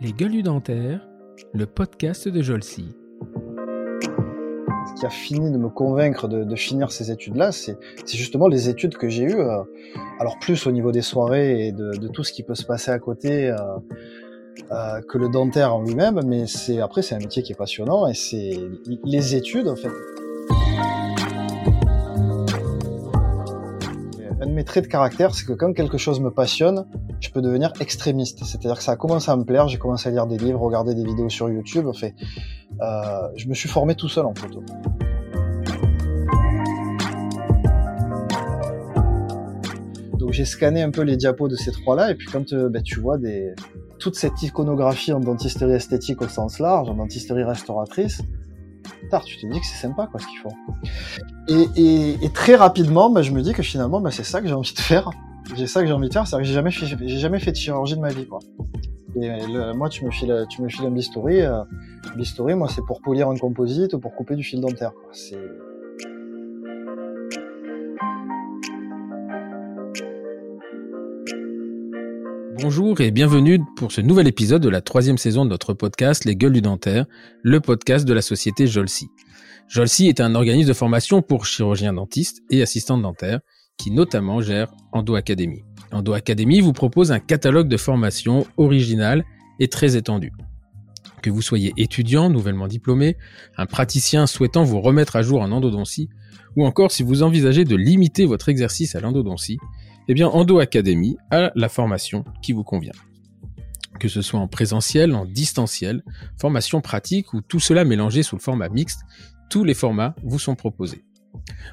Les gueules dentaires, le podcast de Jolcy. Ce qui a fini de me convaincre de, finir ces études-là, c'est justement les études que j'ai eues. Euh, alors plus au niveau des soirées et de, tout ce qui peut se passer à côté euh, euh, que le dentaire en lui-même, mais c'est après c'est un métier qui est passionnant et c'est les études en fait. Un de mes traits de caractère, c'est que quand quelque chose me passionne, je peux devenir extrémiste. C'est-à-dire que ça a commencé à me plaire, j'ai commencé à lire des livres, regarder des vidéos sur YouTube. En fait, euh, je me suis formé tout seul en photo. Donc j'ai scanné un peu les diapos de ces trois-là, et puis quand euh, ben, tu vois toute cette iconographie en dentisterie esthétique au sens large, en dentisterie restauratrice, tu te dis que c'est sympa quoi ce qu'ils font. Et, très rapidement, bah, je me dis que finalement, bah, c'est ça que j'ai envie de faire. J'ai ça que j'ai envie de faire, c'est que j'ai jamais fait, de chirurgie de ma vie quoi. Et moi, tu me files, tu me files un bistouri. Euh, bistouri, moi, c'est pour polir un composite ou pour couper du fil dentaire. C'est Bonjour et bienvenue pour ce nouvel épisode de la troisième saison de notre podcast Les Gueules du Dentaire, le podcast de la société Jolsi. Jolsi est un organisme de formation pour chirurgiens dentistes et assistants dentaires qui notamment gère Endo Academy. Endo Academy vous propose un catalogue de formation original et très étendu. Que vous soyez étudiant, nouvellement diplômé, un praticien souhaitant vous remettre à jour en endodontie, ou encore si vous envisagez de limiter votre exercice à l'endodontie, eh bien Endo Academy a la formation qui vous convient. Que ce soit en présentiel, en distanciel, formation pratique ou tout cela mélangé sous le format mixte, tous les formats vous sont proposés.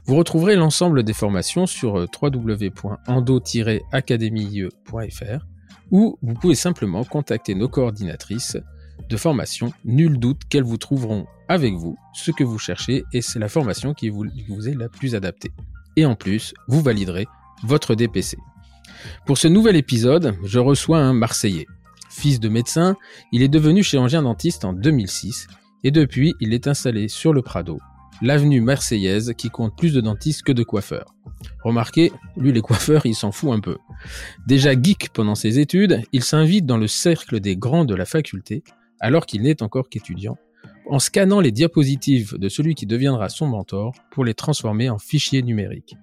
Vous retrouverez l'ensemble des formations sur euh, www.endo-academie.fr ou vous pouvez simplement contacter nos coordinatrices de formation. Nul doute qu'elles vous trouveront avec vous ce que vous cherchez et c'est la formation qui vous, vous est la plus adaptée. Et en plus, vous validerez votre DPC. Pour ce nouvel épisode, je reçois un Marseillais. Fils de médecin, il est devenu chirurgien dentiste en 2006 et depuis, il est installé sur le Prado, l'avenue marseillaise qui compte plus de dentistes que de coiffeurs. Remarquez, lui les coiffeurs, il s'en fout un peu. Déjà geek pendant ses études, il s'invite dans le cercle des grands de la faculté, alors qu'il n'est encore qu'étudiant, en scannant les diapositives de celui qui deviendra son mentor pour les transformer en fichiers numériques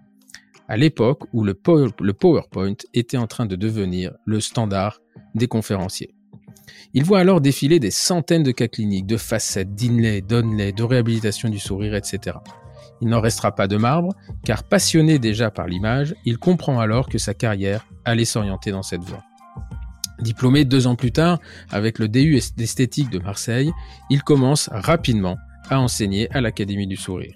à l'époque où le, PowerPoint était en train de devenir le standard des conférenciers. Il voit alors défiler des centaines de cas cliniques, de facettes, d'inlay, d'onlay, de réhabilitation du sourire, etc. Il n'en restera pas de marbre, car passionné déjà par l'image, il comprend alors que sa carrière allait s'orienter dans cette voie. Diplômé deux ans plus tard avec le DU d'esthétique de Marseille, il commence rapidement à enseigner à l'Académie du Sourire.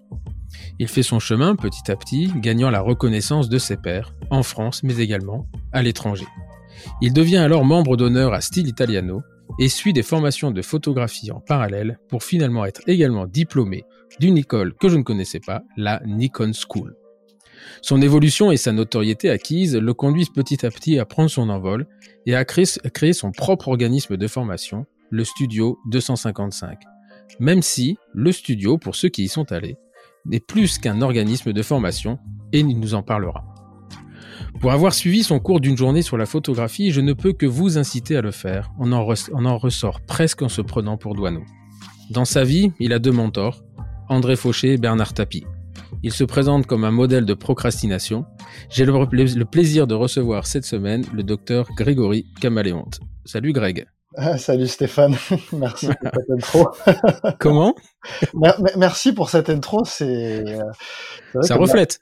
Il fait son chemin petit à petit, gagnant la reconnaissance de ses pairs, en France mais également à l'étranger. Il devient alors membre d'honneur à Style Italiano et suit des formations de photographie en parallèle pour finalement être également diplômé d'une école que je ne connaissais pas, la Nikon School. Son évolution et sa notoriété acquise le conduisent petit à petit à prendre son envol et à créer son propre organisme de formation, le Studio 255. Même si le studio, pour ceux qui y sont allés, n'est plus qu'un organisme de formation, et il nous en parlera. Pour avoir suivi son cours d'une journée sur la photographie, je ne peux que vous inciter à le faire. On en, ressort presque en se prenant pour Douaneau. Dans sa vie, il a deux mentors, André Fauché et Bernard Tapie. Il se présente comme un modèle de procrastination. J'ai le, plaisir de recevoir cette semaine le docteur Grégory Camaléonte. Salut Greg. Ah, salut Stéphane, merci pour cette intro. Comment? Merci pour cette intro, c'est. Euh, Ça reflète.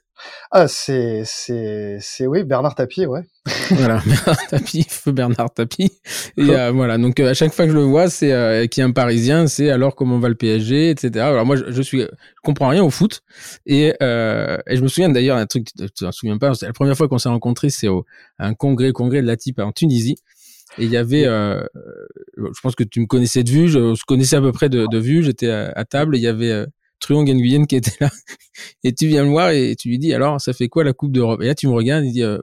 Ah, c'est, c'est, c'est oui, Bernard Tapie, ouais. voilà, Bernard Tapie, feu Bernard Tapie. Et euh, voilà, donc euh, à chaque fois que je le vois, c'est euh, qui est un Parisien, c'est alors comment va le PSG, etc. Alors moi, je, je suis, je comprends rien au foot, et, euh, et je me souviens d'ailleurs un truc, tu te souviens pas, la première fois qu'on s'est rencontrés, c'est au un congrès, congrès de la type en Tunisie. Et il y avait, euh, je pense que tu me connaissais de vue, je, je connaissais à peu près de, de vue, j'étais à, table, il y avait euh, Truon Nguyen qui était là, et tu viens le voir et tu lui dis, alors ça fait quoi la Coupe d'Europe? Et là tu me regardes, il dit, euh,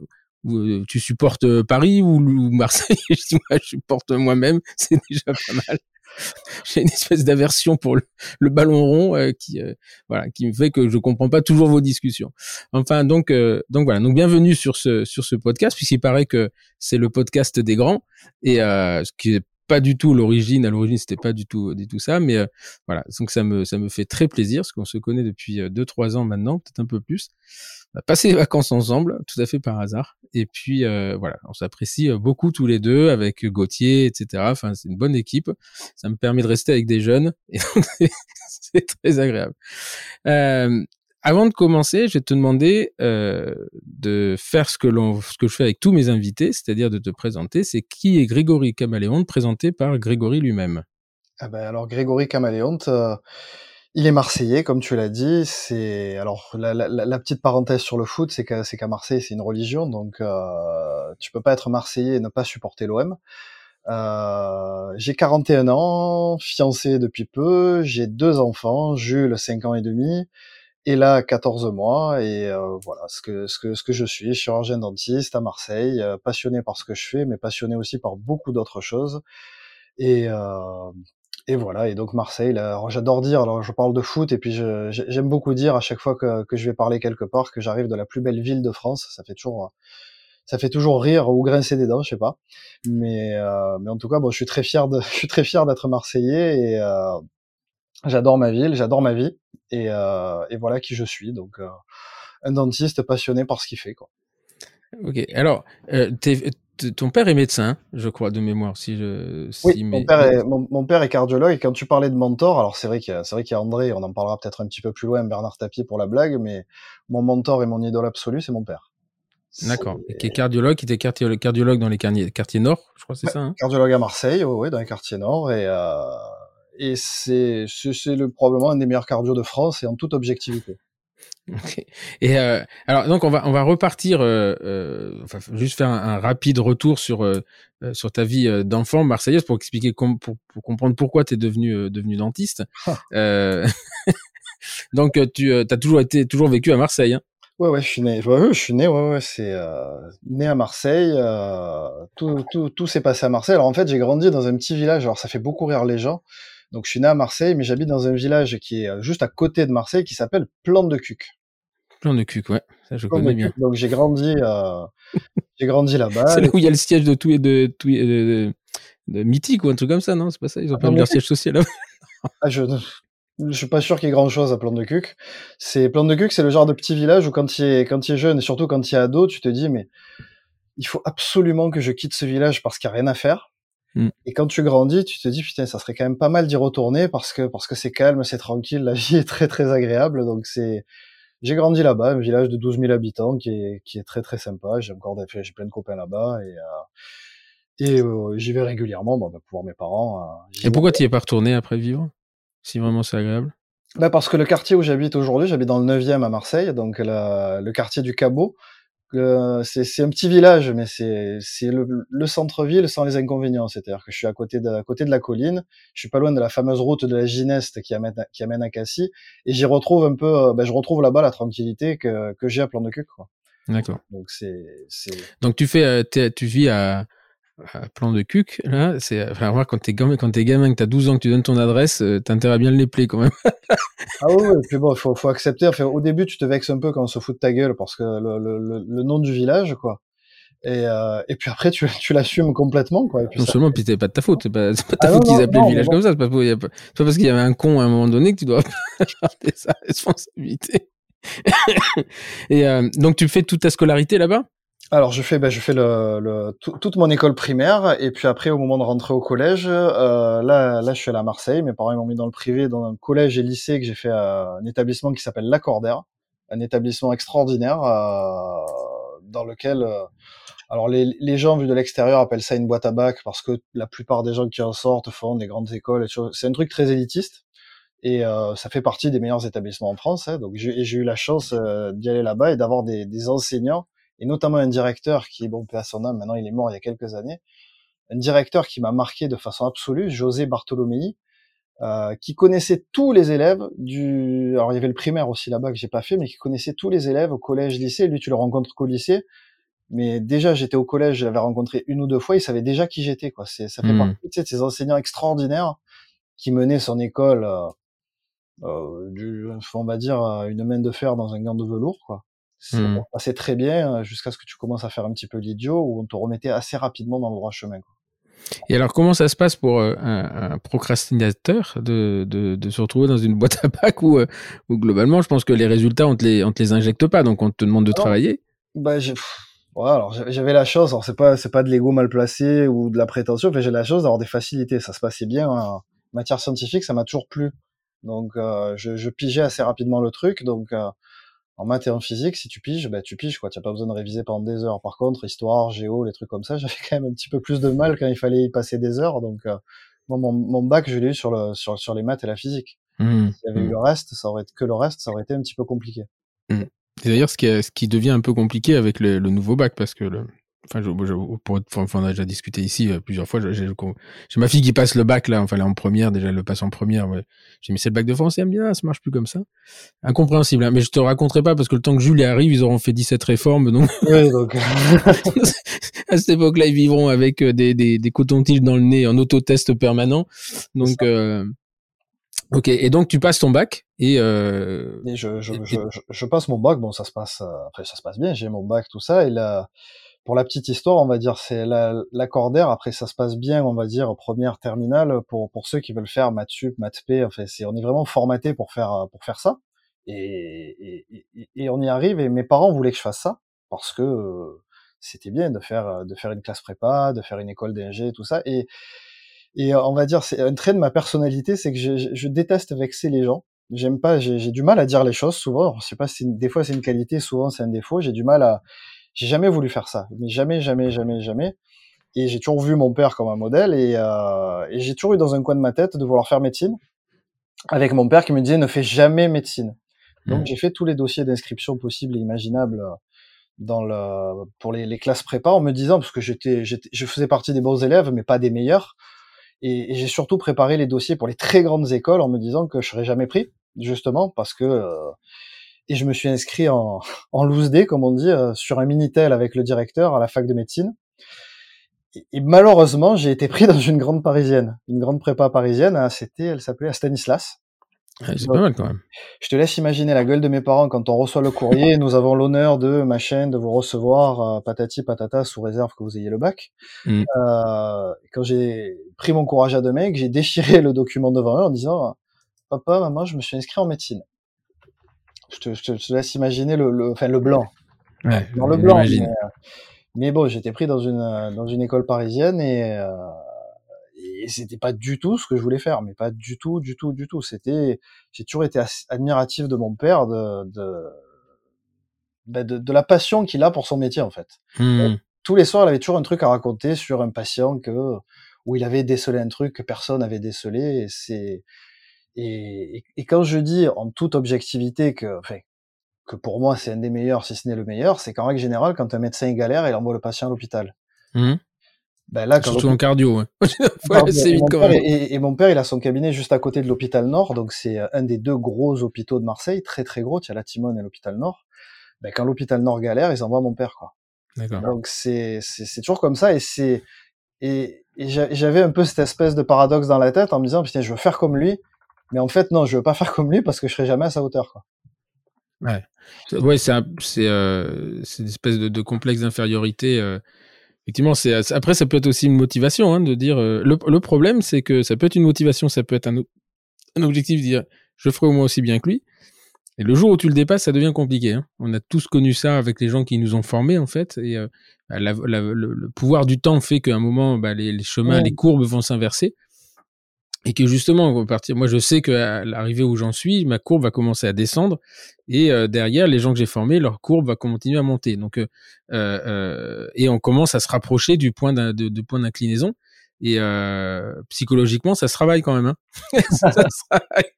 tu supportes Paris ou, Marseille? Je dis, moi je supporte moi-même, c'est déjà pas mal. j'ai une espèce d'aversion pour le, ballon rond euh, qui euh, voilà qui me fait que je comprends pas toujours vos discussions. Enfin donc euh, donc voilà donc bienvenue sur ce sur ce podcast puisqu'il paraît que c'est le podcast des grands et ce qui est pas du tout l'origine. À l'origine, c'était pas du tout, du tout ça. Mais euh, voilà, donc ça me, ça me fait très plaisir parce qu'on se connaît depuis euh, deux, trois ans maintenant, peut-être un peu plus. On a passé les vacances ensemble, tout à fait par hasard. Et puis euh, voilà, on s'apprécie beaucoup tous les deux avec Gauthier, etc. Enfin, c'est une bonne équipe. Ça me permet de rester avec des jeunes et c'est très agréable. Euh, avant de commencer, je vais te demander euh, de faire ce que l'on, ce que je fais avec tous mes invités, c'est-à-dire de te présenter. C'est qui est Grégory Caméléonte, présenté par Grégory lui-même? Ah ben alors Grégory Caméléonte, euh, il est marseillais, comme tu l'as dit. C'est alors la, la, la, petite parenthèse sur le foot, c'est qu'à Marseille c'est une religion, donc euh, tu peux pas être marseillais et ne pas supporter l'OM. Euh, j'ai 41 ans, fiancé depuis peu, j'ai deux enfants, Jules 5 ans et demi, et là 14 mois et euh, voilà ce que ce que ce que je suis chirurgien dentiste à Marseille euh, passionné par ce que je fais mais passionné aussi par beaucoup d'autres choses et euh, et voilà et donc Marseille j'adore dire alors je parle de foot et puis j'aime beaucoup dire à chaque fois que, je vais parler quelque part que j'arrive de la plus belle ville de France ça fait toujours ça fait toujours rire ou grincer des dents, je sais pas. Mais, euh, mais en tout cas, bon, je suis très fier je suis très fier d'être marseillais et, euh, J'adore ma ville, j'adore ma vie, et, euh, et, voilà qui je suis. Donc, euh, un dentiste passionné par ce qu'il fait. Quoi. Ok. Alors, euh, ton père est médecin, je crois, de mémoire. Si je, si oui, mon, père est, mon, père est cardiologue. Et quand tu parlais de mentor, alors c'est vrai qu'il y, a, c'est vrai qu'il y a André. On en parlera peut-être un petit peu plus loin, Bernard Tapie pour la blague. Mais mon mentor et mon idole absolu, c'est mon père. D'accord. Qui est cardiologue, qui était cardiologue dans les quartiers, nord, je crois, c'est ça. Hein? cardiologue à Marseille, oui, dans les quartiers nord, et euh, et c'est c'est le probablement un des meilleurs cardio de France et en toute objectivité. Et euh, alors donc on va on va repartir euh, euh enfin, juste faire un, rapide retour sur euh, euh, sur ta vie d'enfant marseillaise pour expliquer pour, pour, comprendre pourquoi tu es devenu devenu dentiste. Ah. donc tu as toujours été toujours vécu à Marseille. Hein? Ouais, ouais, je suis né. Ouais, je suis né. Ouais, ouais, c'est euh, né à Marseille. Euh, tout, tout, tout s'est passé à Marseille. Alors en fait, j'ai grandi dans un petit village. Alors ça fait beaucoup rire les gens. Donc je suis né à Marseille, mais j'habite dans un village qui est euh, juste à côté de Marseille, qui s'appelle Plante de Cuc. Plante de Cuc, ouais, ça je connais bien. Donc j'ai grandi, euh, j'ai grandi là-bas. C'est là où il y a le siège de tout et de, tout de, de, mythique ou un truc comme ça, non? C'est pas ça? Ils ont pas leur siège social là ah, je, je suis pas sûr qu'il y ait grand chose à Plante de Cuc. C'est Plante de Cuc, c'est le genre de petit village où quand tu es quand es jeune et surtout quand tu es ado, tu te dis mais il faut absolument que je quitte ce village parce qu'il n'y a rien à faire. Mm. Et quand tu grandis, tu te dis putain, ça serait quand même pas mal d'y retourner parce que parce que c'est calme, c'est tranquille, la vie est très très agréable. Donc c'est, j'ai grandi là-bas, un village de 12 000 habitants qui est qui est très très sympa. J'ai encore des, j'ai plein de copains là-bas et euh, et euh, j'y vais régulièrement, bon, pour voir mes parents. Euh, et pourquoi tu es pas retourné après vivre Si vraiment c'est agréable? Bah parce que le quartier où j'habite aujourd'hui, j'habite dans le 9e à Marseille, donc le quartier du Cabot, c'est un petit village, mais c'est le, le centre-ville sans les inconvénients. C'est-à-dire que je suis à côté de, à côté de la colline, je suis pas loin de la fameuse route de la Gineste qui amène, qui amène à Cassis, et j'y retrouve un peu, ben, je retrouve là-bas la tranquillité que, que j'ai à Plan de Cuc. D'accord. Donc c'est donc tu fais, euh, tu vis à plan de cuc, là, c'est, enfin, voir quand t'es gamin, quand t'es gamin, que t'as 12 ans, que tu donnes ton adresse, euh, t'as intérêt à bien le plaies quand même. ah oui, ouais, puis bon, faut, faut accepter. Enfin, au début, tu te vexes un peu quand on se fout de ta gueule parce que le, le, le nom du village, quoi. Et, euh, et puis après, tu, tu l'assumes complètement, quoi. Et puis non seulement, puis c'est pas de ta faute, c'est pas, pas ta ah faute qu'ils appellent le village comme ça, c'est pas, pas, parce qu'il y avait un con à un moment donné que tu dois garder sa responsabilité. et euh, donc, tu fais toute ta scolarité là-bas? Alors je fais, ben, je fais le, le toute mon école primaire et puis après au moment de rentrer au collège, euh, là, là je suis allé à Marseille. Mes parents m'ont mis dans le privé, dans un collège et lycée que j'ai fait à un établissement qui s'appelle l'Accordaire, un établissement extraordinaire euh, dans lequel, euh, alors les, les gens vus de l'extérieur appellent ça une boîte à bac parce que la plupart des gens qui en sortent font des grandes écoles. C'est un truc très élitiste et euh, ça fait partie des meilleurs établissements en France. Hein, donc j'ai eu la chance euh, d'y aller là-bas et d'avoir des, des enseignants et notamment un directeur qui, bon, peu à son âme, maintenant il est mort il y a quelques années, un directeur qui m'a marqué de façon absolue, José Bartolomei, euh, qui connaissait tous les élèves du, alors il y avait le primaire aussi là-bas que j'ai pas fait, mais qui connaissait tous les élèves au collège, lycée. Lui, tu le rencontres qu'au lycée, mais déjà j'étais au collège, je l'avais rencontré une ou deux fois, il savait déjà qui j'étais, quoi. C'est, ça fait hmm. partie de ces enseignants extraordinaires qui menait son école, euh, du, on va dire, une main de fer dans un gant de velours, quoi. Mmh. très bien jusqu'à ce que tu commences à faire un petit peu l'idiot où on te remettait assez rapidement dans le droit chemin. Quoi. Et alors, comment ça se passe pour un, un, procrastinateur de, de, de, se retrouver dans une boîte à bac où, où, globalement, je pense que les résultats, on te les, on te les injecte pas, donc on te demande de travailler bah, Ouais, alors j'avais la chance, alors c'est pas c'est pas de l'ego mal placé ou de la prétention, mais j'ai la chance d'avoir des facilités, ça se passait bien en matière scientifique, ça m'a toujours plu. Donc euh, je, je, pigeais assez rapidement le truc, donc euh, en maths et en physique, si tu piges, bah tu piges quoi, tu as pas besoin de réviser pendant des heures. Par contre, histoire, géo, les trucs comme ça, j'avais quand même un petit peu plus de mal quand il fallait y passer des heures, donc euh, moi mon, mon, bac, je l'ai eu sur le sur sur les maths et la phisique. Mmh, S'il y avait eu mmh. le reste, ça aurait que le reste, ça aurait été un petit peu compliqué. Mmh. C'est d'ailleurs ce qui, ce qui devient un peu compliqué avec le, le nouveau bac parce que le, Enfin, je, je, pour, enfin, on a déjà discuté ici euh, plusieurs fois. J'ai ma fille qui passe le bac là, enfin elle est en première déjà, elle le passe en première. Ouais. J'ai mis c'est le bac de français, elle me dit ah ça marche plus comme ça. Incompréhensible. Hein, mais je te raconterai pas parce que le temps que Julie arrive, ils auront fait 17 réformes, donc. Ouais, donc... à cette époque-là, ils vivront avec euh, des, des, des cotons-tiges dans le nez en autotest permanent. Donc euh, Ok, et donc tu passes ton bac et, euh... et je, je, je, je, passe mon bac. Bon, ça se passe euh, après, ça se passe bien. J'ai mon bac, tout ça. Et là, pour la petite histoire, on va dire c'est l'accordaire. Après, ça se passe bien, on va dire première terminale pour pour ceux qui veulent faire maths sup, maths p. Enfin, c'est on est vraiment formaté pour faire pour faire ça. Et, et, et, on y arrive. Et mes parents voulaient que je fasse ça parce que euh, c'était bien de faire de faire une classe prépa, de faire une école d'ingé, tout ça. Et et on va dire c'est un trait de ma personnalité, c'est que je, je, déteste vexer les gens. J'aime pas, j'ai du mal à dire les choses souvent. Je sais pas si des fois c'est une qualité, souvent c'est un défaut. J'ai du mal à j'ai jamais voulu faire ça, mais jamais, jamais, jamais, jamais. Et j'ai toujours vu mon père comme un modèle et, euh, et j'ai toujours eu dans un coin de ma tête de vouloir faire médecine, avec mon père qui me disait ne fais jamais médecine. Donc mmh. j'ai fait tous les dossiers d'inscription possibles et imaginables euh, dans le pour les, les, classes prépa en me disant parce que j'étais je faisais partie des bons élèves mais pas des meilleurs et, et j'ai surtout préparé les dossiers pour les très grandes écoles en me disant que je serais jamais pris justement parce que euh, et je me suis inscrit en, en loose day, comme on dit, euh, sur un minitel avec le directeur à la fac de médecine. Et, malheureusement, j'ai été pris dans une grande parisienne, une grande prépa parisienne. Hein, c'était, elle s'appelait Stanislas. c'est pas mal quand même. Je te laisse imaginer la gueule de mes parents quand on reçoit le courrier. nous avons l'honneur de ma chaîne de vous recevoir euh, patati patata sous réserve que vous ayez le bac. Mm. Euh, quand j'ai pris mon courage à deux mecs, j'ai déchiré le document devant eux en disant papa, maman, je me suis inscrit en médecine je te, je te, laisse imaginer le, le, enfin, le blanc. Ouais, dans le blanc. Mais, mais, bon, j'étais pris dans une, dans une école parisienne et, euh, et c'était pas du tout ce que je voulais faire, mais pas du tout, du tout, du tout. C'était, j'ai toujours été admiratif de mon père, de, de, ben, de, de, la passion qu'il a pour son métier en fait. Hmm. Tous les soirs, il avait toujours un truc à raconter sur un patient que où il avait décelé un truc que personne avait décelé. Et c'est et, et, quand je dis en toute objectivité que, enfin, que pour moi c'est un des meilleurs, si ce n'est le meilleur, c'est qu'en règle générale, quand un médecin est galère, il envoie le patient à l'hôpital. Mmh. Ben là, Surtout en cardio. Ouais. vite mon père, et, et, mon père, il a son cabinet juste à côté de l'hôpital Nord, donc c'est un des deux gros hôpitaux de Marseille, très très gros. Il y a la Timone et l'hôpital Nord. Ben, quand l'hôpital Nord galère, ils envoient mon père, quoi. Donc c'est c'est toujours comme ça et c'est et, et j'avais un peu cette espèce de paradoxe dans la tête en me disant putain je veux faire comme lui mais en fait, non, je veux pas faire comme lui parce que je serai jamais à sa hauteur. Quoi. Ouais, ouais c'est c'est euh, une espèce de, de complexe d'infériorité. Euh. Effectivement, c'est après ça peut être aussi une motivation hein, de dire. Euh, le, le, problème, c'est que ça peut être une motivation, ça peut être un, un objectif de dire je ferai au moins aussi bien que lui. Et le jour où tu le dépasses, ça devient compliqué. Hein. On a tous connu ça avec les gens qui nous ont formés en fait. Et euh, bah, la, le, le, pouvoir du temps fait qu'à un moment, bah, les, les, chemins, les courbes vont s'inverser et que justement, partir. Moi, je sais qu'à l'arrivée où j'en suis, ma courbe va commencer à descendre, et euh, derrière, les gens que j'ai formés, leur courbe va continuer à monter. Donc, euh, euh, et on commence à se rapprocher du point d'inclinaison. Et psychologiquement, ça se travaille quand même. Hein ça, se travaille.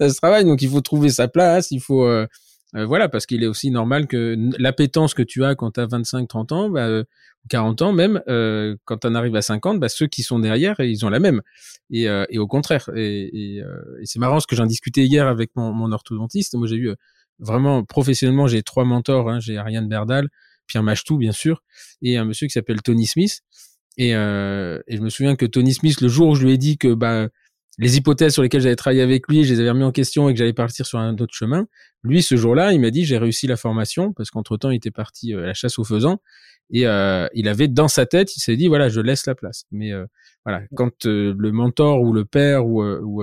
ça, se travaille. Donc, il faut trouver sa place. Il faut voilà, parce qu'il est aussi normal que l'appétence que tu as quand tu as 25-30 ans, bah, 40 ans même, euh, quand on arrive à 50, bah, ceux qui sont derrière, ils ont la même. Et, euh, et au contraire. Et, euh, c'est marrant ce que j'en discutais hier avec mon, mon orthodontiste. Moi, j'ai eu euh, vraiment professionnellement, j'ai trois mentors. Hein, j'ai Ariane Berdal, Pierre Machtou, bien sûr, et un monsieur qui s'appelle Tony Smith. Et, et je me souviens que Tony Smith, le jour où je lui ai dit que bah les hypothèses sur lesquelles j'avais travaillé avec lui, je les avais remis en question et que j'allais partir sur un autre chemin. Lui, ce jour-là, il m'a dit j'ai réussi la formation parce qu'entre temps, il était parti à la chasse aux faisans et il avait dans sa tête, il s'est dit voilà, je laisse la place. Mais voilà, quand le mentor ou le père ou,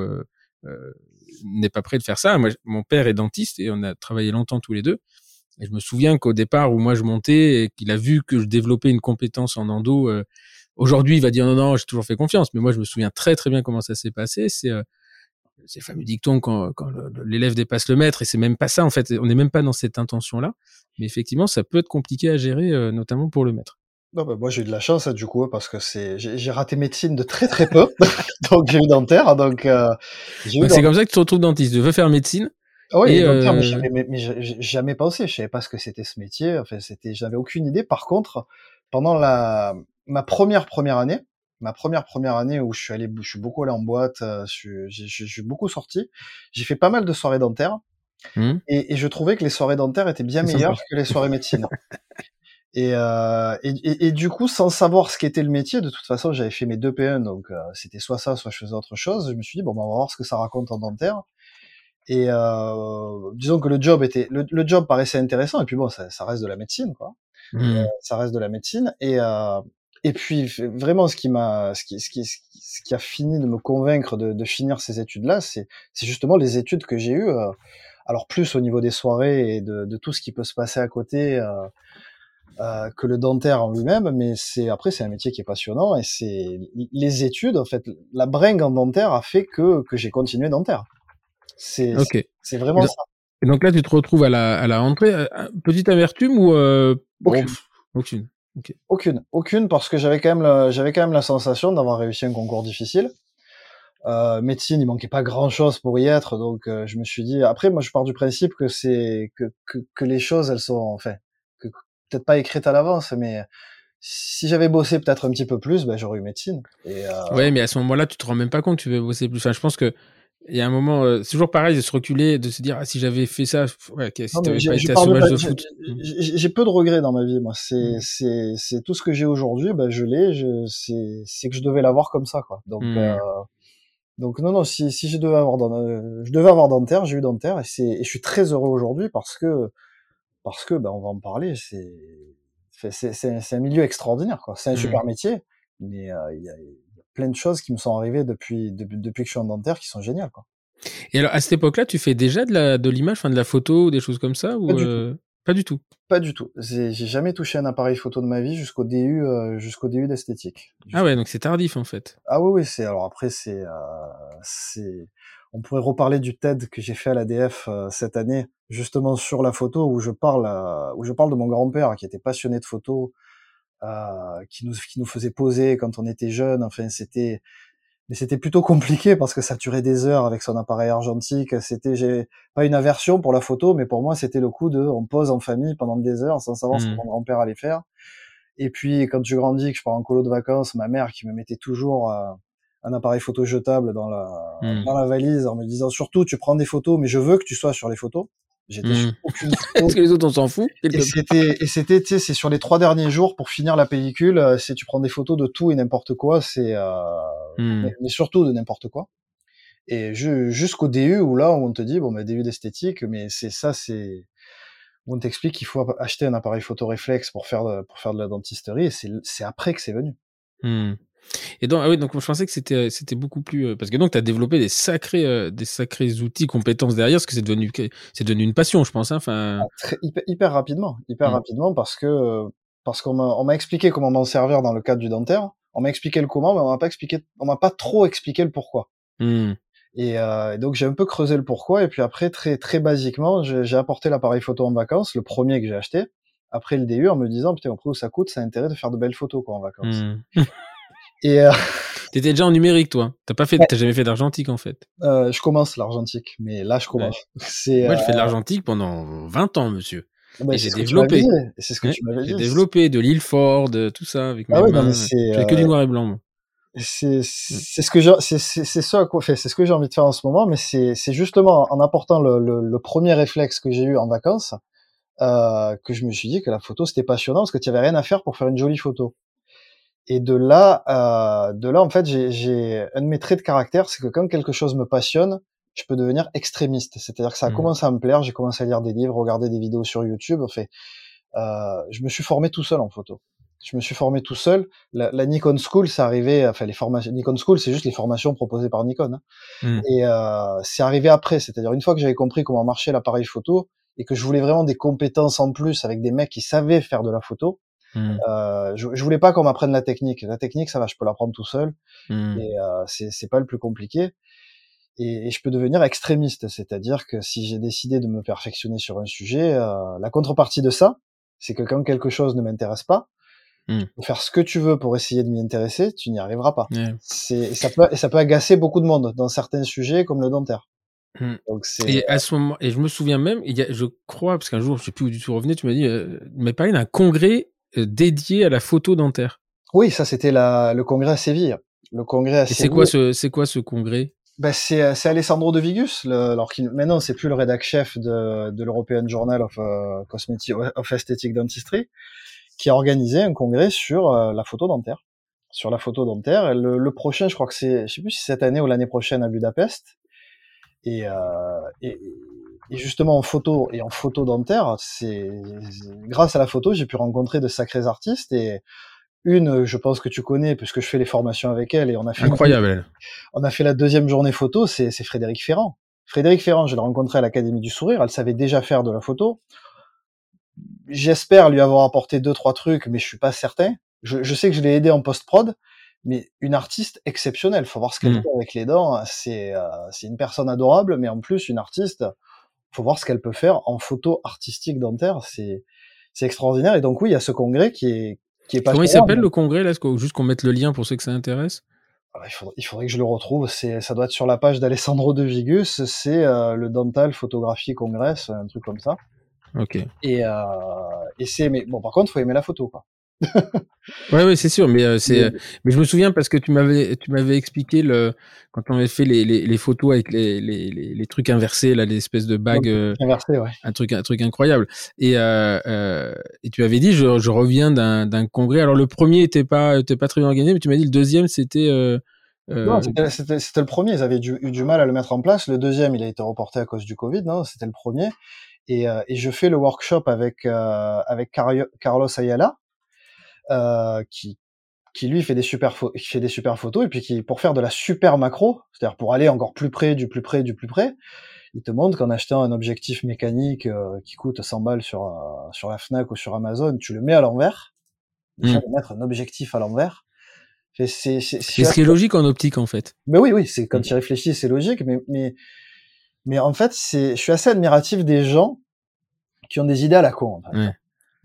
n'est pas prêt de faire ça, moi, mon père est dentiste et on a travaillé longtemps tous les deux. Et je me souviens qu'au départ où moi je montais et qu'il a vu que je développais une compétence en endo, euh, aujourd'hui il va dire non non j'ai toujours fait confiance, mais moi je me souviens très très bien comment ça s'est passé. C'est euh, ces fameux dictons quand, quand l'élève dépasse le maître et c'est même pas ça en fait. On n'est même pas dans cette intention là, mais effectivement ça peut être compliqué à gérer, euh, notamment pour le maître. Non, bah, moi j'ai eu de la chance hein, du coup parce que c'est j'ai raté médecine de très très peu, donc j'ai eu dentaire. Donc euh, c'est comme ça que tu te retrouves dentiste. Tu veux faire médecine ah oui, euh... mais j'avais jamais pensé, je savais pas ce que c'était ce métier, enfin c'était, j'avais aucune idée. Par contre, pendant la ma première première année, ma première première année où je suis allé, je suis beaucoup allé en boîte, euh, je suis beaucoup sorti, j'ai fait pas mal de soirées dentaires, mmh. et, et, je trouvais que les soirées dentaires étaient bien meilleures que les soirées médecine. Et, euh, et, et, et, du coup, sans savoir ce qu'était le métier, de toute façon, j'avais fait mes deux P1, donc euh, c'était soit ça, soit je faisais autre chose. Je me suis dit bon, ben, on va voir ce que ça raconte en dentaire. Et euh, disons que le job était, le, le, job paraissait intéressant. Et puis bon, ça, ça reste de la médecine, quoi. Mmh. Euh, ça reste de la médecine. Et euh, et puis vraiment, ce qui m'a, ce qui, ce qui, ce qui a fini de me convaincre de, de finir ces études-là, c'est, c'est justement les études que j'ai eues. Euh, alors plus au niveau des soirées et de, de, tout ce qui peut se passer à côté. Euh, que le dentaire en lui-même, mais c'est après c'est un métier qui est passionnant et c'est les études en fait la bringue en dentaire a fait que que j'ai continué dentaire. C'est c'est vraiment ça. Et donc là, tu te retrouves à la, à la rentrée. Euh, petite amertume ou euh... aucune? aucune. Aucune, aucune, parce que j'avais quand même, j'avais quand même la sensation d'avoir réussi un concours difficile. Euh, médecine, il manquait pas grand chose pour y être, donc euh, je me suis dit. Après, moi, je pars du principe que c'est que, que, que les choses, elles sont, enfin, que, peut-être pas écrites à l'avance, mais si j'avais bossé peut-être un petit peu plus, ben, j'aurais eu médecine. Et, euh... Ouais, mais à ce moment-là, tu te rends même pas compte, tu veux bosser plus. Enfin, je pense que il y a un moment, euh, c'est toujours pareil de se reculer, de se dire ah, si j'avais fait ça, ouais, si t'avais pas été à ce match de foot. J'ai peu de regrets dans ma vie, moi. C'est c'est c'est tout ce que j'ai aujourd'hui, ben je l'ai. C'est que je devais l'avoir comme ça, quoi. Donc mmh. euh, donc non non, si si je devais avoir euh, je devais avoir dentaire, j'ai eu dentaire et c'est et je suis très heureux aujourd'hui parce que parce que ben on va en parler. C'est un milieu extraordinaire, quoi. C'est un mmh. super métier, mais il y a plein de choses qui me sont arrivées depuis, depuis, depuis que je suis en dentaire qui sont géniales. Quoi. Et alors, à cette époque-là, tu fais déjà de l'image, enfin de la photo, ou des choses comme ça ou, euh, Pas du tout? Pas du tout. J'ai jamais touché un appareil photo de ma vie jusqu'au DU, euh, jusqu'au DU d'esthétique. Ah ouais, donc c'est tardif en fait. Ah oui, oui, c'est alors après c'est, euh, c'est, on pourrait reparler du TED que j'ai fait à l'ADF euh, cette année, justement sur la photo où je parle, euh, où je parle de mon grand-père qui était passionné de photo, euh, qui nous qui nous faisait poser quand on était jeune. Enfin, c'était mais c'était plutôt compliqué parce que ça durait des heures avec son appareil argentique. C'était j'ai pas une aversion pour la photo, mais pour moi c'était le coup de on pose en famille pendant des heures sans savoir ce que mmh. mon grand-père allait faire. Et puis quand je grandis, que je pars en colo de vacances, ma mère qui me mettait toujours euh, un appareil photo jetable dans la mmh. dans la valise en me disant surtout tu prends des photos, mais je veux que tu sois sur les photos. J'étais mmh. aucune Parce que les autres, on s'en fout. Et c'était, et c'était, tu sais, c'est sur les trois derniers jours pour finir la pellicule. Euh, si tu prends des photos de tout et n'importe quoi, c'est, euh, mmh. mais, surtout de n'importe quoi. Et jusqu'au DU où là, on te dit, bon, mais DU d'esthétique, mais c'est ça, c'est, on t'explique qu'il faut acheter un appareil photo réflexe pour faire, pour faire de la dentisterie. Et c'est après que c'est venu. Mmh. Et donc, ah oui, donc je pensais que c'était c'était beaucoup plus euh, parce que donc tu as développé des sacrés euh, des sacrés outils, compétences derrière, parce que c'est devenu c'est devenu une passion, je pense. Hein, enfin, ah, hyper, hyper, rapidement, hyper mmh. rapidement, parce que parce qu'on m'a on m'a expliqué comment m'en servir dans le cadre du dentaire. On m'a expliqué le comment, mais on m'a pas expliqué, on m'a pas trop expliqué le pourquoi. Mmh. Et, euh, et, donc j'ai un peu creusé le pourquoi, et puis après très très basiquement, j'ai apporté l'appareil photo en vacances, le premier que j'ai acheté après le DU en me disant putain après où ça coûte, ça a intérêt de faire de belles photos quoi en vacances. Mmh. Et euh... T'étais déjà en numérique, toi. T'as pas fait, t'as jamais fait d'argentique en fait. Euh, je commence l'argentique, mais là je commence. C'est. Moi, je fais de euh, l'argentique pendant 20 ans, monsieur. Ah bah, et j'ai développé. C'est ce que tu m'avais dit. J'ai développé de l'île Ford, tout ça avec ah mes mains. J'ai que du euh, noir et blanc. C'est c'est ce que j'ai c'est c'est ça quoi c'est ce que j'ai envie de faire en ce moment mais c'est c'est justement en apportant le, le, le, premier réflexe que j'ai eu en vacances euh, que je me suis dit que la photo c'était passionnant parce que tu avais rien à faire pour faire une jolie photo Et de là, euh, de là, en fait, j'ai un de mes traits de caractère, c'est que quand quelque chose me passionne, je peux devenir extrémiste. C'est-à-dire que ça a mmh. commencé à me plaire, j'ai commencé à lire des livres, regarder des vidéos sur YouTube. En fait, euh, je me suis formé tout seul en photo. Je me suis formé tout seul. La, la Nikon School, c'est arrivé. Enfin, les formations Nikon School, c'est juste les formations proposées par Nikon. Hein. Mmh. Et euh, c'est arrivé après. C'est-à-dire une fois que j'avais compris comment marchait l'appareil photo et que je voulais vraiment des compétences en plus avec des mecs qui savaient faire de la photo. Mmh. Euh, je, je, voulais pas qu'on m'apprenne la technique. La technique, ça va, je peux l'apprendre tout seul. Mmh. Et euh, c'est pas le plus compliqué et, je peux devenir extrémiste, c'est-à-dire que si j'ai décidé de me perfectionner sur un sujet, euh, la contrepartie de ça, c'est que quand quelque chose ne m'intéresse pas, tu peux faire ce que tu veux pour essayer de m'y intéresser, tu n'y arriveras pas. C'est ça peut ça peut agacer beaucoup de monde dans certains sujets comme le dentaire. Donc et à ce moment, et je me souviens même, il y a, je crois, parce qu'un jour, je sais plus où du tout revenu, tu m'as dit, euh, mais parlé d'un congrès dédié à la photo dentaire. Oui, ça c'était le congrès à Séville. Le congrès à et c'est quoi ce, c'est quoi ce congrès? Ben c'est, c'est Alessandro De Vigus, le, alors qu'il maintenant c'est plus le rédac chef de, de l'European Journal of, uh, Cosmetic, of Aesthetic Dentistry, qui a organisé un congrès sur euh, la photo dentaire. Sur la photo dentaire. Le, le, prochain, je crois que c'est, je sais plus si cette année ou l'année prochaine à Budapest. Et, euh, et, et, justement en photo et en photo dentaire, c'est grâce à la photo, j'ai pu rencontrer de sacrés artistes et une, je pense que tu connais, puisque je fais les formations avec elle et on a fait incroyable. On a fait la deuxième journée photo, c'est Frédéric Ferrand. Frédéric Ferrand, je l'ai rencontré à l'Académie du Sourire. Elle savait déjà faire de la photo. J'espère lui avoir apporté deux trois trucs, mais je suis pas certain. Je, je sais que je l'ai aidé en post prod, mais une artiste exceptionnelle. Faut voir ce qu'elle hmm. fait avec les dents. C'est euh, c'est une personne adorable, mais en plus une artiste. Faut voir ce qu'elle peut faire en photo artistique dentaire. C'est c'est extraordinaire. Et donc oui, il y a ce congrès qui est Comment il s'appelle le congrès là Juste qu'on mette le lien pour ceux que ça intéresse? Ah, il faudrait, que je le retrouve. C'est, ça doit être sur la page d'Alessandro De Vigus. C'est euh, le Dental Photographie Congress, un truc comme ça. Ok. Et, euh, et c'est, mais bon, par contre, faut aimer la photo, quoi ouais, ouais, c'est sûr, mais euh, c'est, euh, mais je me souviens parce que tu m'avais, tu m'avais expliqué le quand on avait fait les, les, les photos avec les, les, les, trucs inversés, là, l'espèce de bague, euh, ouais. un truc, un truc incroyable. Et euh, et tu avais dit, je, je reviens d'un, d'un congrès. Alors le premier était pas, était pas très bien organisé, mais tu m'as dit le deuxième c'était. non, c'était, c'était, c'était le premier. Ils avaient eu du mal à le mettre en place. Le deuxième, il a été reporté à cause du Covid. Non, c'était le premier. Et, et je fais le workshop avec avec Carlos Ayala euh, qui qui lui fait des super qui fait des super photos et puis qui pour faire de la super macro, c'est-à-dire pour aller encore plus près du plus près du plus près, il te montre qu'en achetant un objectif mécanique euh, qui coûte 100 balles sur euh, sur la Fnac ou sur Amazon, tu le mets à l'envers. Mmh. De mettre un objectif à l'envers. C'est c'est ce qui est logique en optique en fait. Mais oui oui, c'est quand mmh. tu réfléchis, c'est logique mais mais mais en fait, c'est je suis assez admiratif des gens qui ont des idées à la con. En fait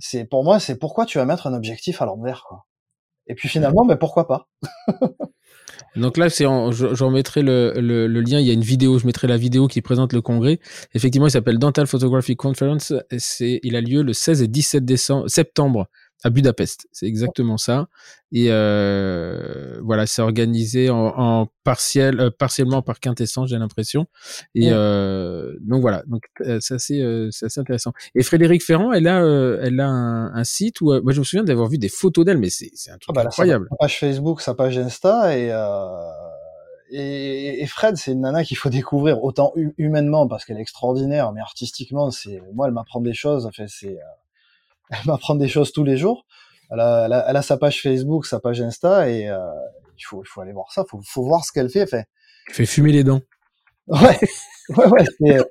c'est pour moi, c'est pourquoi tu vas mettre un objectif à l'envers, quoi. Et puis finalement, mais pourquoi pas? Donc là, c'est je, remettrai le, le, le, lien. Il y a une vidéo. Je mettrai la vidéo qui présente le congrès. Effectivement, il s'appelle Dental Photography Conference. C'est, il a lieu le 16 et 17 décembre, septembre à Budapest. C'est exactement ça. Et euh, voilà, c'est organisé en, en partiel, euh, partiellement par quintessence, j'ai l'impression. Et euh, donc voilà, donc euh, c'est assez, euh, c'est assez intéressant. Et Frédéric Ferrand, elle a, elle a un, un site où, moi je me souviens d'avoir vu des photos d'elle, mais c'est, c'est un truc ah bah incroyable. Sa page Facebook, sa page Insta et. Et, et, Fred, c'est une nana qu'il faut découvrir autant humainement parce qu'elle est extraordinaire, mais artistiquement, c'est moi, elle m'apprend des choses. Enfin, c'est elle m'apprend des choses tous les jours. Elle a, elle, a, sa page Facebook, sa page Insta, et euh, il, faut, il faut aller voir ça. Il faut, faut voir ce qu'elle fait. Elle fait fumer les dents. Ouais. ouais, ouais, euh,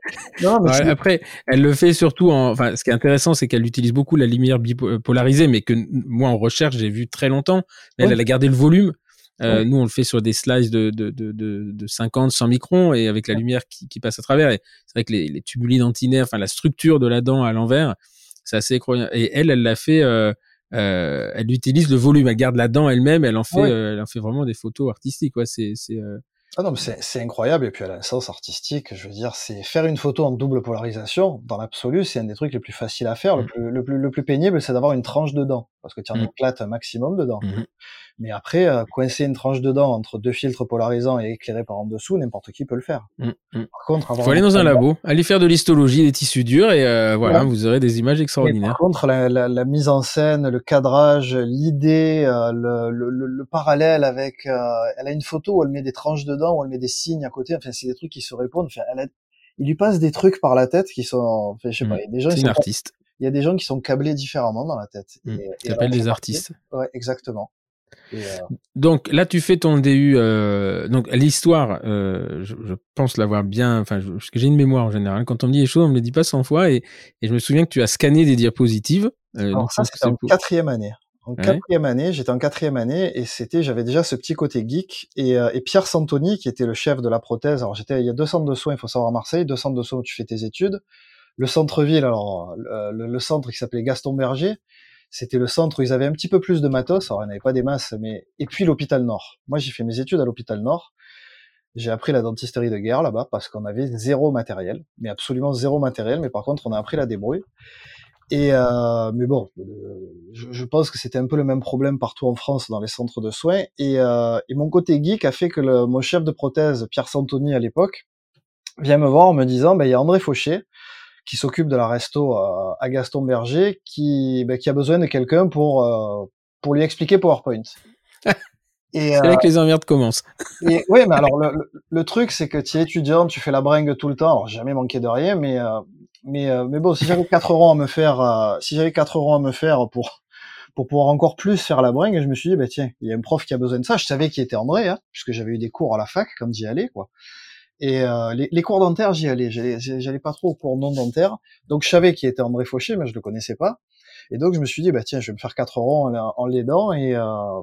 non, mais après, elle le fait surtout en. Enfin, ce qui est intéressant, c'est qu'elle utilise beaucoup la lumière bipolarisée, mais que moi, en recherche, j'ai vu très longtemps. Elle, elle a gardé le volume. Euh, Nous, on le fait sur des slices de, de, de, de, de 50, 100 microns et avec la lumière qui, qui passe à travers. c'est vrai que les, les tubuli dentinaires, enfin la structure de la dent à l'envers, c'est assez incroyable. Et elle, elle l'a fait. Euh, euh, elle utilise le volume, elle garde la dent elle-même, elle en fait, euh, elle en fait vraiment des photos artistiques. Ouais, c'est, c'est. Euh, ah non, mais c'est incroyable. Et puis elle a un sens artistique. Je veux dire, c'est faire une photo en double polarisation. Dans l'absolu, c'est un des trucs les plus faciles à faire. Le, mmh. plus, le, plus, le plus pénible, c'est d'avoir une tranche de dent. Parce que tu en Mm. éclates un maximum dedans. Mhm. Mais après, euh, coincer une tranche dedans entre deux filtres polarisants et éclairés par en dessous, n'importe qui peut le faire. Mm, mm. Par contre, avoir Faut aller dans un labo, aller faire de l'histologie des tissus durs et euh, voilà, vous aurez des images extraordinaires. par contre, la, la- la mise en scène, le cadrage, l'idée, euh, le, le- le- le parallèle avec, euh, elle a une photo où elle met des tranches dedans, où elle met des signes à côté. Enfin, c'est des trucs qui se répondent. Enfin, elle a- il lui passe des trucs par la tête qui sont, enfin, je sais pas. Il y a des gens, une sont, artiste. Il y a des gens qui sont câblés différemment dans la tête. Mm. Et- et fait des artistes. Ouais, exactement. Et, euh, Donc là, tu fais ton DU. Euh, donc l'histoire, euh, je, je pense l'avoir bien. Enfin, je- parce que j'ai une mémoire en général. Quand on me dit les choses, on me les dit pas 100 fois. Et, et je me souviens que tu as scanné des diapositives. Alors ça, c'était en pour- quatrième année. En Ouais. quatrième année, j'étais en quatrième année et c'était, j'avais déjà ce petit côté geek et, et Pierre Santoni qui était le chef de la prothèse. Alors j'étais, il y a deux centres de soins, il faut savoir à Marseille, deux centres de soins où tu fais tes études. Le centre-ville, alors le, le- le centre qui s'appelait Gaston Berger, c'était le centre où ils avaient un petit peu plus de matos. Alors il n'y avait pas des masses, mais et puis l'hôpital Nord. Moi j'ai fait mes études à l'hôpital Nord. J'ai appris la dentisterie de guerre là-bas parce qu'on avait zéro matériel, mais absolument zéro matériel. Mais par contre on a appris la débrouille. Et euh, mais bon, euh, je, je pense que c'était un peu le même problème partout en France dans les centres de soins. Et, euh, et mon côté geek a fait que le, mon chef de prothèse, Pierre Santoni à l'époque, vient me voir en me disant, ben il y a André Fauché qui s'occupe de la resto euh, à Gaston Berger, qui, ben, qui a besoin de quelqu'un pour euh, pour lui expliquer PowerPoint. Et, C'est euh, là que les emmerdes commencent. et oui, mais alors le, le, le truc, c'est que tu es étudiant, tu fais la bringue tout le temps. Alors jamais manqué de rien, mais euh, mais euh, mais bon, si j'avais 4 euros à me faire, euh, si j'avais 4 euros à me faire pour pour pouvoir encore plus faire la bringue, je me suis dit bah tiens, il y a un prof qui a besoin de ça. Je savais qui était André, hein, puisque j'avais eu des cours à la fac quand j'y allais, quoi. Et euh, les, les cours dentaires, j'y allais. J'allais pas trop aux cours non dentaires, donc je savais qui était André Fauché, mais je le connaissais pas. Et donc je me suis dit bah tiens, je vais me faire 4 euros en, en l'aidant et euh,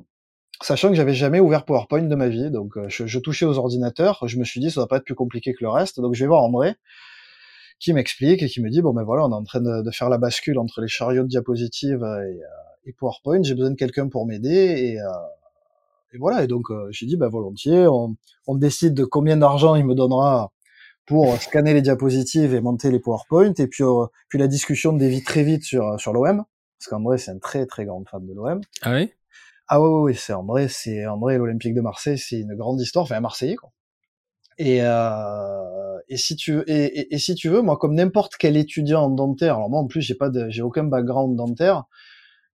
sachant que j'avais jamais ouvert PowerPoint de ma vie, donc euh, je, je, touchais aux ordinateurs, je me suis dit ça va pas être plus compliqué que le reste, donc je vais voir André qui m'explique et qui me dit bon ben voilà on est en train de, de faire la bascule entre les chariots de diapositives et, et PowerPoint, j'ai besoin de quelqu'un pour m'aider. Et, euh, et, voilà et donc euh, j'ai dit ben volontiers, on, on, décide de combien d'argent il me donnera pour scanner les diapositives et monter les PowerPoint et puis euh, puis la discussion dévie très vite sur sur l'OM parce qu'André c'est un très très grand fan de l'OM. Ah oui? Ah oui, oui, c'est André, c'est André l'Olympique de Marseille, c'est une grande histoire, enfin un Marseillais quoi. Et, euh, et si tu et, et, et, si tu veux, moi comme n'importe quel étudiant en dentaire, alors moi en plus j'ai pas de, j'ai aucun background dentaire.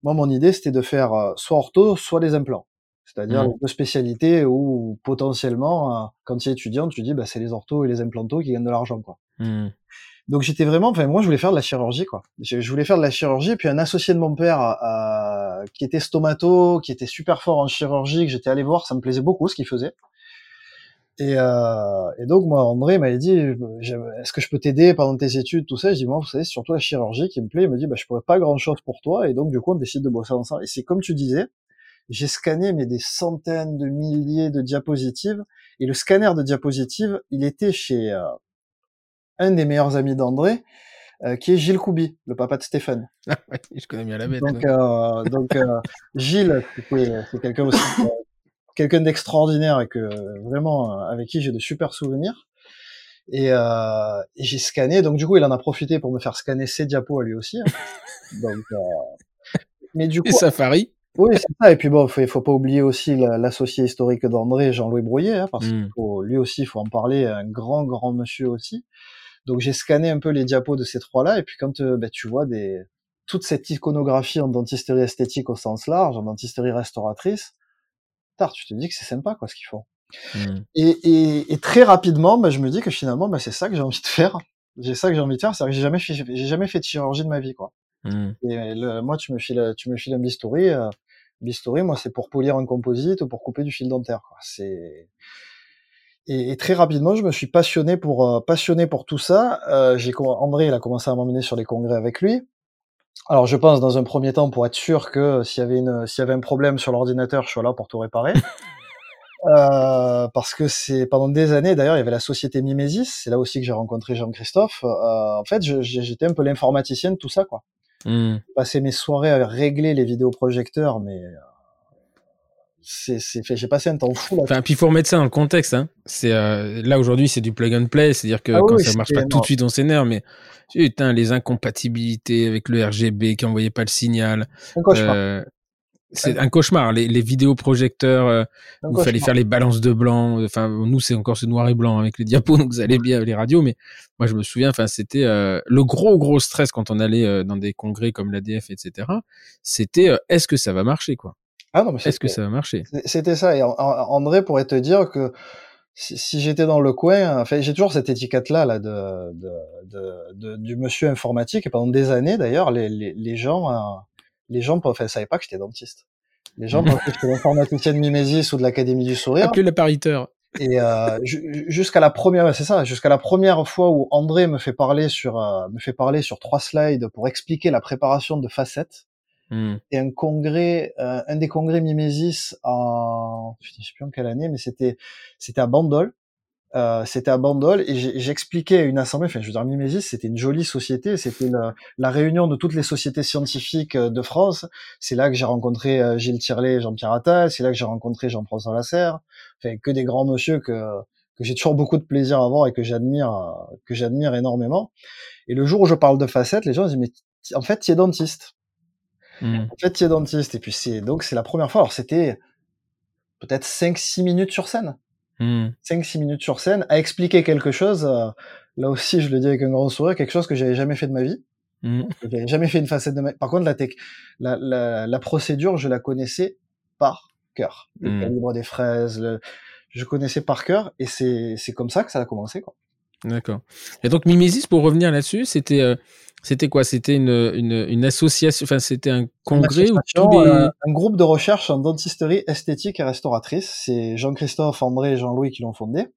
Moi mon idée c'était de faire euh, soit ortho, soit les implants, c'est-à-dire Mmh. les deux spécialités où potentiellement euh, quand tu es étudiant, tu dis bah c'est les orthos et les implantos qui gagnent de l'argent quoi. Mmh. Donc j'étais vraiment, enfin moi je voulais faire de la chirurgie quoi. Je, je voulais faire de la chirurgie, puis un associé de mon père euh, qui était stomato, qui était super fort en chirurgie, que j'étais allé voir, ça me plaisait beaucoup ce qu'il faisait. Et, euh, et donc moi André m'avait dit, est-ce que je peux t'aider pendant tes études, tout ça? Je dis moi vous savez c'est surtout la chirurgie qui me plaît. Il me dit bah je pourrais pas grand chose pour toi, et donc du coup on décide de bosser ensemble. Et c'est comme tu disais, j'ai scanné mais des centaines de milliers de diapositives, et le scanner de diapositives, il était chez euh, un des meilleurs amis d'André, euh, qui est Gilles Coubi, le papa de Stéphane. Ah ouais, je connais bien la bête. Donc, euh, donc euh, Gilles, c'est quelqu'un aussi, euh, quelqu'un d'extraordinaire et que vraiment avec qui j'ai de super souvenirs. Et, euh, et j'ai scanné, donc du coup il en a profité pour me faire scanner ses diapos à lui aussi. Hein. donc, mais du coup, et Safari. Oui, c'est ça. Et puis bon, il faut, faut pas oublier aussi l'associé historique d'André, Jean-Louis Brouillet, hein, parce mmh. que lui aussi, il faut en parler, un grand, grand monsieur aussi. Donc j'ai scanné un peu les diapos de ces trois-là, et puis quand euh, ben, tu vois des toute cette iconographie en dentisterie esthétique au sens large, en dentisterie restauratrice, tard, tu te dis que c'est sympa quoi ce qu'ils font. Mmh. Et, et, et, très rapidement, ben, je me dis que finalement, ben, c'est ça que j'ai envie de faire. J'ai ça que j'ai envie de faire, c'est que j'ai jamais fait, j'ai jamais fait de chirurgie de ma vie quoi. Mmh. Et le, moi, tu me files, tu me files un bistouri. Euh, bistouri, moi, c'est pour polir un composite ou pour couper du fil dentaire. C'est et, et, très rapidement, je me suis passionné pour euh, passionné pour tout ça. Euh, j'ai André, il a commencé à m'emmener sur les congrès avec lui. Alors, je pense dans un premier temps pour être sûr que s'il y avait une s'il y avait un problème sur l'ordinateur, je sois là pour tout réparer. euh, parce que c'est pendant des années, d'ailleurs, il y avait la société Mimesis. C'est là aussi que j'ai rencontré Jean-Christophe. Euh, en fait, j'étais un peu l'informaticien de tout ça, quoi. Mmh. Passer mes soirées à régler les vidéoprojecteurs, mais euh, c'est fait. J'ai passé un temps fou. Là enfin, puis il faut remettre ça dans le contexte. Hein. C'est euh, là aujourd'hui, c'est du plug and play, c'est-à-dire que ah quand oui, ça marche pas tout de suite, on s'énerve. Mais putain, les incompatibilités avec le RGB qui envoyait pas le signal. Euh, c'est un cauchemar. Les, les vidéoprojecteurs, euh, où il fallait faire les balances de blanc. Enfin, nous, c'est encore ce noir et blanc avec les diapos, donc ça allait bien avec les radios. Mais moi, je me souviens, enfin, c'était euh, le gros, gros stress quand on allait euh, dans des congrès comme l'ADF, etc. C'était euh, est-ce que ça va marcher, quoi? Ah non, mais Est-ce que ça va marcher? C'était ça. Et An- An- André pourrait te dire que si, si j'étais dans le coin, enfin, j'ai toujours cette étiquette-là là, de, de, de, de- du monsieur informatique. Et pendant des années, d'ailleurs, les, les, les gens, euh, les gens enfin, savaient pas que j'étais dentiste. Les gens pensaient que j'étais l'informaticien de Mimesis ou de l'Académie du Sourire. Appelez l'appariteur. Et euh, ju- jusqu'à la première, c'est ça, jusqu'à la première fois où André me fait parler sur, euh, me fait parler sur trois slides pour expliquer la préparation de facettes Hmm. et un congrès, euh, un des congrès Mimesis en, je sais plus en quelle année, mais c'était, c'était à Bandol. Euh, c'était à Bandol et j'expliquais à une assemblée, enfin je veux dire Mimesis c'était une jolie société, c'était la, la réunion de toutes les sociétés scientifiques euh, de France. C'est là que j'ai rencontré euh, Gilles Tirlet et Jean-Pierre Attal, c'est là que j'ai rencontré Jean-François Lasserre, enfin que des grands monsieur que, que j'ai toujours beaucoup de plaisir à voir et que j'admire, euh, que j'admire énormément. Et le jour où je parle de facettes, les gens disent mais en fait tu es dentiste. Hmm. En fait, tu es dentiste. Et puis, c'est, donc, c'est la première fois. Alors, c'était peut-être 5-6 minutes sur scène. Hmm. 5-6 minutes sur scène à expliquer quelque chose. euh, là aussi, je le dis avec un grand sourire, quelque chose que j'avais jamais fait de ma vie. Hmm. J'avais jamais fait une facette de ma Par contre, la, tech, la, la, la procédure, je la connaissais par cœur. Le Mm. calibre des fraises, le... je connaissais par cœur. Et c'est, c'est comme ça que ça a commencé, quoi. D'accord. Et donc Mimesis, pour revenir là-dessus, c'était euh, c'était quoi? C'était une, une, une association, enfin c'était un congrès tous les euh, un groupe de recherche en dentisterie esthétique et restauratrice. C'est Jean-Christophe, André et Jean-Louis qui l'ont fondé.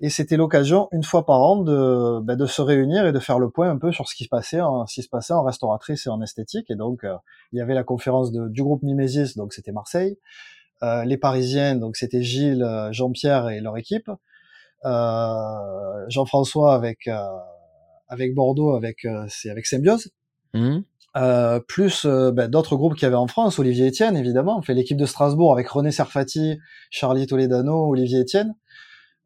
Et c'était l'occasion, une fois par an, de, ben, de se réunir et de faire le point un peu sur ce qui se passait en, ce qui se passait en restauratrice et en esthétique. Et donc, euh, il y avait la conférence de, du groupe Mimesis, donc c'était Marseille. Euh, les Parisiens, donc c'était Gilles, Jean-Pierre et leur équipe. Euh, Jean-François avec euh, avec Bordeaux, avec euh, c'est avec Symbiose. Hmm. Euh, plus euh, ben, d'autres groupes qu'il y avait en France, Olivier Etienne évidemment, on fait l'équipe de Strasbourg avec René Serfati, Charlie Toledano, Olivier Etienne,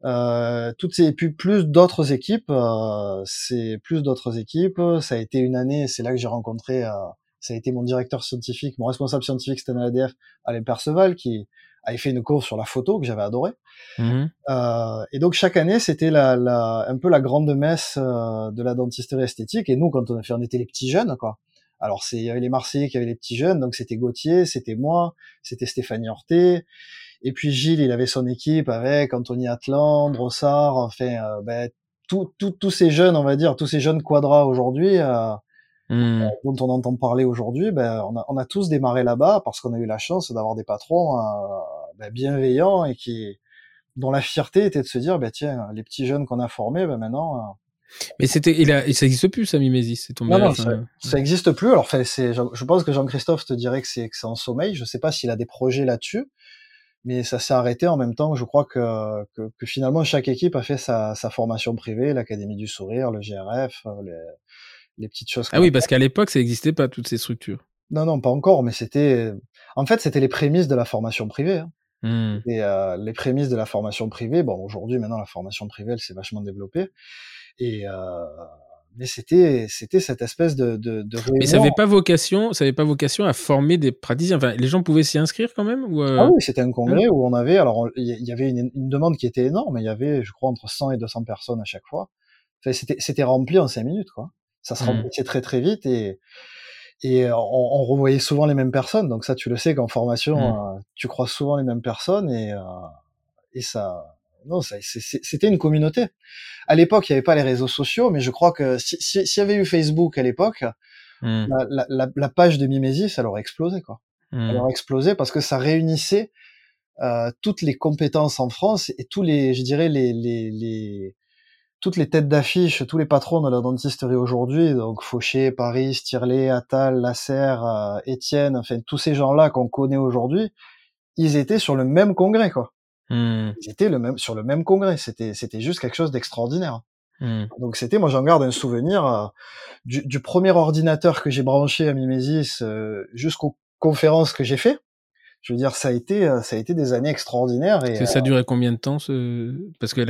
euh, toutes ces et puis plus d'autres équipes, euh, c'est plus d'autres équipes. Ça a été une année, c'est là que j'ai rencontré, euh, ça a été mon directeur scientifique, mon responsable scientifique c'était à l'ADF, Alain Perceval, qui avait fait une course sur la photo que j'avais adoré. Hmm. Euh, et donc chaque année, c'était la, la, un peu la grande messe euh, de la dentisterie esthétique. Et nous, quand on a fait, on était les petits jeunes, quoi. Alors c'est, il y avait les Marseillais qui avaient les petits jeunes, donc c'était Gauthier, c'était moi, c'était Stéphanie Horté. Et puis Gilles, il avait son équipe avec Anthony Atlan, Drossard, enfin, euh, ben, tous ces jeunes, on va dire, tous ces jeunes quadras aujourd'hui, euh, Hmm. dont on entend parler aujourd'hui, ben, on, a, on a tous démarré là-bas parce qu'on a eu la chance d'avoir des patrons euh, ben, bienveillants et qui, dont la fierté était de se dire, ben, tiens, les petits jeunes qu'on a formés, ben, maintenant, euh, Mais c'était, il a, ça existe plus ça Mimesis, c'est tombé. non, non, ça, ça existe plus. Alors, enfin, c'est, je, je pense que Jean-Christophe te dirait que c'est, que c'est en sommeil. Je sais pas s'il a des projets là-dessus, mais ça s'est arrêté en même temps. Je crois que, que, que finalement chaque équipe a fait sa, sa formation privée, l'Académie du Sourire, le GRF, euh, les, les petites choses. Ah oui, parce qu'à l'époque, ça n'existait pas toutes ces structures. Non, non, pas encore, mais c'était, en fait, c'était les prémices de la formation privée. Hein. Hmm. Et euh, les prémices de la formation privée, bon, aujourd'hui, maintenant, la formation privée, elle s'est vachement développée. Et euh, mais c'était, c'était cette espèce de, de, de Mais ça n'avait pas vocation, ça avait pas vocation à former des praticiens. Enfin, les gens pouvaient s'y inscrire quand même ou euh, Ah oui, c'était un congrès où on avait, alors il y y avait une, une demande qui était énorme, il y avait, je crois, entre 100 et 200 personnes à chaque fois. Enfin, c'était, c'était rempli en 5 minutes, quoi. Ça se remplissait très très vite et, et on, on revoyait souvent les mêmes personnes. Donc ça, tu le sais qu'en formation, Mhm. euh, tu croises souvent les mêmes personnes et, euh, et ça, non, ça, c'était une communauté. À l'époque, il n'y avait pas les réseaux sociaux, mais je crois que si- si- s'il y avait eu Facebook à l'époque, hmm, la, la- la, page de Mimesis, elle aurait explosé, quoi elle aurait explosé parce que ça réunissait euh, toutes les compétences en France et tous les, je dirais les, les, les toutes les têtes d'affiche, tous les patrons de la dentisterie aujourd'hui, donc Fauché, Paris, Stirlet, Attal, Lasserre, euh, Étienne, enfin tous ces gens-là qu'on connaît aujourd'hui, ils étaient sur le même congrès quoi. Hmm, Ils étaient le même sur le même congrès. C'était c'était juste quelque chose d'extraordinaire. hmm. Donc c'était, moi j'en garde un souvenir euh, du, du premier ordinateur que j'ai branché à Mimesis euh, jusqu'aux conférences que j'ai fait. Je veux dire, ça a été, euh, ça a été des années extraordinaires. Et, ça, a duré combien de temps ce... Parce que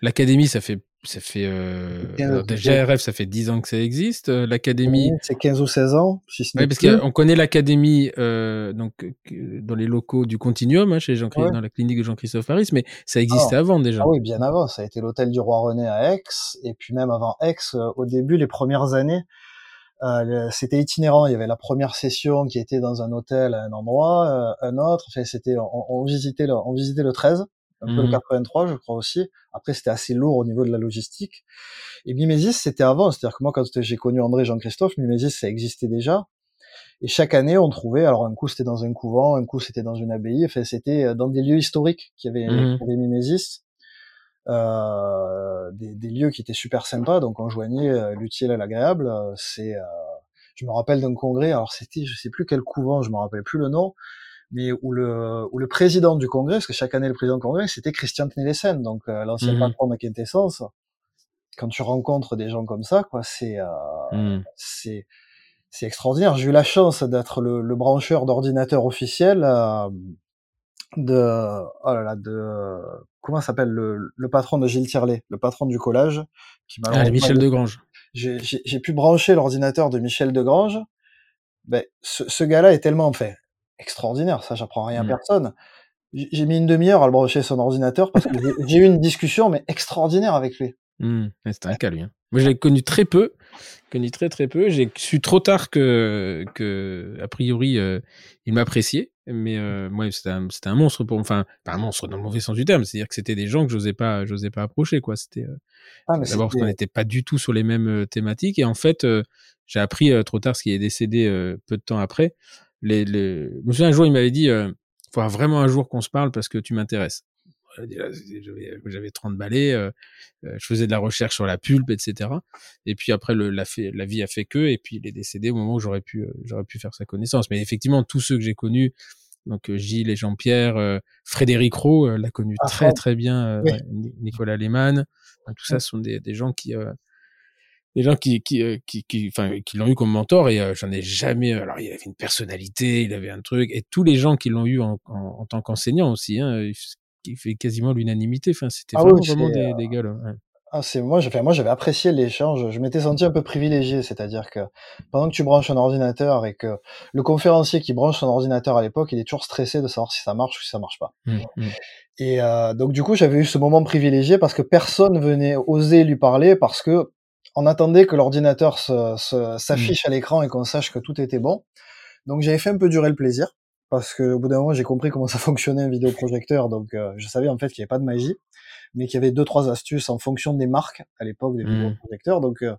l'académie, ça fait, ça fait euh... déjà RF, ça fait 10 ans que ça existe. Euh, l'académie, c'est 15 ou 16 ans. Si ce oui, parce qu'on connaît l'académie euh, donc dans les locaux du Continuum, hein, chez Jean dans la clinique de Jean-Christophe Paris, mais ça existait ah. avant déjà. Ah oui, bien avant. Ça a été l'hôtel du roi René à Aix, et puis même avant Aix, au début, les premières années. Euh, c'était itinérant. Il y avait la première session qui était dans un hôtel à un endroit, euh, un autre. Enfin, c'était on, visitait le, on visitait le 13, un peu le 83, mmh. je crois aussi. Après, c'était assez lourd au niveau de la logistique. Et Mimesis, c'était avant. C'est-à-dire que moi, quand j'ai connu André Jean-Christophe, Mimesis, ça existait déjà. Et chaque année, on trouvait, alors un coup c'était dans un couvent, un coup c'était dans une abbaye, enfin c'était euh, dans des lieux historiques qui avaient, mmh. Mimesis. Euh, des, des, lieux qui étaient super sympas, donc on joignait euh, l'utile à l'agréable. Euh, c'est, je me rappelle d'un congrès, alors c'était, je sais plus quel couvent, je me rappelle plus le nom, mais où le, où le président du congrès, parce que chaque année le président du congrès, c'était Christian Tnelesen, donc l'ancien mmh. patron de Quintessence. Quand tu rencontres des gens comme ça, quoi, c'est, mmh. c'est, c'est extraordinaire. J'ai eu la chance d'être le, le brancheur d'ordinateur officiel de, oh là là, de, comment s'appelle le, le, patron de Gilles Tirlet, le patron du collage, qui ah, Michel Degrange. J'ai pu brancher l'ordinateur de Michel Degrange. Ben, ce, ce gars-là est tellement, fait, extraordinaire. Ça, j'apprends rien à mmh. personne. J'ai mis une demi-heure à le brancher son ordinateur parce que j'ai eu une discussion, mais extraordinaire avec lui. Mmh. C'était un cas, lui. Hein. Moi, je l'ai connu très peu, connu très très peu. J'ai su trop tard que, que a priori, euh, il m'appréciait. Mais euh, moi, c'était un, un, monstre pour, enfin, pas un monstre dans le mauvais sens du terme. C'est-à-dire que c'était des gens que j'osais pas, j'osais pas approcher, quoi. C'était euh, ah, d'abord parce qu'on n'était pas du tout sur les mêmes euh, thématiques. Et en fait, j'ai appris trop tard ce qui est décédé peu de temps après. Les, les... Je me souviens un jour, il m'avait dit, il faudra vraiment un jour qu'on se parle parce que tu m'intéresses j'avais 30 balais, euh, euh, je faisais de la recherche sur la pulpe, etc. Et puis après, le, la, fait, la vie a fait que, et puis il est décédé au moment où j'aurais pu, euh, j'aurais pu faire sa connaissance. Mais effectivement, tous ceux que j'ai connus, donc Gilles et Jean-Pierre, Frédéric Rowe l'a connu ah, très très bien, Nicolas Lehmann, tout ça sont des, des gens qui des gens qui qui qui qui enfin qui l'ont eu comme mentor et j'en ai jamais alors il avait une personnalité il avait un truc et tous les gens qui l'ont eu en, en, en tant qu'enseignant aussi hein, qui fait quasiment l'unanimité. Enfin, c'était ah vraiment, vraiment des, des, gars là. Ah, c'est moi, enfin, moi j'avais apprécié l'échange. Je m'étais senti un peu privilégié, c'est-à-dire que pendant que tu branches un ordinateur et que le conférencier qui branche son ordinateur à l'époque, il est toujours stressé de savoir si ça marche ou si ça marche pas. Mmh, mmh. Et euh, donc du coup, j'avais eu ce moment privilégié parce que personne venait oser lui parler parce que on attendait que l'ordinateur s'affiche mmh. à l'écran et qu'on sache que tout était bon. Donc j'avais fait un peu durer le plaisir parce que au bout d'un moment j'ai compris comment ça fonctionnait un vidéoprojecteur, donc euh, je savais en fait qu'il n'y avait pas de magie, mais qu'il y avait deux trois astuces en fonction des marques à l'époque des mmh. vidéoprojecteurs. Donc euh,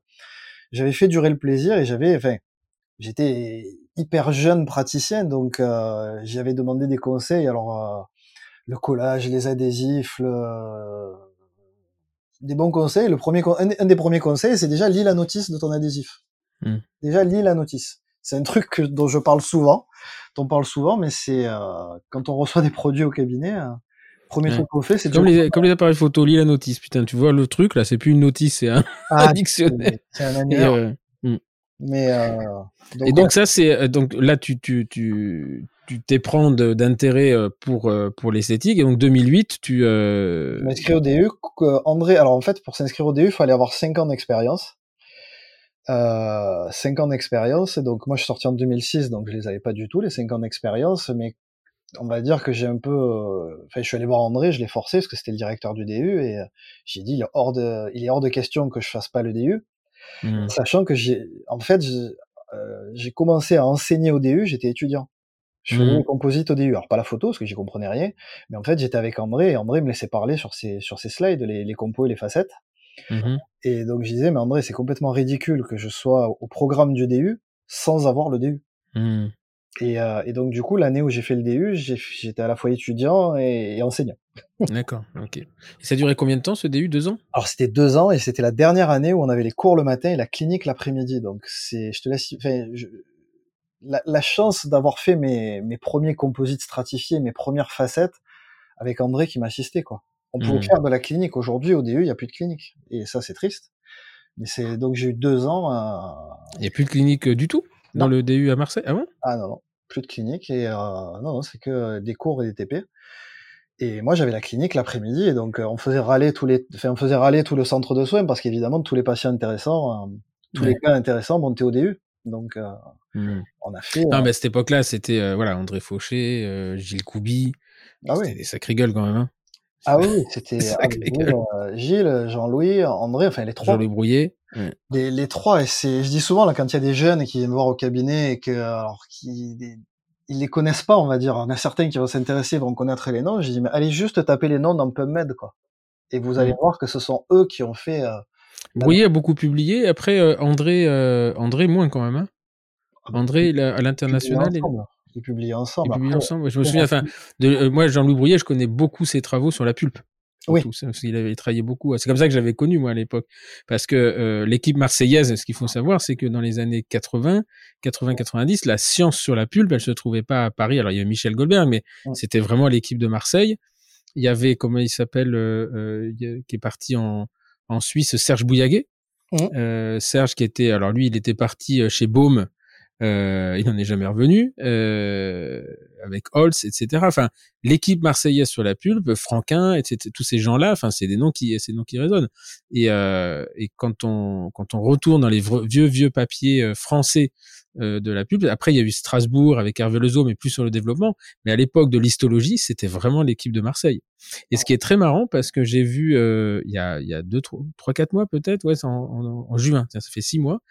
j'avais fait durer le plaisir et j'avais, enfin, j'étais hyper jeune praticien, donc euh, j'avais demandé des conseils. Alors le collage, les adhésifs, des bons conseils. Le premier, un, des premiers conseils, c'est déjà lis la notice de ton adhésif. Mmh. Déjà lis la notice. C'est un truc dont je parle souvent, dont on parle souvent, mais c'est euh, quand on reçoit des produits au cabinet, euh, premier truc qu'on fait, c'est comme les, comme les appareils photo, lis la notice. Putain, tu vois le truc là, c'est plus une notice, c'est un, ah, dictionnaire. C'est un annuaire. Euh, hmm. Mais donc, et donc ça c'est donc là tu tu tu tu t'éprends d'intérêt pour pour l'esthétique et donc 2008 tu euh... m'inscris au DU André alors en fait pour s'inscrire au DU il fallait avoir 5 ans d'expérience euh, 5 ans d'expérience. Donc moi je suis sorti en 2006, donc je les avais pas du tout les 5 ans d'expérience, mais on va dire que j'ai un peu, euh, enfin je suis allé voir André, je l'ai forcé parce que c'était le directeur du DU et euh, j'ai dit il est hors de, il est hors de question que je fasse pas le DU, mmh. sachant que j'ai, en fait euh, j'ai commencé à enseigner au DU, j'étais étudiant. Je faisais mmh. composite au DU, alors pas la photo parce que j'y comprenais rien, mais en fait j'étais avec André et André me laissait parler sur ses sur ses slides, les, les compos et les facettes. Mmh et donc je disais, mais André, c'est complètement ridicule que je sois au programme du DU sans avoir le DU. Mmh. Et, euh, et, donc du coup, l'année où j'ai fait le DU, j'étais à la fois étudiant et, enseignant. D'accord, ok. Et ça durait combien de temps ce DU Deux ans? Alors c'était deux ans et c'était la dernière année où on avait les cours le matin et la clinique l'après-midi. Donc c'est, je te laisse, enfin, la, la, chance d'avoir fait mes, mes premiers composites stratifiés, mes premières facettes avec André qui m'assistait quoi. On pouvait mmh. faire de la clinique. Aujourd'hui, au DU, il n'y a plus de clinique. Et ça, c'est triste. Mais c'est donc j'ai eu deux ans. Il n'y a plus de clinique euh, du tout? Dans le DU à Marseille? Ah bon? Ah non, non. plus de clinique et non, non, c'est que des cours et des TP. Et moi, j'avais la clinique l'après-midi, et donc on faisait râler tous les, enfin, on faisait râler tout le centre de soins parce qu'évidemment tous les patients intéressants, tous les cas intéressants montaient au DU. Donc, mmh. on a fait. Non, mais à cette époque-là, c'était voilà André Fauché, Gilles Coubi. Ah oui. Des sacrés gueules quand même. Hein. Ah oui, c'était Gilles, Jean-Louis, André, enfin les trois. Jean-Louis Brouillet. Les, les, trois, et c'est, je dis souvent là quand il y a des jeunes qui viennent voir au cabinet et que alors qui ils les connaissent pas, on va dire. Il y en a certains qui vont s'intéresser, vont connaître les noms. Je dis mais allez juste taper les noms dans PubMed quoi, et vous allez voir que ce sont eux qui ont fait. Euh, Brouillet a beaucoup publié. Après euh, André, euh, André moins quand même. Hein. Ah André à l'international. Ils publient ensemble. Ils publient ensemble. Je me souviens, enfin, de, moi Jean-Louis Brouillet, je connais beaucoup ses travaux sur la pulpe. Oui. parce qu'il avait travaillé beaucoup. C'est comme ça que j'avais connu moi à l'époque, parce que euh, l'équipe marseillaise, ce qu'il faut savoir, c'est que dans les années 80, 80-90, la science sur la pulpe, elle se trouvait pas à Paris. Alors il y avait Michel Goldberg, mais c'était vraiment l'équipe de Marseille. Il y avait comment il s'appelle, euh, euh, qui est parti en, en Suisse, Serge Bouillaguet. Mmh. Serge qui était, alors lui, il était parti chez Baume euh, il n'en est jamais revenu euh, avec Holtz, etc. Enfin, l'équipe marseillaise sur la pulpe, Franquin, etc. Tous ces gens-là, enfin, c'est des noms qui, c'est noms qui résonnent. Et, euh, et quand on quand on retourne dans les vieux vieux papiers euh, français euh, de la pulpe, après il y a eu Strasbourg avec Hervé Lezo, mais plus sur le développement. Mais à l'époque de l'histologie, c'était vraiment l'équipe de Marseille. Et ce qui est très marrant parce que j'ai vu euh, il y a il y a deux trois quatre mois peut-être, ouais, en, en, en juin, ça fait six mois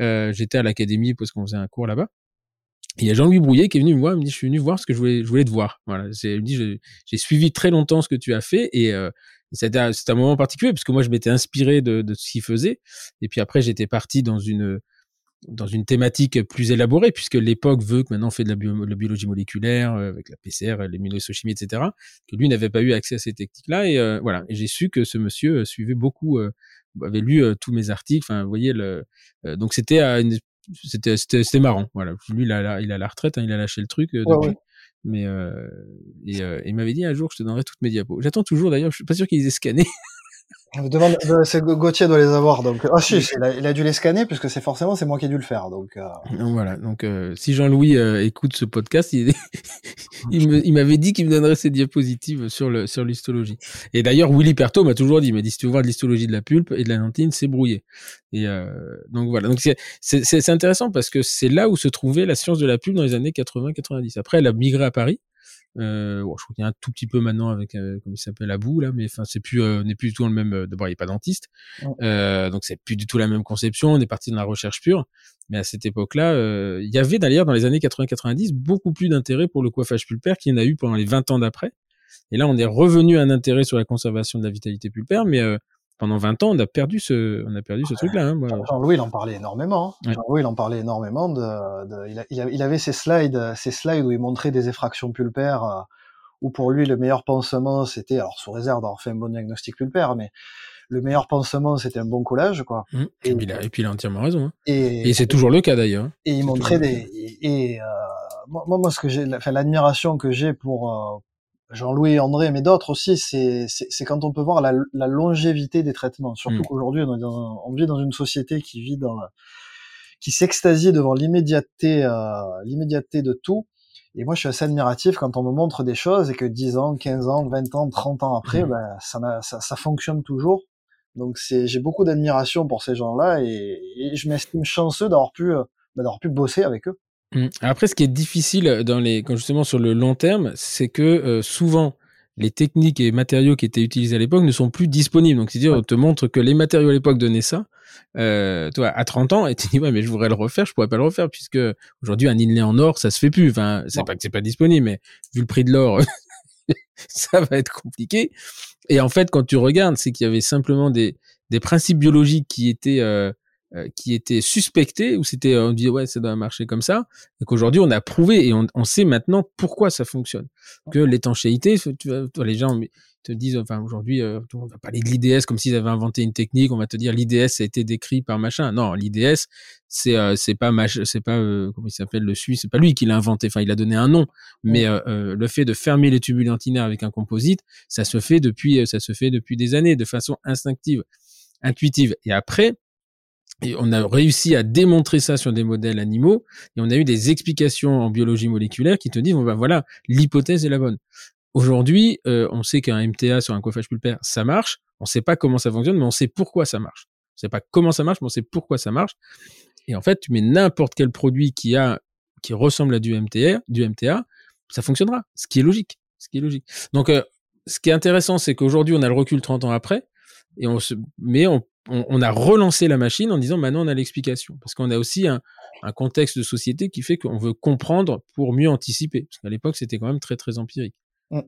euh, j'étais à l'académie parce qu'on faisait un cours là-bas. Il y a Jean-Louis Brouillet qui est venu me voir, il me dit je suis venu voir ce que je voulais, te voir. Voilà, il me dit j'ai suivi très longtemps ce que tu as fait et euh, c'était un, moment particulier parce que moi je m'étais inspiré de, de ce qu'il faisait et puis après j'étais parti dans une dans une thématique plus élaborée puisque l'époque veut que maintenant on fait de la, biologie moléculaire euh, avec la PCR, l'immunohistochimie, etc. Que lui n'avait pas eu accès à ces techniques-là et euh, voilà. J'ai su que ce monsieur suivait beaucoup avait lu euh, tous mes articles. Enfin, vous voyez le. Euh, donc c'était c'était c'était marrant. Voilà. Lui, il a, il a la retraite, hein, il a lâché le truc euh, depuis. Mais et, il m'avait dit un jour, je te donnerai toutes mes diapos. J'attends toujours d'ailleurs. Je suis pas sûr qu'ils aient scanné. Demande, euh, c'est Gauthier doit les avoir, donc ah si, il a, il a, dû les scanner puisque c'est forcément c'est moi qui ai dû le faire, donc. Euh... voilà, donc euh, si Jean-Louis euh, écoute ce podcast, il, il m'avait dit qu'il me donnerait ses diapositives sur le sur l'histologie. Et d'ailleurs, Willy Perto m'a toujours dit, m'a dit si tu veux voir de l'histologie de la pulpe et de la lentine, c'est brouillé. Et donc voilà, donc c'est intéressant parce que c'est là où se trouvait la science de la pulpe dans les années 80-90. Après, elle a migré à Paris. Euh, bon, je crois qu'il y a un tout petit peu maintenant avec euh, comme il s'appelle Abou là, mais enfin c'est plus euh, n'est plus du tout le même. D'abord il est pas dentiste, euh, donc c'est plus du tout la même conception. On est parti dans la recherche pure, mais à cette époque-là, il y avait d'ailleurs dans les années 80-90 beaucoup plus d'intérêt pour le coiffage pulpaire qu'il y en a eu pendant les 20 ans d'après. Et là, on est revenu à un intérêt sur la conservation de la vitalité pulpaire, mais pendant 20 ans, on a perdu ce, on a perdu ce truc-là. Hein, Jean-Louis, il en parlait énormément. Hein. Jean-Louis, il en parlait énormément. De, de il, avait ses slides, ses slides où il montrait des effractions pulpaires, euh, où pour lui, le meilleur pansement, c'était, alors sous réserve d'avoir fait un bon diagnostic pulpaire, mais le meilleur pansement, c'était un bon collage, quoi. Mmh. Et, puis il a, et, puis il a, entièrement raison. Hein. Et, c'est toujours le cas d'ailleurs. Hein. Et il montrait des, et, euh, moi, moi, ce que j'ai, enfin, l'admiration que j'ai pour, euh, Jean-Louis et André, mais d'autres aussi, c'est quand on peut voir la, la longévité des traitements. Surtout mm. qu'aujourd'hui, on, on, vit dans une société qui vit dans qui s'extasie devant l'immédiateté, euh, l'immédiateté de tout. Et moi, je suis assez admiratif quand on me montre des choses et que 10 ans, 15 ans, 20 ans, 30 ans après, mm. ben, ça, ça, ça, fonctionne toujours. Donc, j'ai beaucoup d'admiration pour ces gens-là et, et, je m'estime chanceux d'avoir pu, euh, ben, d'avoir pu bosser avec eux. Mmh. Après, ce qui est difficile dans les, justement sur le long terme, c'est que euh, souvent les techniques et matériaux qui étaient utilisés à l'époque ne sont plus disponibles. Donc, c'est-à-dire, on te montre que les matériaux à l'époque donnaient ça. Euh, toi, à 30 ans, et tu dis, ouais, mais je voudrais le refaire, je pourrais pas le refaire, puisque aujourd'hui, un inlay en or, ça se fait plus. Enfin, c'est pas que c'est pas disponible, mais vu le prix de l'or, ça va être compliqué. Et en fait, quand tu regardes, c'est qu'il y avait simplement des, des principes biologiques qui étaient, euh, euh, qui était suspecté, où c'était, on dit ouais, ça doit marcher comme ça, et qu'aujourd'hui on a prouvé et on, on, sait maintenant pourquoi ça fonctionne. Que l'étanchéité, tu vois, les gens te disent, enfin aujourd'hui, euh, on va parler de l'IDS comme s'ils avaient inventé une technique, on va te dire l'IDS a été décrit par machin. Non, l'IDS, c'est euh, c'est pas c'est pas comment il s'appelle le Suisse, c'est pas lui qui l'a inventé. Enfin, il a donné un nom, mais le fait de fermer les tubules antinaires avec un composite, ça se fait depuis ça se fait depuis des années de façon instinctive, intuitive. Et après Et on a réussi à démontrer ça sur des modèles animaux, et on a eu des explications en biologie moléculaire qui te disent, ben voilà, l'hypothèse est la bonne. Aujourd'hui, euh, on sait qu'un MTA sur un coiffage pulpaire, ça marche. On ne sait pas comment ça fonctionne, mais on sait pourquoi ça marche. On ne sait pas comment ça marche, mais on sait pourquoi ça marche. Et en fait, tu mets n'importe quel produit qui a, qui ressemble à du MTA, du MTA, ça fonctionnera. Ce qui est logique. Ce qui est logique. Donc, euh, ce qui est intéressant, c'est qu'aujourd'hui, on a le recul 30 ans après, et on se, mais on, on, a relancé la machine en disant maintenant on a l'explication. Parce qu'on a aussi un, un, contexte de société qui fait qu'on veut comprendre pour mieux anticiper. Parce qu'à l'époque, c'était quand même très, très empirique. Mm.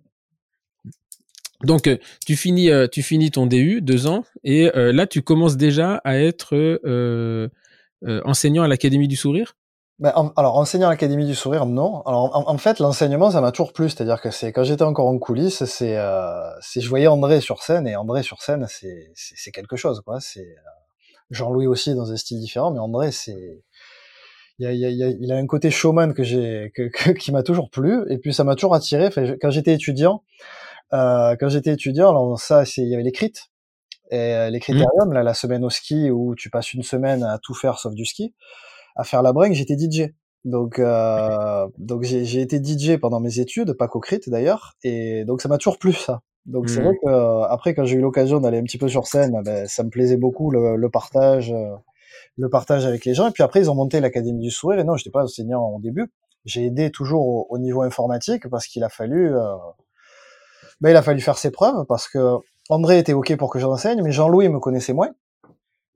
Donc, euh, tu finis, euh, tu finis ton DU, deux ans, et euh, là, tu commences déjà à être enseignant à l'Académie du Sourire ben, alors, enseignant à l'Académie du Sourire, non. Alors, en, fait, l'enseignement, ça m'a toujours plu. C'est-à-dire que c'est quand j'étais encore en coulisses, c'est, c'est je voyais André sur scène, et André sur scène, c'est, c'est, quelque chose, quoi. C'est Jean-Louis aussi dans un style différent, mais André, c'est il, a, un côté showman que j'ai, qui m'a toujours plu, et puis ça m'a toujours attiré. quand j'étais étudiant, euh, quand j'étais étudiant, alors ça, c'est, il y avait les crit et euh, les mmh. critériums, là, la semaine au ski où tu passes une semaine à tout faire sauf du ski, à faire la bringue, j'étais DJ. Donc, euh, donc j'ai, été DJ pendant mes études, pas crit d'ailleurs, et donc ça m'a toujours plu ça. Donc c'est mmh. vrai que après quand j'ai eu l'occasion d'aller un petit peu sur scène, ben, ça me plaisait beaucoup le, le partage, le partage avec les gens. Et puis après, ils ont monté l'Académie du Sourire. Et non, je n'étais pas enseignant au début. J'ai aidé toujours au, niveau informatique parce qu'il a fallu, euh, ben, il a fallu faire ses preuves parce que André était ok pour que j'enseigne, mais Jean-Louis me connaissait moins.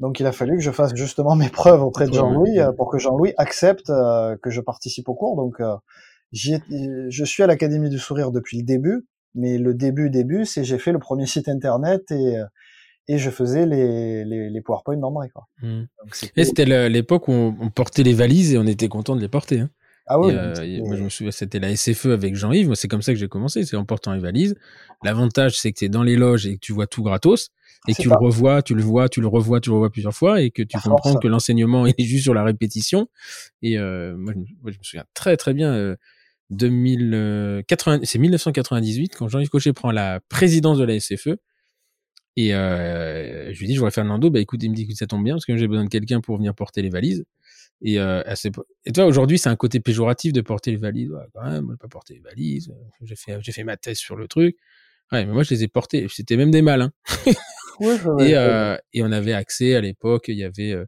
Donc il a fallu que je fasse justement mes preuves auprès de Jean-Louis euh, pour que Jean-Louis accepte euh, que je participe au cours. Donc je suis à l'Académie du Sourire depuis le début, mais le début début, c'est j'ai fait le premier site internet et et je faisais les, les, les PowerPoint d'André. Quoi. Mmh. Et c'était l'époque où on, portait les valises et on était content de les porter. Hein. Ah oui. Euh, moi, je me souviens, c'était la SFE avec Jean-Yves. Moi, c'est comme ça que j'ai commencé, c'est en portant les valises. L'avantage, c'est que tu es dans les loges et que tu vois tout gratos et tu le revois, tu le vois, tu le revois, tu le revois plusieurs fois et que tu comprends que l'enseignement est juste sur la répétition. Et euh, moi, je, je, me souviens très très bien. Euh, 2080, c'est 1998 quand Jean-Yves Cochet prend la présidence de la SFE et euh, je lui dis, je voudrais faire Nando. Bah écoute, il me dit que ça tombe bien parce que j'ai besoin de quelqu'un pour venir porter les valises. Et, euh, et toi, aujourd'hui, c'est un côté péjoratif de porter les valises. Ouais, quand même, moi, pas porter les valises. J'ai fait, j'ai fait ma thèse sur le truc. Ouais, mais moi, je les ai portées. C'était même des malins. ouais, et, euh, et on avait accès à l'époque. Il y avait, euh,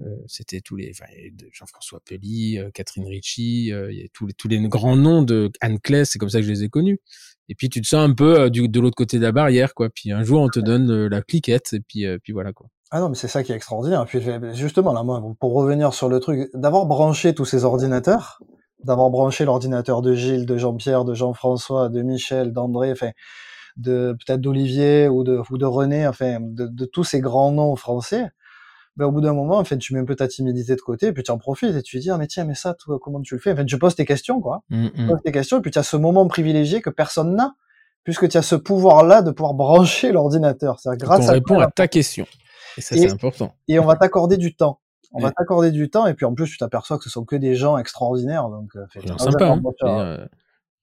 euh, c'était tous les, enfin, Jean-François Pelly, Catherine Ritchie, il y a tous les, tous les grands noms de Anne Claes. C'est comme ça que je les ai connus. Et puis tu te sens un peu du, de l'autre côté de la barrière, quoi. Puis un jour on te donne la cliquette et puis euh, puis voilà quoi. Ah non, mais c'est ça qui est extraordinaire. Puis justement là, moi, pour revenir sur le truc, d'avoir branché tous ces ordinateurs, d'avoir branché l'ordinateur de Gilles, de Jean-Pierre, de Jean-François, de Michel, d'André, enfin, de peut-être d'Olivier ou de ou de René, enfin, de, de tous ces grands noms français ben, au bout d'un moment, en fait, tu mets un peu ta timidité de côté, et puis tu en profites, et tu dis, ah, mais tiens, mais ça, toi, comment tu le fais? En fait, tu poses tes questions, quoi. Mmh, tu poses tes questions, et puis tu as ce moment privilégié que personne n'a, puisque tu as ce pouvoir-là de pouvoir brancher l'ordinateur. C'est grâce on répond à ta question. Et ça, c'est important. Et on va t'accorder du temps. On va t'accorder du temps, et puis en plus, tu t'aperçois que ce sont que des gens extraordinaires, donc, euh, sympa, hein.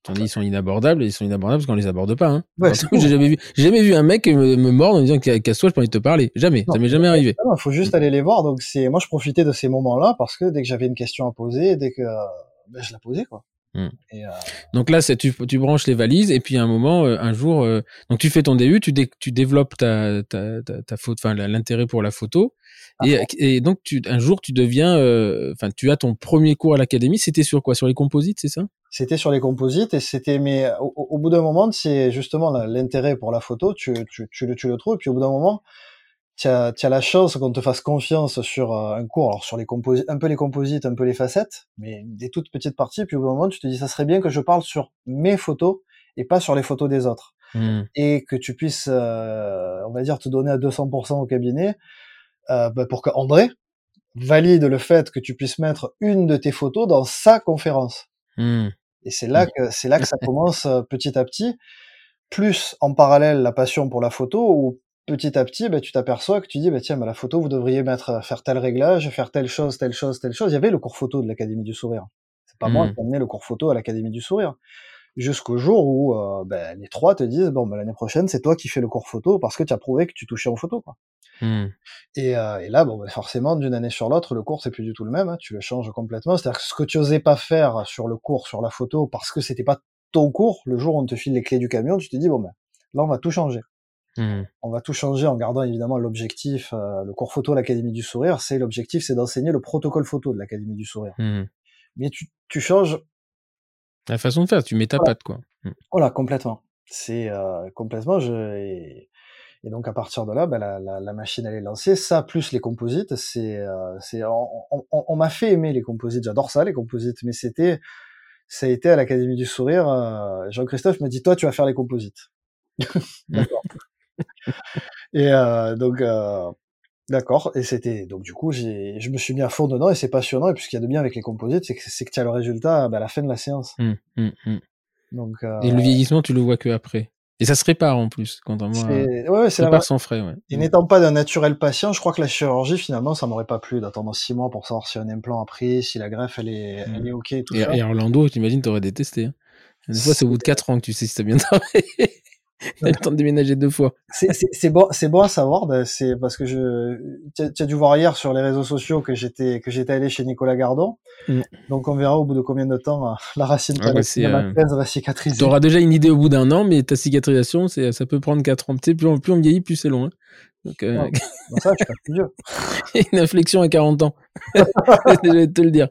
Tandis ils sont inabordables, et ils sont inabordables parce qu'on les aborde pas. Hein. j'ai jamais vu, j'ai jamais vu un mec me, me mordre en disant casse-toi, je pas envie de te parler. Jamais, ça m'est jamais arrivé. Il faut juste aller les voir. Donc c'est, moi je profitais de ces moments-là parce que dès que j'avais une question à poser, dès que ben, je la posais quoi. Hmm. Et, euh... Donc là, c'est tu, tu branches les valises et puis à un moment, euh, un jour, euh, donc tu fais ton DU, tu, tu développes ta, ta, ta, ta faute, enfin l'intérêt pour la photo et, et, donc tu, un jour tu deviens, euh, enfin tu as ton premier cours à l'académie. C'était sur quoi? Sur les composites, c'est ça? C'était sur les composites et c'était, mais au, bout d'un moment, c'est justement l'intérêt pour la photo, tu, tu, tu, le, tu le trouves et puis au bout d'un moment, tu as, as, la chance qu'on te fasse confiance sur un cours, alors sur les composites, un peu les composites, un peu les facettes, mais des toutes petites parties. Puis au bout d'un moment, tu te dis, ça serait bien que je parle sur mes photos et pas sur les photos des autres. Mmh. Et que tu puisses, euh, on va dire, te donner à 200% au cabinet euh, bah, pour que André valide le fait que tu puisses mettre une de tes photos dans sa conférence. Mmh. Et c'est là mmh. que c'est là que ça commence euh, petit à petit. Plus en parallèle la passion pour la photo, où petit à petit, bah, tu t'aperçois que tu dis, bah, tiens, bah, la photo, vous devriez mettre, euh, faire tel réglage, faire telle chose, telle chose, telle chose. Il y avait le cours photo de l'Académie du Sourire. C'est pas moi mmh. qui ai amené le cours photo à l'Académie du Sourire. Jusqu'au jour où euh, ben, les trois te disent bon ben, l'année prochaine c'est toi qui fais le cours photo parce que tu as prouvé que tu touchais en photo quoi. Mmh. Et, euh, et, là bon ben, forcément d'une année sur l'autre le cours c'est plus du tout le même, hein, tu le changes complètement. C'est-à-dire que ce que tu osais pas faire sur le cours sur la photo parce que c'était pas ton cours, le jour où on te file les clés du camion, tu te dis bon ben là on va tout changer. Mmh. On va tout changer en gardant évidemment l'objectif, euh, le cours photo l'Académie du Sourire, c'est l'objectif c'est d'enseigner le protocole photo de l'Académie du Sourire. Mmh. Mais tu, tu changes la façon de faire, tu mets ta Voilà. patte, quoi. Mm. Voilà, complètement. C'est euh, complètement. Je, et, et donc à partir de là, bah, la, la, la machine elle est lancée. Ça plus les composites, c'est, euh, on, on, on m'a fait aimer les composites. J'adore ça les composites, mais c'était, ça a été à l'Académie du Sourire. euh, Jean-Christophe me dit toi tu vas faire les composites. D'accord. et donc D'accord, et c'était donc du coup j'ai je me suis mis à fond dedans et c'est passionnant et puis ce qu'il y a de bien avec les composites c'est que c'est que tu as le résultat bah, à la fin de la séance. Mm, mm, mm. Donc euh, Et le vieillissement, tu le vois que après. Et ça se répare en plus, contrairement à. c'est ouais, ouais, Ça c'est la sans frais, ouais. Et n'étant pas d'un naturel patient, je crois que la chirurgie finalement ça m'aurait pas plu d'attendre six mois pour savoir si un implant a pris, si la greffe elle est elle est ok et tout Et, ça. et Orlando, t'imagines, t'aurais détesté. hein. Des fois, c'est au bout de 4 ans que tu sais si t'as bien travaillé. T'as le temps de déménager deux fois. C'est bon, c'est bon à savoir. de- C'est parce que je, tu as- tu as dû voir hier sur les réseaux sociaux que j'étais que j'étais allé chez Nicolas Gardon. Mm. Donc on verra au bout de combien de temps euh, la racine Ah bah, c'est, euh, va cicatriser. T'auras déjà une idée au bout d'un an, mais ta cicatrisation, c'est, ça peut prendre 4 ans. Tu sais, plus on, plus on vieillit, plus c'est long. hein. Donc, euh, ça, je suis vieux. une inflexion à 40 ans. je vais te le dire.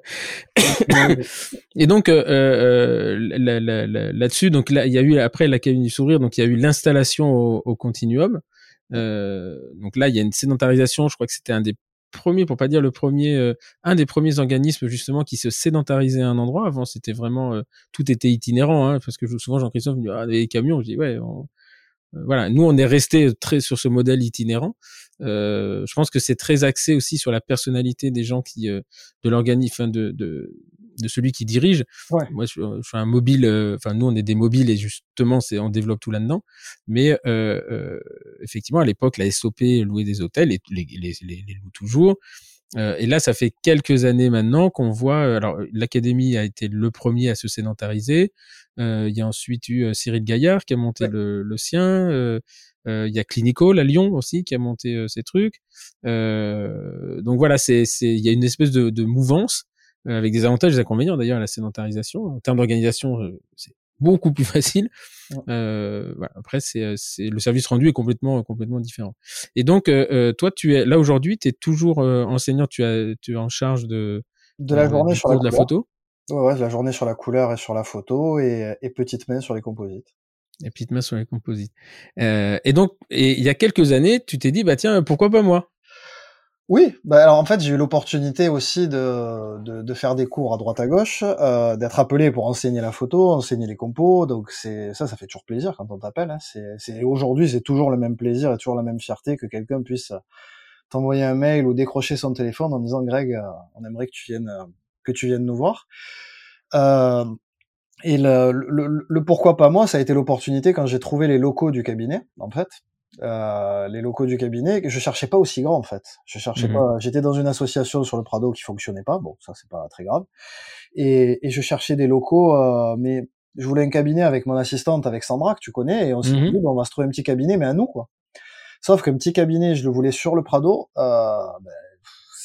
Et donc euh, euh, là- là- là- là-dessus, donc là, il y a eu après l'Académie du Sourire, donc il y a eu l'installation au, au Continuum. Euh, donc là, il y a une sédentarisation. Je crois que c'était un des premiers, pour pas dire le premier, euh, un des premiers organismes justement qui se sédentarisait à un endroit. Avant, c'était vraiment euh, tout était itinérant, hein, parce que souvent Jean-Christophe me dit ah les camions. Je dis ouais. on- voilà, nous on est resté très sur ce modèle itinérant. Euh, je pense que c'est très axé aussi sur la personnalité des gens qui euh, de l'organisme, de, de de celui qui dirige. Ouais. Moi, je, je suis un mobile. euh, Enfin, nous, on est des mobiles et justement, c'est on développe tout là-dedans. Mais euh, euh, effectivement, à l'époque, la SOP louait des hôtels et les, les, les, les loue toujours. Euh, et là, ça fait quelques années maintenant qu'on voit. euh, Alors, l'académie a été le premier à se sédentariser. Euh, il y a ensuite eu euh, Cyril Gaillard qui a monté Ouais. le, le sien. Euh, euh, il y a Clinical à Lyon aussi qui a monté euh, ses trucs. Euh, donc voilà, c'est c'est il y a une espèce de, de mouvance euh, avec des avantages et des inconvénients d'ailleurs à la sédentarisation. En termes d'organisation, euh, c'est beaucoup plus facile. Euh, voilà. Après, c'est c'est le service rendu est complètement complètement différent. Et donc, euh, toi, tu es là aujourd'hui, tu es toujours euh, enseignant, tu as tu es en charge de De la journée sur la de la photo? Ouais, la journée sur la couleur et sur la photo et, et petite main sur les composites. Les petites mains sur les composites. Euh, et donc, et il y a quelques années, tu t'es dit, bah tiens, pourquoi pas moi? Oui, bah alors en fait j'ai eu l'opportunité aussi de, de, de faire des cours à droite à gauche, euh, d'être appelé pour enseigner la photo, enseigner les compos, donc c'est ça, ça fait toujours plaisir quand on t'appelle. Hein. C'est, aujourd'hui c'est toujours le même plaisir et toujours la même fierté que quelqu'un puisse t'envoyer un mail ou décrocher son téléphone en disant Greg, euh, on aimerait que tu viennes euh, que tu viennes nous voir. Euh, et le, le, le pourquoi pas moi, ça a été l'opportunité quand j'ai trouvé les locaux du cabinet, en fait. Euh, les locaux du cabinet, je cherchais pas aussi grand en fait. Je cherchais Mhm. pas. J'étais dans une association sur le Prado qui fonctionnait pas. Bon, ça c'est pas très grave. Et, et je cherchais des locaux, euh, mais je voulais un cabinet avec mon assistante, avec Sandra que tu connais, et on s'est Mhm. dit bon, on va se trouver un petit cabinet, mais à nous quoi. Sauf qu'un petit cabinet, je le voulais sur le Prado. Euh, ben,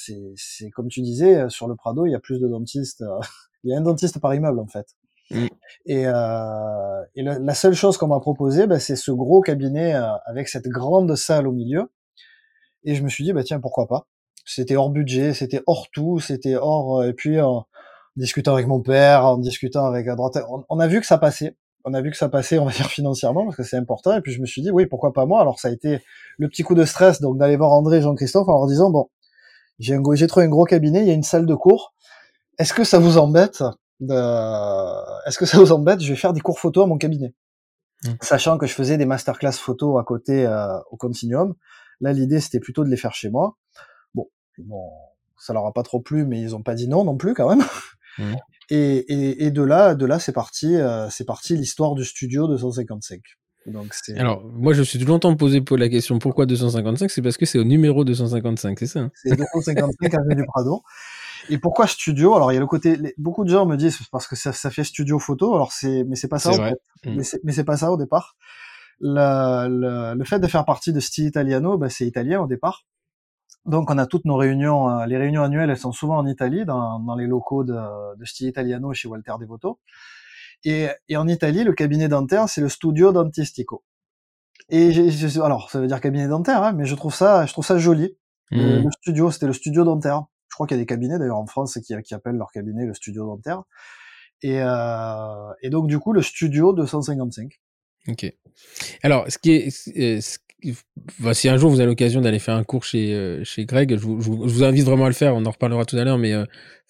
c'est, c'est comme tu disais, euh, sur le Prado, il y a plus de dentistes. euh, il y a un dentiste par immeuble en fait. Mhm. Et, euh, et la, la seule chose qu'on m'a proposé, ben, c'est ce gros cabinet euh, avec cette grande salle au milieu. Et je me suis dit, bah tiens, pourquoi pas? C'était hors budget, c'était hors tout, c'était hors. euh, Et puis en discutant avec mon père, en discutant avec à droite, on, on a vu que ça passait. On a vu que ça passait, on va dire financièrement, parce que c'est important. Et puis je me suis dit, oui, pourquoi pas moi? Alors ça a été le petit coup de stress, donc d'aller voir André et Jean-Christophe en leur disant, bon, j'ai un gros- j'ai trouvé un gros cabinet, il y a une salle de cours. Est-ce que ça vous embête de... Est-ce que ça vous embête Je vais faire des cours photo à mon cabinet? Mm. Sachant que je faisais des masterclass photo à côté euh, au Continuum. Là, l'idée, c'était plutôt de les faire chez moi. Bon, bon, ça leur a pas trop plu, mais ils ont pas dit non non plus quand même. Mhm. Et, et, et de là, de là, c'est parti, euh, c'est parti l'histoire du studio 255. Donc Alors, moi, je me suis longtemps posé pour la question pourquoi 255 C'est parce que c'est au numéro 255, c'est ça hein? C'est 255 avenue du Prado. Et pourquoi studio? Alors il y a le côté, beaucoup de gens me disent parce que ça, ça fait studio photo. Alors c'est, mais c'est pas ça. Mm. Mais c'est pas ça au départ. Le, le, le, fait de faire partie de Style Italiano, bah, c'est italien au départ. Donc on a toutes nos réunions, euh, les réunions annuelles, elles sont souvent en Italie, dans, dans les locaux de, de Stile Italiano chez Walter Devoto. Et, et en Italie, le cabinet dentaire, c'est le studio dentistico. Et alors, ça veut dire cabinet dentaire, hein, mais je trouve ça, je trouve ça joli. Le, mmh. studio, c'était le studio dentaire. Je crois qu'il y a des cabinets d'ailleurs en France qui, qui, appellent leur cabinet le studio dentaire. Et, euh, et donc du coup, le studio 255. Ok. Alors, ce qui est, ce si un jour vous avez l'occasion d'aller faire un cours chez euh, chez Greg, je vous, je vous, invite vraiment à le faire. On en reparlera tout à l'heure, mais euh,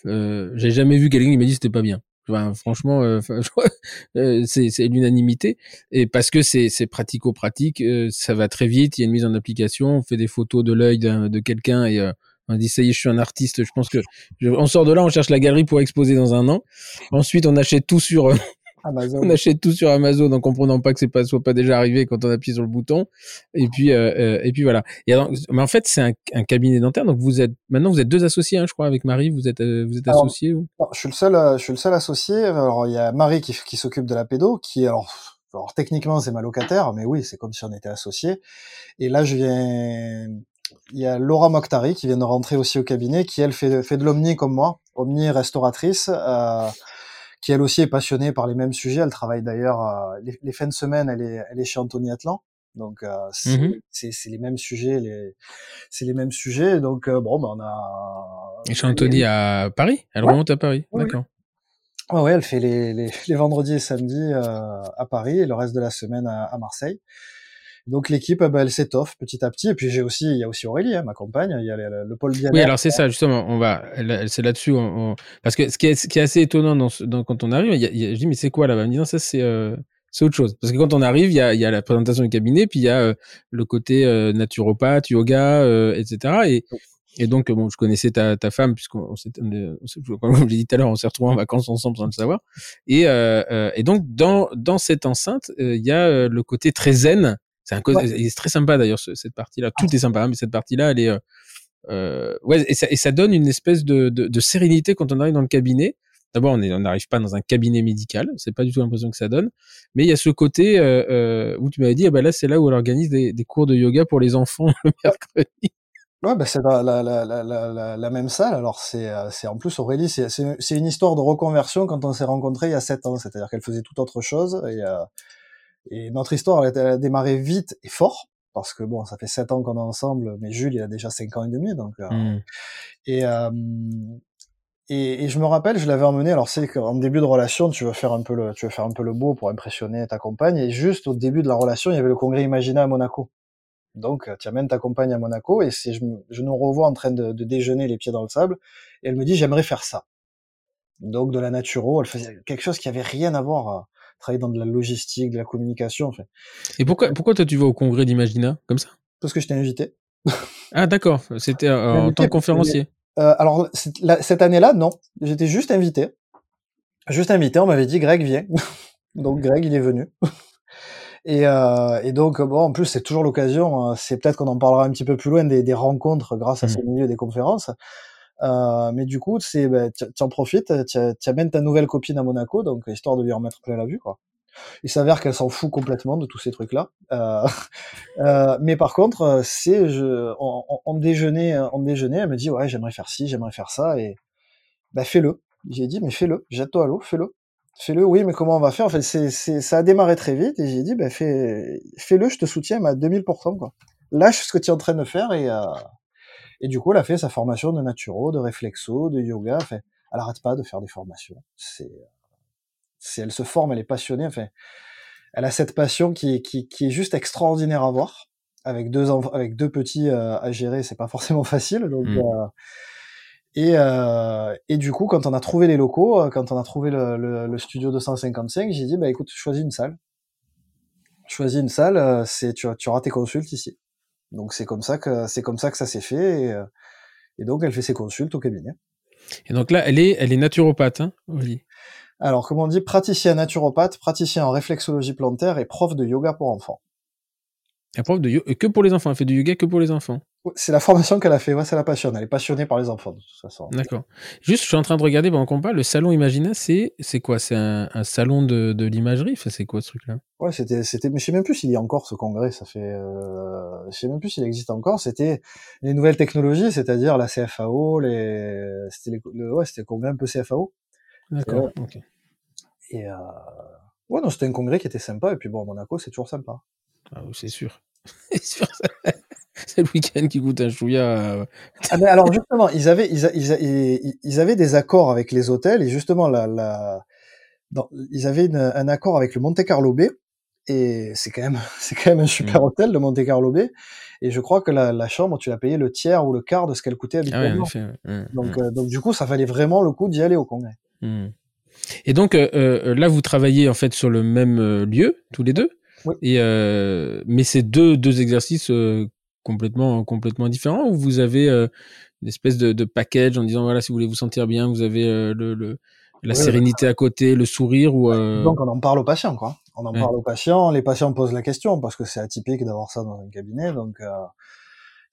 euh, j'ai jamais vu quelqu'un qui m'a dit c'était pas bien. Franchement, euh, euh, c'est, c'est l'unanimité et parce que c'est, c'est pratico-pratique, ça va très vite. Il y a une mise en application, on fait des photos de l'œil de quelqu'un et on dit ça y est, je suis un artiste. Je pense que on sort de là, on cherche la galerie pour exposer dans un an. Ensuite, on achète tout sur on achète tout sur Amazon en comprenant pas que c'est pas soit pas déjà arrivé quand on appuie sur le bouton. Et puis euh, euh et puis voilà. Et alors, mais en fait, c'est un, un, cabinet dentaire. Donc vous êtes maintenant vous êtes deux associés, hein, je crois, avec Marie. Vous êtes euh, vous êtes associés ou Je suis le seul. Euh, je suis le seul associé. Alors il y a Marie qui, qui s'occupe de la pédo, qui alors, alors techniquement c'est ma locataire, mais oui, c'est comme si on était associés. Et là, je viens. Il y a Laura Mokhtari qui vient de rentrer aussi au cabinet, qui elle fait, fait de l'omni comme moi, omni restauratrice. Euh, qui elle aussi est passionnée par les mêmes sujets. Elle travaille d'ailleurs euh, les, les, fins de semaine, elle est, elle est chez Anthony Atlan. Donc euh, mmh c'est les mêmes sujets, les c'est les mêmes sujets. Donc euh, bon, ben on a. Et chez Anthony à Paris, elle remonte à Paris, d'accord. Ouais, ouais, elle fait les, les, les vendredis et samedis euh, à Paris et le reste de la semaine à, à Marseille. Donc l'équipe, bah, elle s'étoffe petit à petit. Et puis j'ai aussi, il y a aussi Aurélie, hein, ma compagne. Il y a le, le pôle bien Oui, alors c'est ça justement. On va, c'est là-dessus. On, parce que ce qui est, ce qui est assez étonnant dans, dans quand on arrive, y a, y a, je dis mais c'est quoi là-bas Elle me dit non, ça c'est euh, c'est autre chose. Parce que quand on arrive, il y a, y a la présentation du cabinet, puis il y a euh, le côté euh, naturopathe, yoga, euh, etc. Et et donc, bon, je connaissais ta, ta femme, puisqu'on s'est, comme je l'ai dit tout à l'heure, on s'est retrouvés en vacances ensemble sans le savoir. Et, euh, et donc, dans, dans cette enceinte, il y a le côté très zen c'est un ouais. très sympa d'ailleurs cette partie-là. Tout est sympa, hein, mais cette partie-là, elle est euh, euh, ouais, et ça, et ça, donne une espèce de, de, de, sérénité quand on arrive dans le cabinet. D'abord, on n'arrive pas dans un cabinet médical, c'est pas du tout l'impression que ça donne, mais il y a ce côté euh, euh où tu m'avais dit, ah bah là, c'est là où on organise des, des, cours de yoga pour les enfants le mercredi. Ouais, bah c'est la, la, la, la, la, même salle. Alors c'est, euh, en plus Aurélie, c'est, c'est, une histoire de reconversion quand on s'est rencontrés il y a sept ans. C'est-à-dire qu'elle faisait tout autre chose et euh, et notre histoire, elle a, démarré vite et fort, parce que bon, ça fait sept ans qu'on est ensemble, mais Jules, il a déjà cinq ans et demi, donc. Euh, mmh. et, euh, et, et, je me rappelle, je l'avais emmené. Alors c'est qu'en début de relation, tu veux faire un peu le, tu veux faire un peu le beau pour impressionner ta compagne. Et juste au début de la relation, il y avait le congrès Imagina à Monaco. Donc, tu amènes ta compagne à Monaco et je, je, nous revois en train de, de, déjeuner les pieds dans le sable et elle me dit j'aimerais faire ça. Donc de la naturo, elle faisait quelque chose qui avait rien à voir travailler dans de la logistique, de la communication. En fait. Et pourquoi, pourquoi toi tu vas au congrès d'Imagina comme ça? Parce que je t'ai invité. ah d'accord, c'était euh, en tant que conférencier. Euh, alors la, cette année-là, non, j'étais juste invité. Juste invité, on m'avait dit Greg viens. donc Greg il est venu. Et, euh, et, donc, bon, en plus, c'est toujours l'occasion, euh, c'est peut-être qu'on en parlera un petit peu plus loin des, des rencontres grâce à mmh. ce milieu des conférences. Euh, mais du coup, c'est, bah, tu en profites, tu amènes ta nouvelle copine à Monaco, donc histoire de lui remettre plein la vue, quoi. Il s'avère qu'elle s'en fout complètement de tous ces trucs-là. Euh, euh, mais par contre, c'est, je, en, en, déjeuner, en déjeuner, elle me dit ouais, j'aimerais faire ci, j'aimerais faire ça, et bah fais-le. J'ai dit mais fais-le, jette-toi à l'eau, fais-le. Fais-le, oui, mais comment on va faire? En fait, c'est, c'est, ça a démarré très vite et j'ai dit, bah, fais, fais-le, je te soutiens à 2000%, quoi. Lâche ce que tu es en train de faire et, euh, et du coup, elle a fait sa formation de naturo, de réflexo, de yoga. Enfin, elle arrête pas de faire des formations. C'est, c'est, elle se forme, elle est passionnée. Enfin, elle a cette passion qui, qui, qui est juste extraordinaire à voir. Avec deux avec deux petits euh, à gérer, c'est pas forcément facile. Donc, mmh. euh, et, euh, et du coup, quand on a trouvé les locaux, quand on a trouvé le, le, le studio 255, j'ai dit, bah écoute, choisis une salle. Choisis une salle, c'est tu, tu auras tes consultes ici. Donc c'est comme ça que c'est comme ça que ça s'est fait et, euh, et, donc elle fait ses consultes au cabinet. Et donc là elle est elle est naturopathe, hein, oui. Alors comme on dit, praticien naturopathe, praticien en réflexologie plantaire et prof de yoga pour enfants. Et prof de yoga que pour les enfants, elle fait du yoga que pour les enfants. C'est la formation qu'elle a fait, ouais, ça la passionne. Elle est passionnée par les enfants, de toute façon. D'accord. Juste, je suis en train de regarder pendant qu'on parle, le salon Imagina, c'est quoi? C'est un, un, salon de, de l'imagerie? Enfin, C'est quoi ce truc-là? Ouais, c'était, c'était, mais je sais même plus s'il y a encore ce congrès, ça fait, euh... je sais même plus s'il existe encore. C'était les nouvelles technologies, c'est-à-dire la CFAO, les, c'était le... ouais, c'était le congrès un peu CFAO. D'accord, ok. Et euh... ouais, non, c'était un congrès qui était sympa, et puis bon, Monaco, c'est toujours sympa. Ah, c'est sûr. c'est sûr, c'est le week-end qui coûte un chouïa. ah mais alors justement, ils avaient, ils, ils, ils, avaient des accords avec les hôtels et justement la, la ils avaient une, un accord avec le Monte Carlo Bay et c'est quand même, c'est quand même un super mmh. hôtel le Monte Carlo Bay et je crois que la, la chambre tu l'as payé le tiers ou le quart de ce qu'elle coûtait habituellement. Ah ouais, mmh, donc, mmh. Euh, donc du coup ça valait vraiment le coup d'y aller au congrès. Et donc euh, euh, là vous travaillez en fait sur le même euh, lieu tous les deux? Oui. Et euh, mais c'est deux deux exercices euh, complètement complètement différents ou vous avez euh, une espèce de, de, package en disant voilà si vous voulez vous sentir bien vous avez le, le, la sérénité à côté le sourire ou donc on en parle aux patients quoi on en ouais. parle aux patients les patients posent la question parce que c'est atypique d'avoir ça dans un cabinet donc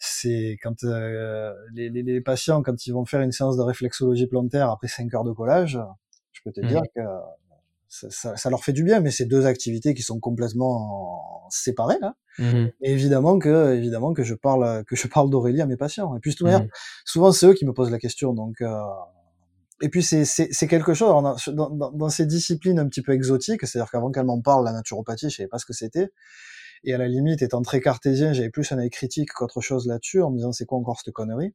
c'est quand euh, les, les, les, patients, quand ils vont faire une séance de réflexologie plantaire après 5 heures de collage, je peux te mmh. dire que ça, ça, ça, leur fait du bien, mais c'est deux activités qui sont complètement séparées. Hein. Mmh. Et évidemment que, évidemment que je parle, que je parle d'Aurélie à mes patients. Et puis, tout mmh. souvent c'est eux qui me posent la question. Donc, euh... et puis c'est c'est quelque chose dans, dans, dans, ces disciplines un petit peu exotiques, c'est-à-dire qu'avant qu'elle m'en parle, la naturopathie, je savais pas ce que c'était. Et à la limite, étant très cartésien, j'avais plus un œil critique qu'autre chose là-dessus, en me disant c'est quoi encore cette connerie?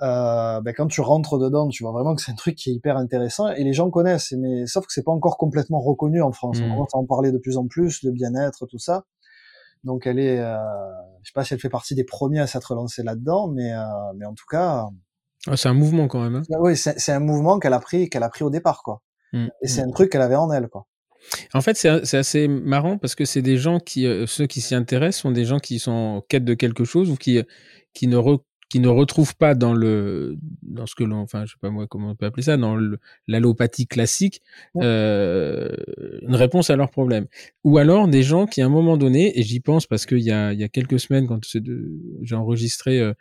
Euh, ben, quand tu rentres dedans, tu vois vraiment que c'est un truc qui est hyper intéressant et les gens connaissent, mais sauf que c'est pas encore complètement reconnu en France. Mmh. On commence à en parler de plus en plus, le bien-être, tout ça. Donc elle est, euh, je sais pas si elle fait partie des premiers à s'être lancée là-dedans, mais euh, mais en tout cas. Ah, c'est un mouvement quand même. Hein. Oui, c'est un mouvement qu'elle a pris, qu'elle a pris au départ, quoi. Mmh. Et c'est un truc qu'elle avait en elle, quoi. En fait, c'est assez marrant parce que c'est des gens qui, euh, ceux qui s'y intéressent sont des gens qui sont en quête de quelque chose ou qui, qui ne re, qui ne retrouvent pas dans le dans ce que l'on enfin je sais pas moi comment on peut appeler ça dans l'allopathie classique ouais. euh, une réponse à leurs problèmes ou alors des gens qui à un moment donné et j'y pense parce qu'il y a il y a quelques semaines quand j'ai enregistré euh,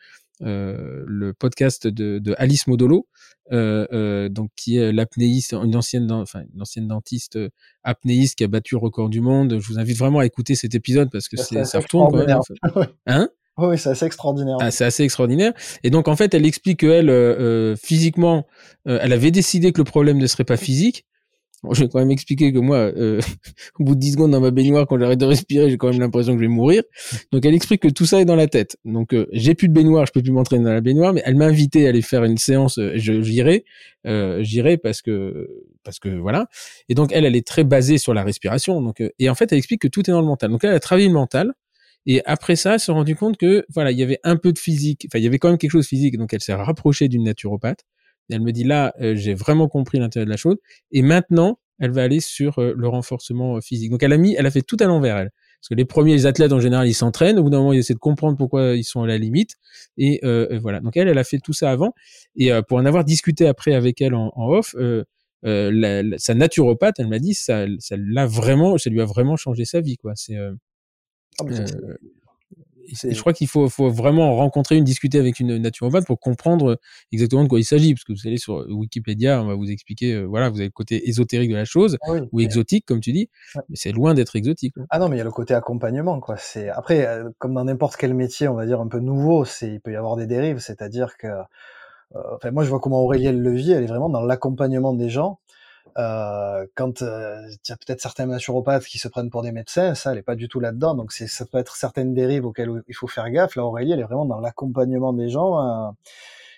euh, le podcast de, de Alice Modolo, euh, euh, donc qui est l'apnéiste, une ancienne, enfin une ancienne dentiste euh, apnéiste qui a battu le record du monde. Je vous invite vraiment à écouter cet épisode parce que c'est ça retourne quand même. Fait. Hein? oui, c'est assez extraordinaire. Ah, c'est assez extraordinaire. Et donc, en fait, elle explique qu'elle, euh, physiquement, euh, elle avait décidé que le problème ne serait pas physique. Bon, je vais quand même expliquer que moi, euh, au bout de 10 secondes dans ma baignoire, quand j'arrête de respirer, j'ai quand même l'impression que je vais mourir. Donc, elle explique que tout ça est dans la tête. Donc, euh, j'ai plus de baignoire, je peux plus m'entraîner dans la baignoire, mais elle m'a invité à aller faire une séance. Euh, j'irai, j'irai parce que parce que voilà. Et donc, elle, elle est très basée sur la respiration. Donc, et en fait, elle explique que tout est dans le mental. Donc, elle a travaillé le mental. Et après ça, elle s'est rendue compte que voilà, il y avait un peu de physique. Enfin, il y avait quand même quelque chose de physique. Donc, elle s'est rapprochée d'une naturopathe. Et elle me dit là, euh, j'ai vraiment compris l'intérêt de la chose. Et maintenant, elle va aller sur euh, le renforcement physique. Donc, elle a mis, elle a fait tout à l'envers, elle. Parce que les premiers athlètes, en général, ils s'entraînent. Au bout d'un moment, ils essaient de comprendre pourquoi ils sont à la limite. Et euh, voilà. Donc, elle, elle a fait tout ça avant. Et euh, pour en avoir discuté après avec elle en, off, euh, euh, sa naturopathe, elle m'a dit, ça, ça l'a vraiment, ça lui a vraiment changé sa vie, quoi. C'est ah, euh, je crois qu'il faut, faut, vraiment rencontrer une, discuter avec une naturopathe pour comprendre exactement de quoi il s'agit. Parce que vous allez sur Wikipédia, on va vous expliquer, euh, voilà, vous avez le côté ésotérique de la chose, ah oui, ou exotique, comme tu dis, ouais. mais c'est loin d'être exotique. Ah non, mais il y a le côté accompagnement, quoi. C'est Après, euh, comme dans n'importe quel métier, on va dire un peu nouveau, c'est il peut y avoir des dérives, c'est-à-dire que, euh, enfin, moi je vois comment Aurélie le vit, elle est vraiment dans l'accompagnement des gens. Euh, quand euh, il y a peut-être certains naturopathes qui se prennent pour des médecins, ça, elle est pas du tout là-dedans. Donc, c'est, ça peut être certaines dérives auxquelles il faut faire gaffe. Là, Aurélie, elle est vraiment dans l'accompagnement des gens. Euh,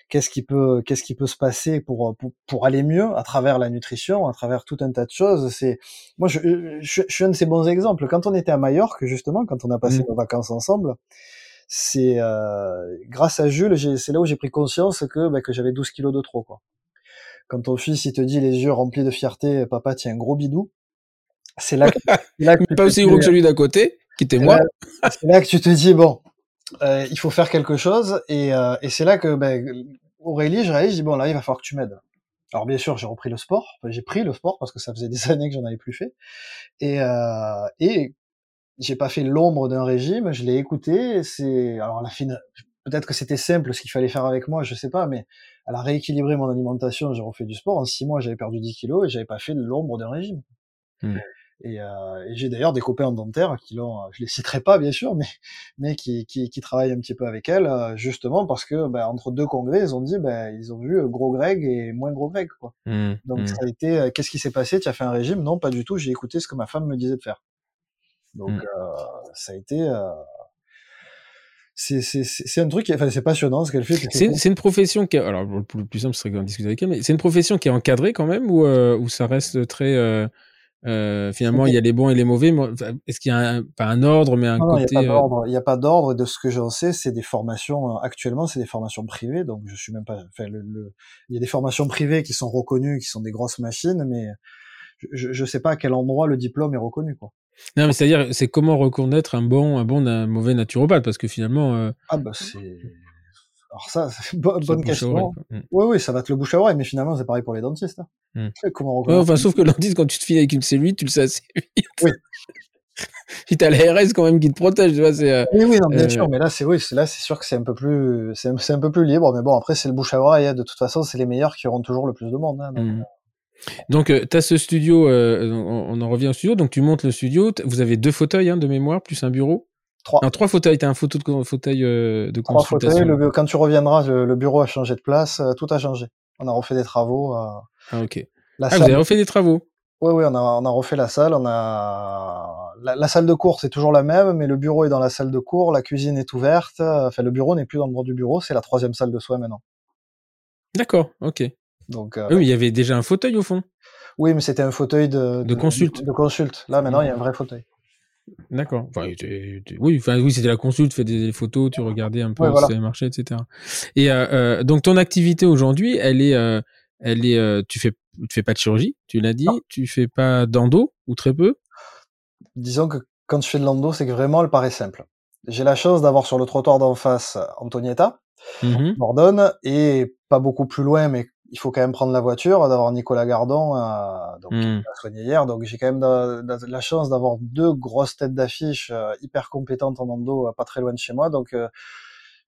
qu'est-ce qui peut, qu'est-ce qui peut se passer pour, pour, pour aller mieux à travers la nutrition, à travers tout un tas de choses? C'est, moi, je, je, je, suis un de ces bons exemples. Quand on était à Majorque, justement, quand on a passé mmh. nos vacances ensemble, c'est euh, grâce à Jules, c'est là où j'ai pris conscience que, bah, que j'avais 12 kilos de trop, quoi quand ton fils il te dit les yeux remplis de fierté, papa tiens un gros bidou, c'est là, que, là que pas aussi gros que celui d'à côté, qui était moi. C'est là que tu te dis bon, euh, il faut faire quelque chose et, euh, et c'est là que ben, Aurélie, je réalise, je dis bon là il va falloir que tu m'aides. Alors bien sûr j'ai repris le sport, enfin, j'ai pris le sport parce que ça faisait des années que j'en avais plus fait et euh, et j'ai pas fait l'ombre d'un régime, je l'ai écouté. C'est alors la fine, peut-être que c'était simple ce qu'il fallait faire avec moi, je sais pas, mais elle a rééquilibré mon alimentation, j'ai refait du sport. En six mois, j'avais perdu 10 kilos et j'avais pas fait l'ombre d'un régime. Hmm. Et, euh, et j'ai d'ailleurs des copains en dentaire qui l'ont, je les citerai pas bien sûr, mais mais qui, qui, qui travaillent un petit peu avec elle, euh, justement parce que ben, entre deux congrès, ils ont dit, ben, ils ont vu gros Greg et moins gros Greg, quoi. Hmm, Donc hmm. ça a été, euh, qu'est-ce qui s'est passé? Tu as fait un régime? Non, pas du tout. J'ai écouté ce que ma femme me disait de faire. Donc euh, ça a été, euh, c'est c'est c'est un truc, qui- enfin c'est passionnant ce qu'elle fait. c'est C'est une profession qui, est- alors le plus le plus simple serait d'en discuter avec elle, mais c'est une profession qui est encadrée quand même ou euh, où ça reste très euh, euh, finalement il y a les bons et les mauvais. Est-ce qu'il y a un, pas un ordre mais un Non, côté n'y a pas euh, d'ordre. Il n'y a pas d'ordre. De ce que j'en sais, c'est des formations. euh, Actuellement, c'est des formations privées. Donc, je suis même pas. Enfin, le, le- il y a des formations privées qui sont reconnues, qui sont des grosses machines, mais je, je sais pas à quel endroit le diplôme est reconnu, quoi. Non, mais c'est-à-dire c'est comment reconnaître un bon un bon d'un mauvais naturopathe? Parce que finalement euh, Ah bah c'est. Alors ça, bo- bonne question. quoi. Mm. Oui, oui, ça va te le bouche à oreille, mais finalement, c'est pareil pour les dentistes. hein. Hmm. Comment Ouais, reconnaître enfin, sauf que l'antise, quand tu te files avec une cellulite, tu le sais assez vite. Oui. Puis t'as l'ARS quand même qui te protège, tu vois, c'est, euh, Oui, oui, non, bien Euh, sûr, mais là, c'est oui, c'est là, c'est sûr que c'est un peu plus, c'est un, un peu plus libre, mais bon, après, c'est le bouche à oreille. hein. De toute façon, c'est les meilleurs qui auront toujours le plus de monde. hein, donc, mm. Donc, tu as ce studio, euh, on, on en revient au studio, donc tu montes le studio, vous avez deux fauteuils hein, de mémoire, plus un bureau? Trois. Non, trois fauteuils, t'as un photo de fauteuil euh, de Trois consultation. fauteuils. Le, quand tu reviendras, le, le bureau a changé de place, euh, tout a changé. On a refait des travaux. euh, Ah, ok. la Ah, vous avez refait des travaux. Oui, oui, on a, on a refait la salle. On a la, la salle de cours, c'est toujours la même, mais le bureau est dans la salle de cours, la cuisine est ouverte. euh, Enfin, le bureau n'est plus dans le bord du bureau, c'est la troisième salle de soins maintenant. D'accord, ok. Donc, euh, oui, mais il y avait déjà un fauteuil au fond. oui, mais c'était un fauteuil de, De consulte. De, consulte. Là, maintenant, il y a un vrai fauteuil. D'accord. Enfin, oui, enfin, oui, c'était la consulte, tu fais des photos, tu regardais un peu Ouais, si ça marchait, etc. Et euh, euh, donc ton activité aujourd'hui, elle est, elle est, tu fais, tu fais pas de chirurgie, tu l'as dit, Non. tu fais pas d'endo ou très peu? Disons que quand je fais de l'endo, c'est que vraiment, elle paraît simple. J'ai la chance d'avoir sur le trottoir d'en face Antonietta, Mhm. Mordonne, et pas beaucoup plus loin, mais il faut quand même prendre la voiture, d'avoir Nicolas Gardon, euh, donc, qui m'a soigné hier. Donc j'ai quand même de, de- la chance d'avoir deux grosses têtes d'affiche euh, hyper compétentes en endo, euh, pas très loin de chez moi. Donc euh,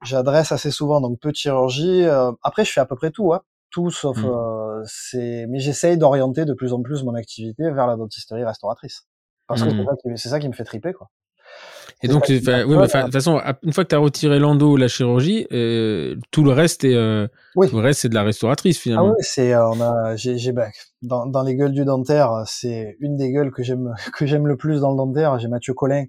j'adresse assez souvent, donc peu de chirurgie. euh, après, je fais à peu près tout, hein. tout sauf euh, c'est. Mais j'essaye d'orienter de plus en plus mon activité vers la dentisterie restauratrice, parce que c'est ça, qui- c'est ça qui me fait triper, quoi. Et donc, oui, mais de toute façon, une fois que tu as retiré l'endo ou la chirurgie, euh, tout le reste est, euh, Oui. tout le reste c'est de la restauratrice Ah finalement. ouais, c'est euh, on a j'ai bah, dans dans les gueules du dentaire, c'est une des gueules que j'aime que j'aime le plus dans le dentaire. J'ai Mathieu Collin.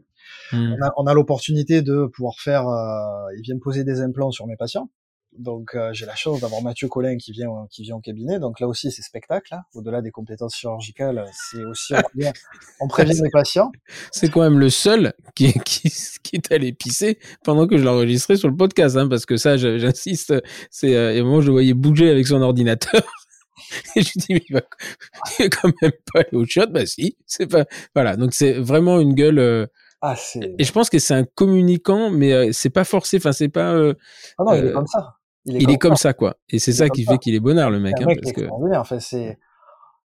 Mhm. On a l'opportunité de pouvoir faire. euh, il vient me poser des implants sur mes patients. Donc euh, j'ai la chance d'avoir Mathieu Collin qui vient qui vient au cabinet. Donc là aussi c'est spectacle. hein. Au-delà des compétences chirurgicales, c'est aussi on prévient, on prévient les patients. C'est quand même le seul qui, qui, qui est allé pisser pendant que je l'enregistrais sur le podcast, hein, parce que ça, j'insiste, c'est, euh, et où je le voyais bouger avec son ordinateur. Et je dis, mais il va, il va quand même pas aller au shot. Bah si, c'est pas, voilà. Donc c'est vraiment une gueule, euh, Ah et je pense que c'est un communicant, mais euh, c'est pas forcé, enfin, c'est pas, euh, ah non il est euh, comme ça. Il est comme ça, quoi. Et c'est ça qui ça. fait qu'il est bonnard, le mec, hein, mec parce que. Enfin, c'est,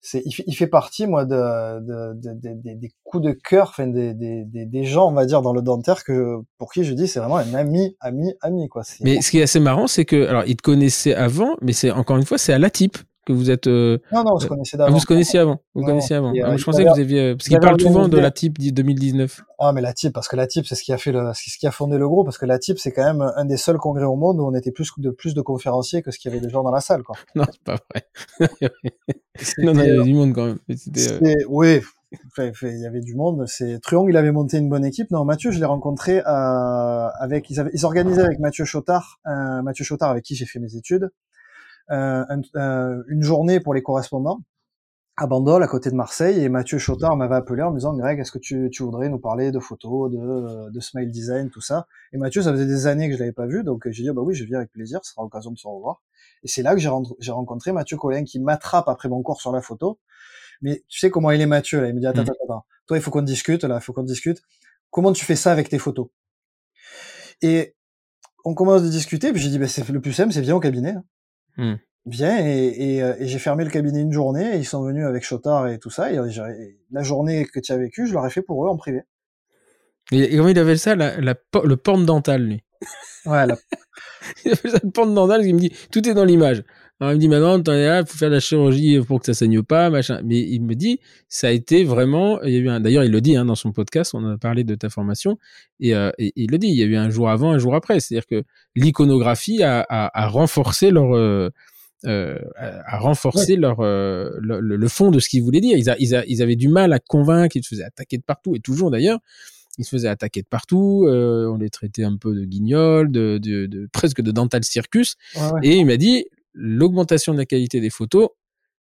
c'est, il fait, il fait partie, moi, de, de, de- de- des- des coups de cœur, enfin, des, des, des, gens, on va dire, dans le dentaire que, pour qui je dis, c'est vraiment un ami, ami, ami, quoi. Mais ce qui est assez marrant, c'est que, alors, il te connaissait avant, mais c'est, encore une fois, c'est à la type que vous êtes, euh, non, non, on se connaissait Ah, d'avant. vous se connaissiez avant. Vous Non, connaissiez avant. Ah, euh, je pensais que vous aviez. Parce il qu'il parle souvent de la type 2019. Ah, mais la type, parce que la type, c'est ce qui a fait le, c'est ce qui a fondé le groupe, parce que la type, c'est quand même un des seuls congrès au monde où on était plus de, plus de conférenciers que ce qu'il y avait de gens dans la salle, quoi. Non, c'est pas vrai. non, non, il y avait du monde quand même. C'était. euh, oui, il y avait du monde. C'est Truong, il avait monté une bonne équipe. Non, Mathieu, je l'ai rencontré euh, avec. Ils, avaient, ils organisaient avec Mathieu Chotard, euh, Mathieu Chotard avec qui j'ai fait mes études, un- euh, une journée pour les correspondants à Bandol, à côté de Marseille. Et Mathieu Chotard m'avait appelé en me disant, Greg, est-ce que tu, tu voudrais nous parler de photos, de, de smile design, tout ça? Et Mathieu, ça faisait des années que je l'avais pas vu, donc j'ai dit, Ah bah oui, je viens avec plaisir. Ce sera l'occasion de se revoir. Et c'est là que j'ai rencontré Mathieu Collin qui m'attrape après mon cours sur la photo. Mais tu sais comment il est Mathieu là Il me dit attends, Mhm. attends, attends. Toi, il faut qu'on discute là, il faut qu'on discute. Comment tu fais ça avec tes photos? Et on commence de discuter. Puis j'ai dit ben c'est le plus simple, c'est viens au cabinet. hein. Et, et, euh, et j'ai fermé le cabinet une journée. Et ils sont venus avec Chotard et tout ça. Et et la journée que tu as vécue, je leur ai fait pour eux en privé. Et, comment il appelle ça la, Le porn dental, lui? Ouais, la... il appelle ça une pente dentale, il me dit, tout est dans l'image. Alors, il me dit, maintenant, t'en es là, faut faire de la chirurgie pour que ça saigne pas, machin. Mais il me dit, ça a été vraiment, il y a eu un, d'ailleurs, il le dit, hein, dans son podcast, on a parlé de ta formation, et, euh, et, il le dit, il y a eu un jour avant, un jour après. C'est-à-dire que l'iconographie a, a, a, renforcé leur, euh, euh, a renforcé ouais. leur, euh, le, le, fond de ce qu'ils voulaient dire. Ils, a, ils, a, ils avaient du mal à convaincre, ils se faisaient attaquer de partout, et toujours d'ailleurs, ils se faisaient attaquer de partout, euh, on les traitait un peu de guignols, de, de, de presque de dental circus. Ouais, ouais. Et il m'a dit, l'augmentation de la qualité des photos,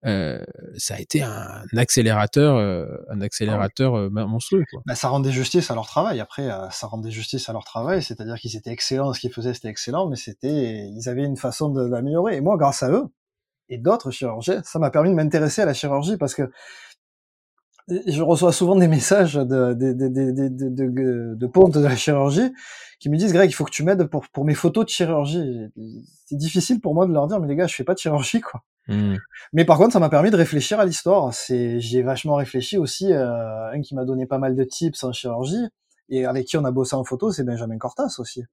euh, ça a été un accélérateur, euh, un accélérateur euh, monstrueux. Quoi. Bah, ça rendait justice à leur travail. Après, euh, ça rendait justice à leur travail, c'est-à-dire qu'ils étaient excellents, ce qu'ils faisaient c'était excellent, mais c'était, ils avaient une façon d'améliorer. Et moi, grâce à eux et d'autres chirurgiens, ça m'a permis de m'intéresser à la chirurgie parce que je reçois souvent des messages de, de, de, de, de, de, de ponte de la chirurgie qui me disent Greg, il faut que tu m'aides pour, pour mes photos de chirurgie. C'est difficile pour moi de leur dire, mais les gars, je fais pas de chirurgie, quoi. Mmh. Mais par contre, ça m'a permis de réfléchir à l'histoire. C'est, j'ai vachement réfléchi aussi. Euh, un qui m'a donné pas mal de tips en chirurgie et avec qui on a bossé en photo, c'est Benjamin Cortas aussi.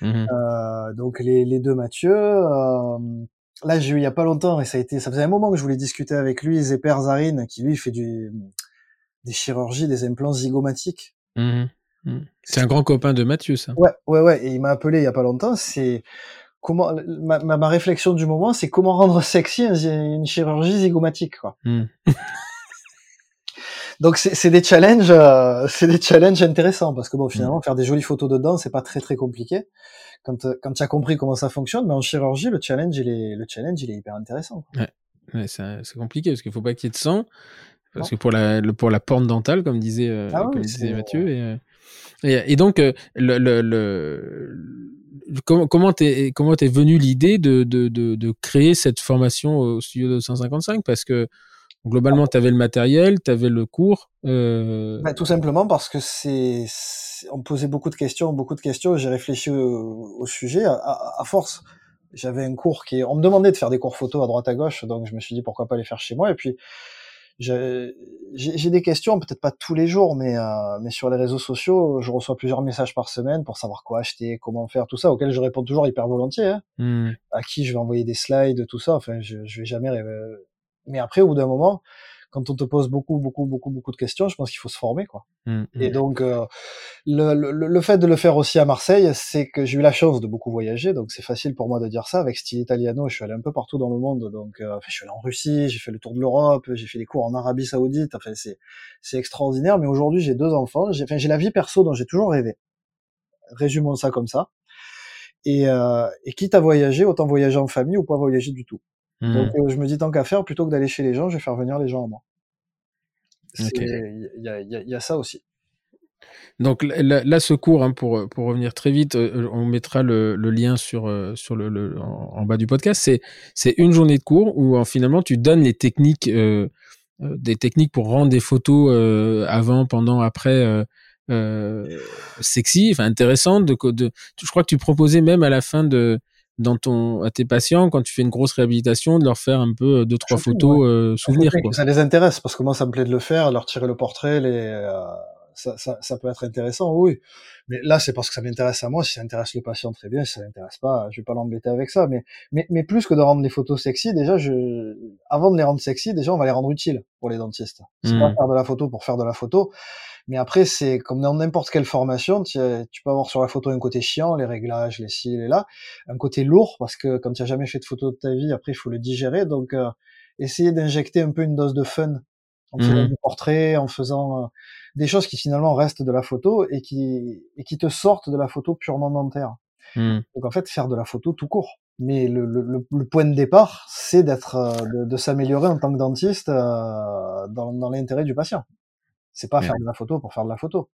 Mmh. Euh, donc les, les deux Mathieu. Euh, là, j'ai eu il y a pas longtemps et ça a été, ça faisait un moment que je voulais discuter avec lui, Zéper Zarine, qui lui fait du des chirurgies, des implants zygomatiques. Mmh. Mmh. C'est un grand copain de Mathieu, ça. Ouais, ouais, ouais. Et il m'a appelé il y a pas longtemps. C'est comment ma, ma, ma, réflexion du moment, c'est comment rendre sexy une chirurgie zygomatique, quoi. Mmh. Donc c'est des challenges, euh, c'est des challenges intéressants parce que bon, finalement, faire des jolies photos dedans, c'est pas très très compliqué quand quand tu as compris comment ça fonctionne. Mais en chirurgie, le challenge, il est le challenge, il est hyper intéressant. Quoi. Ouais, ouais c'est compliqué parce qu'il faut pas qu'il y ait de sang. Parce que pour la, le, pour la porte dentale, comme disait, euh, ah comme disait Mathieu, et, euh, et, et, donc, euh, le, le, le, comment comment t'es comment t'es venu l'idée de, de, de, de, créer cette formation au studio 255 Parce que globalement, tu avais le matériel, tu avais le cours. Euh... Bah, tout simplement parce que c'est on me posait beaucoup de questions, beaucoup de questions. J'ai réfléchi au, au sujet à, à, à force j'avais un cours qui on me demandait de faire des cours photo à droite à gauche donc je me suis dit pourquoi pas les faire chez moi et puis j'ai des questions, peut-être pas tous les jours, mais, euh, mais sur les réseaux sociaux, je reçois plusieurs messages par semaine pour savoir quoi acheter, comment faire, tout ça, auquel je réponds toujours hyper volontiers. Hein, mmh. À qui je vais envoyer des slides, tout ça. Enfin, je, je vais jamais. Mais après, au bout d'un moment, quand on te pose beaucoup, beaucoup, beaucoup, beaucoup de questions, je pense qu'il faut se former, quoi. Mmh, et donc, euh, le, le, le, fait de le faire aussi à Marseille, c'est que j'ai eu la chance de beaucoup voyager, donc c'est facile pour moi de dire ça. Avec Style Italiano, je suis allé un peu partout dans le monde, donc euh, je suis allé en Russie, j'ai fait le tour de l'Europe, j'ai fait des cours en Arabie Saoudite. Enfin, c'est c'est extraordinaire. Mais aujourd'hui, j'ai deux enfants, j'ai enfin, j'ai la vie perso dont j'ai toujours rêvé. Résumons ça comme ça. Et, euh, et quitte à voyager, autant voyager en famille ou pas voyager du tout. Mmh. Donc euh, je me dis tant qu'à faire, plutôt que d'aller chez les gens, je vais faire venir les gens à moi. Il okay. y, a, y, a, y, a, ça aussi. Donc là, là ce cours, hein, pour, pour revenir très vite, euh, on mettra le, le lien sur, euh, sur le, le en, en, bas du podcast. C'est, une journée de cours où euh, finalement tu donnes les techniques, euh, des techniques pour rendre des photos avant, pendant, après sexy, enfin intéressantes. De, de, je crois que tu proposais même à la fin de, dans ton à tes patients quand tu fais une grosse réhabilitation de leur faire un peu deux trois photos ouais. euh, souvenirs quoi. Ça les intéresse parce que moi ça me plaît de le faire, leur tirer le portrait, les euh, ça, ça, ça, peut être intéressant, oui. Mais là c'est parce que ça m'intéresse à moi. Si ça intéresse le patient très bien, si ça l'intéresse pas, je vais pas l'embêter avec ça. Mais, mais mais plus que de rendre les photos sexy, déjà je avant de les rendre sexy, déjà on va les rendre utiles pour les dentistes. C'est mmh. pas faire de la photo pour faire de la photo. Mais après, c'est comme dans n'importe quelle formation, tu, tu, peux avoir sur la photo un côté chiant, les réglages, les cils et là, un côté lourd parce que quand tu as jamais fait de photo de ta vie, après il faut le digérer. Donc, euh, essayer d'injecter un peu une dose de fun en faisant mmh. du portrait, en faisant euh, des choses qui finalement restent de la photo et qui et qui te sortent de la photo purement dentaire. Mmh. Donc en fait, faire de la photo tout court. Mais le, le, le point de départ, c'est d'être, euh, de, de s'améliorer en tant que dentiste euh, dans, dans l'intérêt du patient. C'est pas ouais. faire de la photo pour faire de la photo.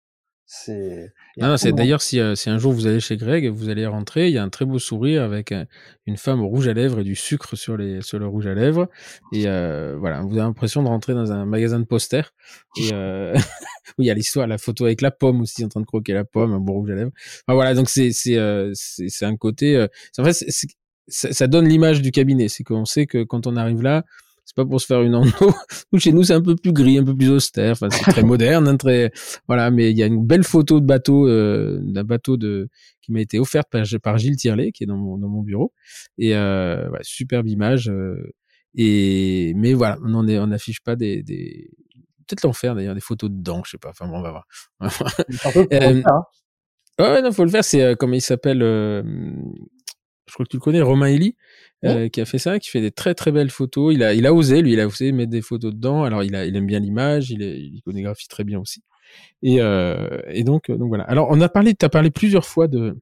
C'est. Non, c'est d'ailleurs si, euh, si un jour vous allez chez Greg, vous allez rentrer, il y a un très beau sourire avec un, une femme au rouge à lèvres et du sucre sur les sur le rouge à lèvres. Et euh, voilà, vous avez l'impression de rentrer dans un magasin de posters. Et euh, oui, il y a l'histoire, la photo avec la pomme aussi en train de croquer la pomme, un beau rouge à lèvres. Enfin, voilà, donc c'est c'est euh, c'est un côté. Euh, en fait, ça donne l'image du cabinet. C'est qu'on sait que quand on arrive là, c'est pas pour se faire une endo. chez nous, c'est un peu plus gris, un peu plus austère. Enfin, c'est très moderne, hein, très voilà. Mais il y a une belle photo de bateau, euh, d'un bateau de qui m'a été offerte par, par Gilles Tirlet, qui est dans mon, dans mon bureau. Et euh, ouais, superbe image. Euh, et mais voilà, on on n'affiche pas des, des... peut-être l'enfer d'ailleurs, des photos dedans, je sais pas. Enfin bon, on va voir. euh, hein. ouais, non, faut le faire. C'est comment il s'appelle Je crois que tu le connais, Romain Elie. Euh, qui a fait ça, qui fait des très très belles photos. Il a, il a osé, lui, il a osé mettre des photos dedans. Alors il, a, il aime bien l'image, il, est, il iconographie très bien aussi. Et, euh, et donc, donc voilà. Alors on a parlé, tu as parlé plusieurs fois de,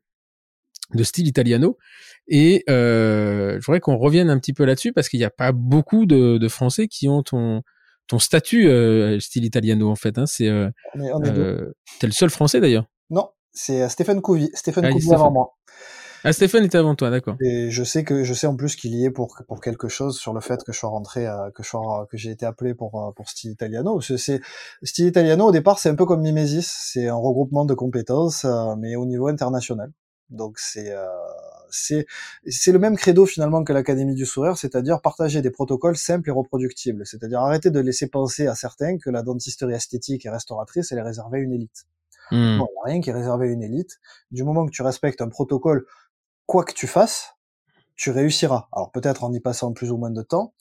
de style italiano. Et euh, je voudrais qu'on revienne un petit peu là-dessus parce qu'il n'y a pas beaucoup de, de, Français qui ont ton, ton statut euh, style italiano en fait. Hein. C'est euh, euh t'es le seul Français d'ailleurs. Non, c'est Stéphane Couvi. Stéphane ah, Couvi avant moi. Ah, Stéphane était avant toi, d'accord. Et je sais que je sais en plus qu'il y est pour pour quelque chose sur le fait que je sois rentré, que je sois, que j'ai été appelé pour pour style italiano. C'est style italiano au départ, c'est un peu comme Mimesis, c'est un regroupement de compétences, euh, mais au niveau international. Donc c'est euh, c'est c'est le même credo finalement que l'Académie du sourire, c'est-à-dire partager des protocoles simples et reproductibles, c'est-à-dire arrêter de laisser penser à certains que la dentisterie esthétique et restauratrice elle est réservée à une élite. Mmh. rien qui est réservé à une élite. Du moment que tu respectes un protocole quoi que tu fasses, tu réussiras. Alors peut-être en y passant plus ou moins de temps,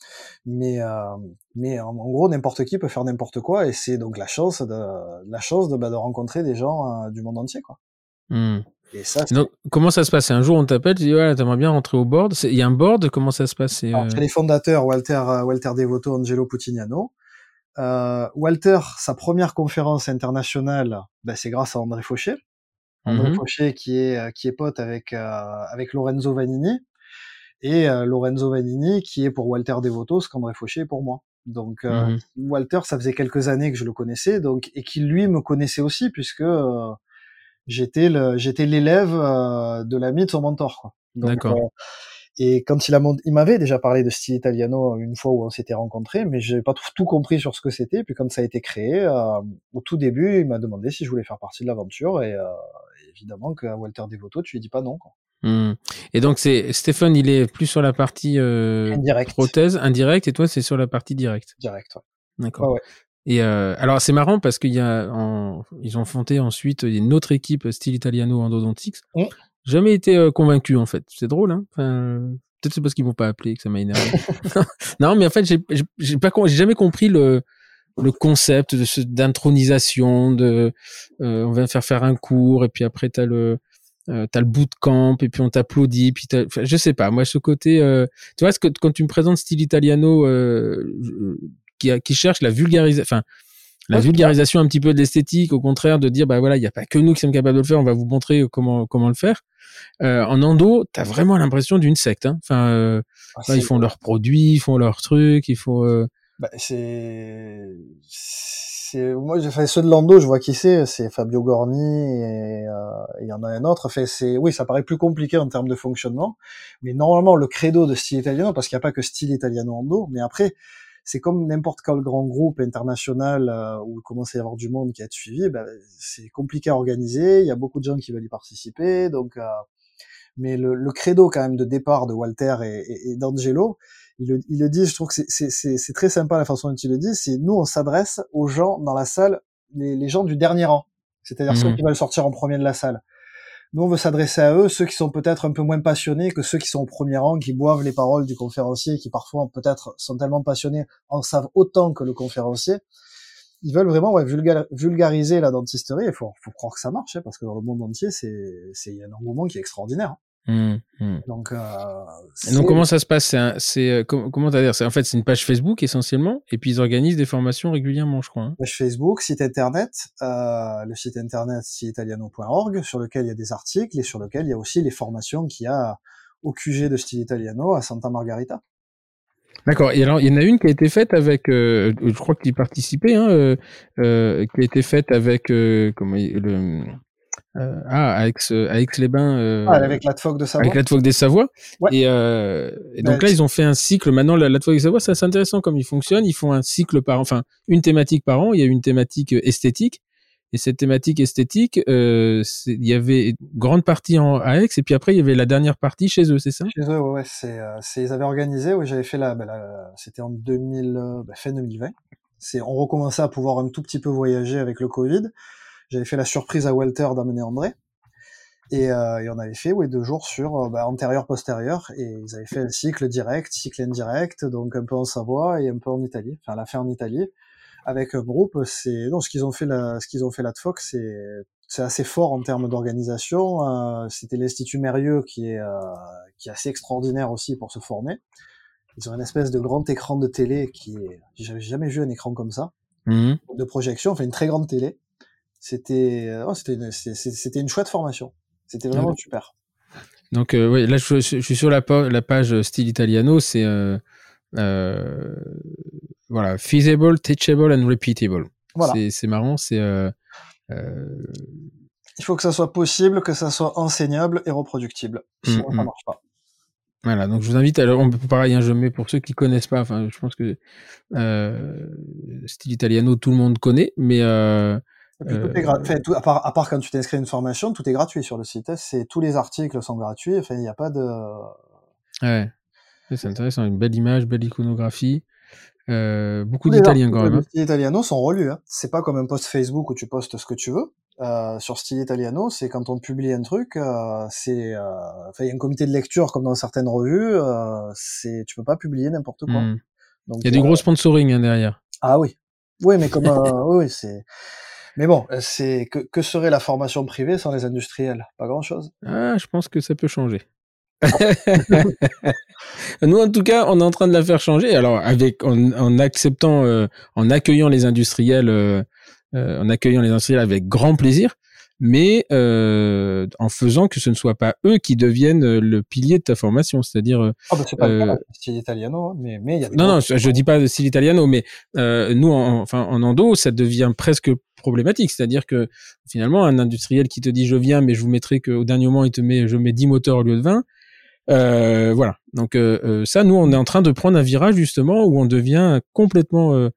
mais euh, mais en, gros n'importe qui peut faire n'importe quoi et c'est donc la chance de la chance de, bah, de rencontrer des gens euh, du monde entier quoi. Mmh. Et ça, donc, comment ça se passe? Un jour, on t'appelle, tu dis voilà, t'aimerais bien rentrer au board. Il y a un board, comment ça se passe? Euh... les fondateurs Walter Walter Devoto, Angelo Putignano. Euh, Walter, sa première conférence internationale, bah, c'est grâce à André Fauché. André mmh qui est euh, qui est pote avec euh, avec Lorenzo Vanini et euh, Lorenzo Vanini qui est pour Walter Devoto ce qu'André Fauché est pour moi. Donc mmh Walter, ça faisait quelques années que je le connaissais, donc et qui lui me connaissait aussi puisque j'étais le j'étais l'élève de l'ami de son mentor. D'accord. Et quand il a il m'avait déjà parlé de style italiano une fois où on s'était rencontrés, mais j'ai pas tout, compris sur ce que c'était. Puis quand ça a été créé, euh, au tout début, il m'a demandé si je voulais faire partie de l'aventure, et euh, évidemment qu'à Walter Devoto, tu lui dis pas non. Quoi. Mmh. Et donc c'est Stéphane, il est plus sur la partie euh, prothèse indirecte, et toi c'est sur la partie directe. Direct, ouais. D'accord. Ouais, Et euh, alors c'est marrant parce qu'il y a, en, ils ont fondé ensuite une autre équipe style italiano endodontics. Mmh jamais été euh, convaincu en fait. C'est drôle, hein. Enfin, peut-être c'est parce qu'ils m'ont pas appelé que ça m'a énervé. non, mais en fait, j'ai j'ai pas j'ai jamais compris le le concept de ce d'intronisation de euh, on va faire faire un cours et puis après t'as le euh, t'as le bootcamp et puis on t'applaudit puis enfin, je sais pas moi ce côté euh, tu vois ce que quand tu me présentes style italiano euh, qui qui cherche la vulgarisation enfin la vulgarisation un petit peu de l'esthétique, au contraire de dire bah voilà, il n'y a pas que nous qui sommes capables de le faire, on va vous montrer comment comment le faire. Euh, en endo, t'as vraiment l'impression d'une secte. Hein. Enfin, euh, ah, ils font leurs produits, ils font leurs trucs, il faut. Euh... Bah, c'est, c'est moi j'ai fait ceux de l'endo, je vois qui c'est, c'est Fabio Gorni et euh, il y en a un autre. Fait c'est oui, ça paraît plus compliqué en termes de fonctionnement, mais normalement le credo de style italien, parce qu'il n'y a pas que style italiano endo, mais après c'est comme n'importe quel grand groupe international euh, où il commence à y avoir du monde qui a suivi, ben, c'est compliqué à organiser, il y a beaucoup de gens qui veulent y participer, donc euh, mais le, le, credo quand même de départ de Walter et, et d'Angelo, il le, il le dit, je trouve que c'est très sympa la façon dont il le dit, c'est nous on s'adresse aux gens dans la salle, les, les gens du dernier rang, c'est-à-dire ceux mmh. qui veulent sortir en premier de la salle. Nous, on veut s'adresser à eux, ceux qui sont peut-être un peu moins passionnés que ceux qui sont au premier rang, qui boivent les paroles du conférencier, qui parfois peut-être sont tellement passionnés, en savent autant que le conférencier. Ils veulent vraiment ouais, vulgariser la dentisterie. Il faut, faut croire que ça marche, hein, parce que dans le monde entier, c'est un engouement qui est extraordinaire. Mmh, mmh. Donc, euh, donc comment ça se passe? C'est euh, comment dire? C'est en fait c'est une page Facebook essentiellement, et puis ils organisent des formations régulièrement, je crois. Hein. Page Facebook, site internet, euh, le site internet styleitaliano.org, sur lequel il y a des articles et sur lequel il y a aussi les formations qu'il y a au QG de Style Italiano à Santa Margarita. D'accord. Et alors, il y en a une qui a été faite avec, euh, je crois qu'il participait, hein, euh, euh, qui a été faite avec euh, comment le euh, ah, à Aix, à les bains euh, ah, avec la de Savoie. Avec la des Savoie. Et, euh, et, donc là, ils ont fait un cycle. Maintenant, la, la des Savoie, c'est intéressant comme ils fonctionnent. Ils font un cycle par, enfin, une thématique par an. Il y a une thématique esthétique. Et cette thématique esthétique, euh, il y avait une grande partie en, à Aix, et puis après, il y avait la dernière partie chez eux, c'est ça? Chez eux, ouais, c'est, euh, ils avaient organisé, oui, j'avais fait la, bah, la c'était en 2000, euh, bah, fin 2020. C'est, on recommençait à pouvoir un tout petit peu voyager avec le Covid. J'avais fait la surprise à Walter d'amener André. Et, euh, et, on avait fait ouais, deux jours sur euh, bah, antérieur-postérieur, et ils avaient fait le cycle direct, cycle indirect, donc un peu en Savoie et un peu en Italie, enfin la fin en Italie avec un groupe, c'est non ce qu'ils ont fait la, ce qu'ils ont fait là de Fox, c'est c'est assez fort en termes d'organisation. Euh, C'était l'Institut Mérieux qui est euh, qui est assez extraordinaire aussi pour se former. Ils ont une espèce de grand écran de télé qui est, j'avais jamais vu un écran comme ça, mmh. de projection, enfin une très grande télé. C'était, oh, c'était, une, c'était une chouette formation. C'était vraiment super. Donc euh, oui, là je, je, suis sur la, la page Style Italiano, c'est euh, euh, voilà, feasible, teachable and repeatable. C'est marrant, c'est. Euh, euh, Il faut que ça soit possible, que ça soit enseignable et reproductible. Mm, Sinon, ça mm. marche pas. Voilà, donc je vous invite. Alors, on pareil, hein, je mets pour ceux qui connaissent pas. Enfin, je pense que euh, style italiano, tout le monde connaît, mais euh, tout est gratuit. à, part, à part quand tu t'inscris à une formation, tout est gratuit sur le site. C'est tous les articles sont gratuits. Enfin, il n'y a pas de. Ouais, c'est intéressant. Une belle image, belle iconographie. Euh, beaucoup d'Italiens quand même. Les hein. Italiano sont relus. Hein. C'est pas comme un post Facebook où tu postes ce que tu veux. Euh, sur Style Italiano, c'est quand on publie un truc, euh, c'est, enfin, il y a un comité de lecture comme dans certaines revues. C'est, tu peux pas publier n'importe quoi. Hmm. Donc, il y a du gros sponsoring hein, derrière. Ah oui, oui, mais comme, oui, c'est. Mais bon, c'est que, que serait la formation privée sans les industriels? Pas grand chose. Ah, je pense que ça peut changer. Nous, en tout cas, on est en train de la faire changer. Alors, avec en, acceptant, euh, en accueillant les industriels, euh, euh, en accueillant les industriels avec grand plaisir, mais en faisant que ce ne soit pas eux qui deviennent le pilier de ta formation. C'est-à-dire, ah bah c'est pas le cas, style italiano, mais mais il y a non non, je, dis pas de style italiano, mais nous, en, enfin en endo, ça devient presque problématique. C'est-à-dire que finalement, un industriel qui te dit je viens, mais je vous mettrai qu'au dernier moment, il te met, je mets 10 moteurs au lieu de 20 euh, voilà. Donc euh, euh, ça, nous, on est en train de prendre un virage justement où on devient complètement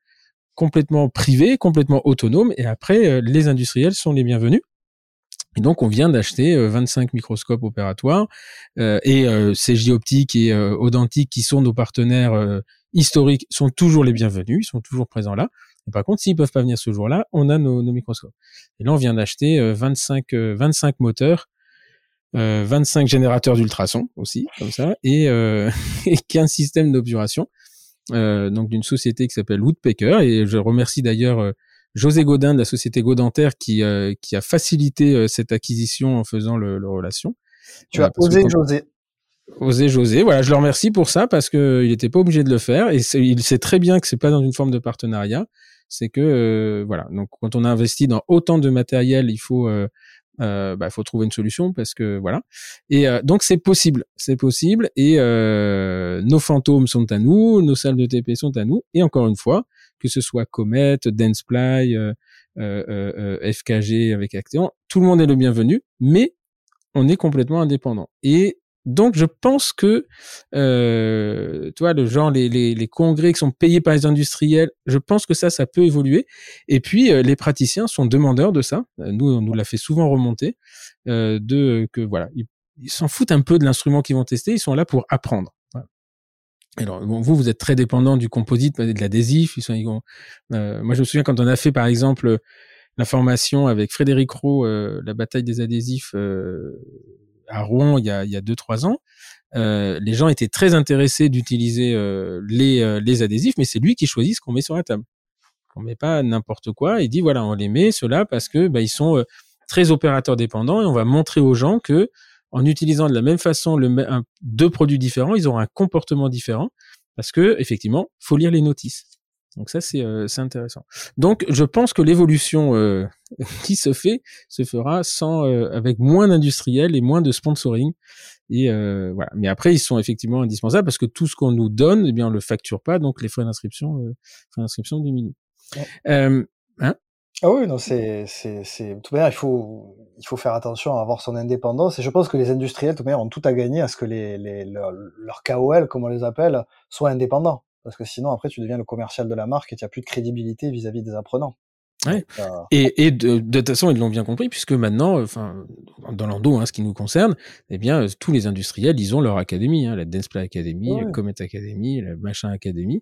complètement privé, complètement autonome, et après, les industriels sont les bienvenus. Et donc, on vient d'acheter 25 microscopes opératoires et CJ Optique et Audentique, qui sont nos partenaires historiques, sont toujours les bienvenus, ils sont toujours présents là. Par contre, s'ils peuvent pas venir ce jour-là, on a nos, nos, microscopes. Et là, on vient d'acheter 25 25 moteurs 25 euh, générateurs d'ultrasons aussi, comme ça, et, euh, et 15 systèmes d'obturation, euh, donc d'une société qui s'appelle Woodpecker. Et je remercie d'ailleurs euh, José Godin de la société Godentaire qui, qui a facilité cette acquisition en faisant le, le relation. Tu as osé José. Osé José, voilà, je le remercie pour ça parce que il n'était pas obligé de le faire et il sait très bien que c'est pas dans une forme de partenariat. C'est que voilà, donc quand on a investi dans autant de matériel, il faut euh, bah, faut trouver une solution parce que voilà. Et euh, donc c'est possible, c'est possible. Et euh, nos fantômes sont à nous, nos salles de TP sont à nous. Et encore une fois, que ce soit Comet, Danceply, euh, euh, FKG avec Acteon, tout le monde est le bienvenu, mais on est complètement indépendant. Et donc, je pense que, euh, tu vois, le genre, les, congrès qui sont payés par les industriels, je pense que ça, ça peut évoluer. Et puis, euh, les praticiens sont demandeurs de ça. Euh, nous, on nous l'a fait souvent remonter, euh, de que voilà, ils s'en foutent un peu de l'instrument qu'ils vont tester. Ils sont là pour apprendre. Alors, bon, vous, vous êtes très dépendant du composite, de l'adhésif. Euh, moi, je me souviens quand on a fait, par exemple, la formation avec Frédéric Roux, la bataille des adhésifs à Rouen il y a, il y a deux trois ans, euh, les gens étaient très intéressés d'utiliser euh, les, euh, adhésifs, mais c'est lui qui choisit ce qu'on met sur la table. On met pas n'importe quoi. Il dit voilà, on les met ceux-là parce que bah, ils sont euh, très opérateurs dépendants et on va montrer aux gens que en utilisant de la même façon le, deux produits différents, ils auront un comportement différent parce que effectivement, faut lire les notices. Donc ça, c'est euh, intéressant. Donc je pense que l'évolution euh, qui se fait se fera sans euh, avec moins d'industriels et moins de sponsoring. Et euh, voilà. Mais après, ils sont effectivement indispensables parce que tout ce qu'on nous donne, eh bien, on le facture pas, donc les frais d'inscription, frais d'inscription diminuent. hein? Ah oui, non, c'est, c'est, c'est, tout il faut, il faut faire attention à avoir son indépendance. Et je pense que les industriels, tout ont tout à gagner à ce que les, les, leurs KOL, comme on les appelle, soient indépendants parce que sinon après tu deviens le commercial de la marque et tu n'as plus de crédibilité vis-à-vis des apprenants. Ouais. Euh, et, et de, de, toute façon, ils l'ont bien compris, puisque maintenant, enfin, dans l'endo, hein, ce qui nous concerne, eh bien, tous les industriels, ils ont leur académie, hein, la Danceplay Academy, la Comet Academy, la Machin Academy.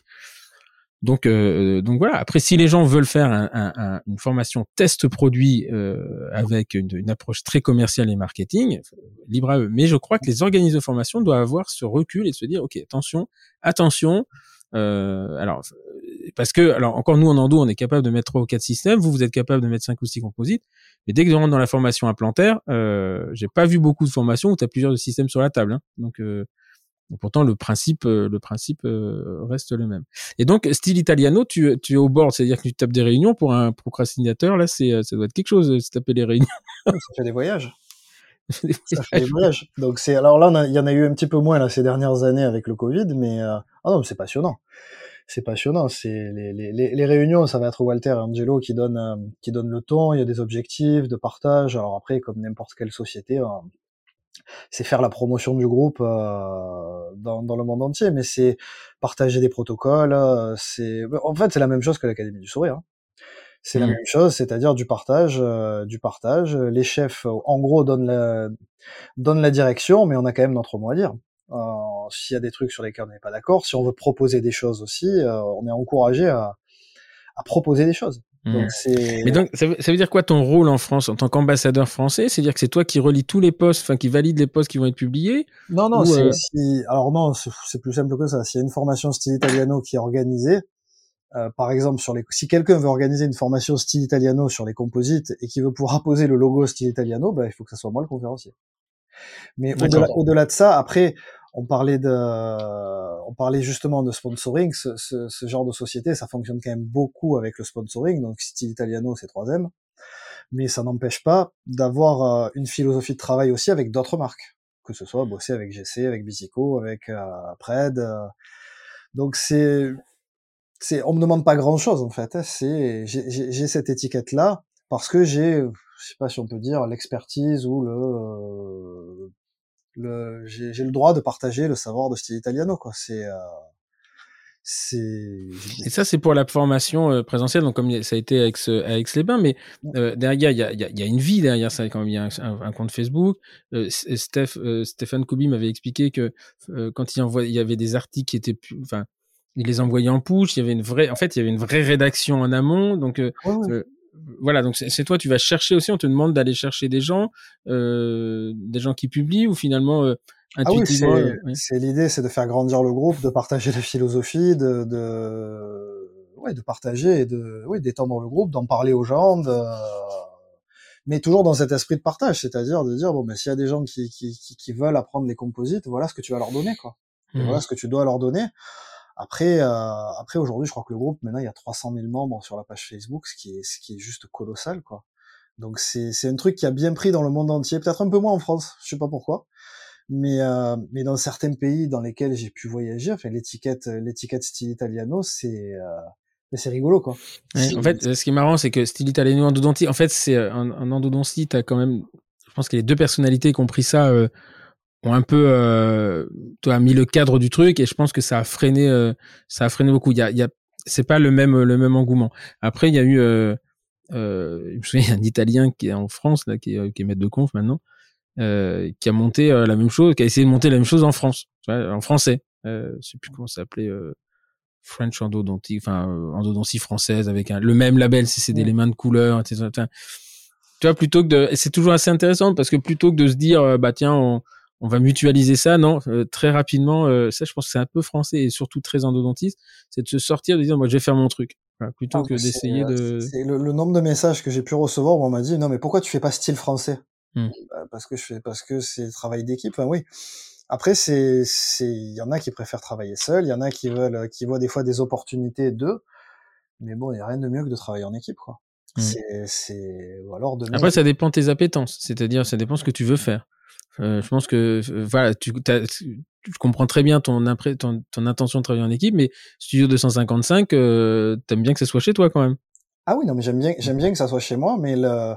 Donc, euh, donc voilà. Après, si les gens veulent faire un, un, une formation test produit euh, avec une, une, approche très commerciale et marketing, libre à eux. Mais je crois que les organismes de formation doivent avoir ce recul et se dire, ok, attention, attention. Euh, alors, parce que, alors encore nous en endo, on est capable de mettre trois ou quatre systèmes. Vous, vous êtes capable de mettre cinq ou six composites. Mais dès que je rentre dans la formation implantaire, euh, j'ai pas vu beaucoup de formations où tu as plusieurs systèmes sur la table. Hein. Donc, euh, pourtant le principe, euh, le principe euh, reste le même. Et donc, style italiano, tu, tu es au bord, c'est-à-dire que tu tapes des réunions pour un procrastinateur. Là, c'est, ça doit être quelque chose, de taper les réunions. ça fait des voyages. ça fait des voyages. Donc c'est alors là, il y en a eu un petit peu moins là ces dernières années avec le Covid, mais ah non, c'est passionnant c'est passionnant. C'est les, les, les, réunions, ça va être Walter et Angelo qui donnent euh, qui donnent le ton. Il y a des objectifs de partage. Alors après, comme n'importe quelle société, euh, c'est faire la promotion du groupe euh, dans, dans, le monde entier, mais c'est partager des protocoles. C'est en fait c'est la même chose que l'Académie du Sourire. Hein. C'est la mmh. même chose, c'est-à-dire du partage, du partage. Les chefs, en gros, donnent la, donnent la direction, mais on a quand même notre mot à dire. Euh, s'il y a des trucs sur lesquels on n'est pas d'accord, si on veut proposer des choses aussi, euh, on est encouragé à, à proposer des choses. Mmh. Donc Mais donc, ça veut, dire quoi ton rôle en France en tant qu'ambassadeur français? C'est-à-dire que c'est toi qui relis tous les posts, enfin qui valide les posts qui vont être publiés? Non, non, c'est, euh, si... alors non, c'est plus simple que ça. S'il y a une formation style italiano qui est organisée, euh, par exemple, sur les... si quelqu'un veut organiser une formation style italiano sur les composites et qui veut pouvoir poser le logo style italiano, bah, il faut que ce soit moi le conférencier. Mais au-delà, au-delà de ça, après, on parlait de, on parlait justement de sponsoring. Ce, genre de société, ça fonctionne quand même beaucoup avec le sponsoring. Donc, Style Italiano, c'est troisième. Mais ça n'empêche pas d'avoir euh, une philosophie de travail aussi avec d'autres marques. Que ce soit bosser avec GC, avec Bisico, avec euh, Pred. Euh. Donc, c'est, c'est, on me demande pas grand chose, en fait. Hein. C'est, j'ai cette étiquette-là parce que j'ai, je sais pas si on peut dire l'expertise ou le j'ai le droit de partager le savoir de style italiano quoi. C'est euh, c'est et ça c'est pour la formation euh, présentielle donc comme ça a été avec ce, avec les bains mais euh, derrière il y a, y, a, y a, une vie derrière ça quand même. Il y a un, compte Facebook. Euh, Steph, Stéphane Koubi m'avait expliqué que quand il envoyait il y avait des articles qui étaient plus enfin il les envoyait en push il y avait une vraie en fait il y avait une vraie rédaction en amont. Donc voilà, donc c'est toi, tu vas chercher aussi, on te demande d'aller chercher des gens, euh, des gens qui publient ou finalement euh, intuitivement. Ah oui, c'est l'idée, c'est de faire grandir le groupe, de partager la philosophie, de, de, ouais, de partager et de, oui, d'étendre le groupe, d'en parler aux gens, de, mais toujours dans cet esprit de partage, c'est-à-dire de dire bon, ben s'il y a des gens qui, qui, qui, veulent apprendre les composites, voilà ce que tu vas leur donner, quoi. Voilà mmh. ce que tu dois leur donner. Après, euh, après aujourd'hui, je crois que le groupe, maintenant, il y a 300 000 membres sur la page Facebook, ce qui est, ce qui est juste colossal, quoi. Donc c'est, c'est un truc qui a bien pris dans le monde entier, peut-être un peu moins en France, je sais pas pourquoi, mais euh, mais dans certains pays dans lesquels j'ai pu voyager, enfin l'étiquette l'étiquette style italiano, c'est euh, c'est rigolo quoi. en fait, ce qui est marrant, c'est que style italiano endodontie, en fait, c'est en, en endodontie, t'as quand même, je pense qu'il y a deux personnalités qui ont pris ça euh, ont un peu euh, toi mis le cadre du truc et je pense que ça a freiné euh, ça a freiné beaucoup. Il y a, il y a c'est pas le même le même engouement. Après il y a eu euh, euh, je me souviens un italien qui est en France là qui est, qui est maître de conf maintenant euh, qui a monté euh, la même chose qui a essayé de monter la même chose en France en français. Euh, je sais plus comment ça s'appelait French endodontie enfin endodontie française avec un, le même label si c'est des mains de couleur etc. tu vois plutôt que de c'est toujours assez intéressant parce que plutôt que de se dire bah tiens on on va mutualiser ça, non? Euh, Très rapidement, euh, ça je pense que c'est un peu français et surtout très endodontiste, c'est de se sortir, de dire moi je vais faire mon truc, plutôt ah, que d'essayer de. Le, le, nombre de messages que j'ai pu recevoir où on m'a dit non mais pourquoi tu fais pas style français? Mmh. bah, Parce que je fais, parce que c'est travail d'équipe. Enfin, oui. Après c'est, c'est, il y en a qui préfèrent travailler seul, il y en a qui veulent, qui voient des fois des opportunités d'eux, mais bon, il y a rien de mieux que de travailler en équipe, quoi. Mmh. C'est, c'est, ou alors de. Après, ça dépend de tes appétences, c'est-à-dire ça dépend ce que tu veux faire. Euh, je pense que euh, voilà, tu, je comprends très bien ton, ton, ton, intention de travailler en équipe, mais Studio 255, euh, t'aimes bien que ça soit chez toi quand même. Ah oui, non, mais j'aime bien, j'aime bien que ça soit chez moi, mais le,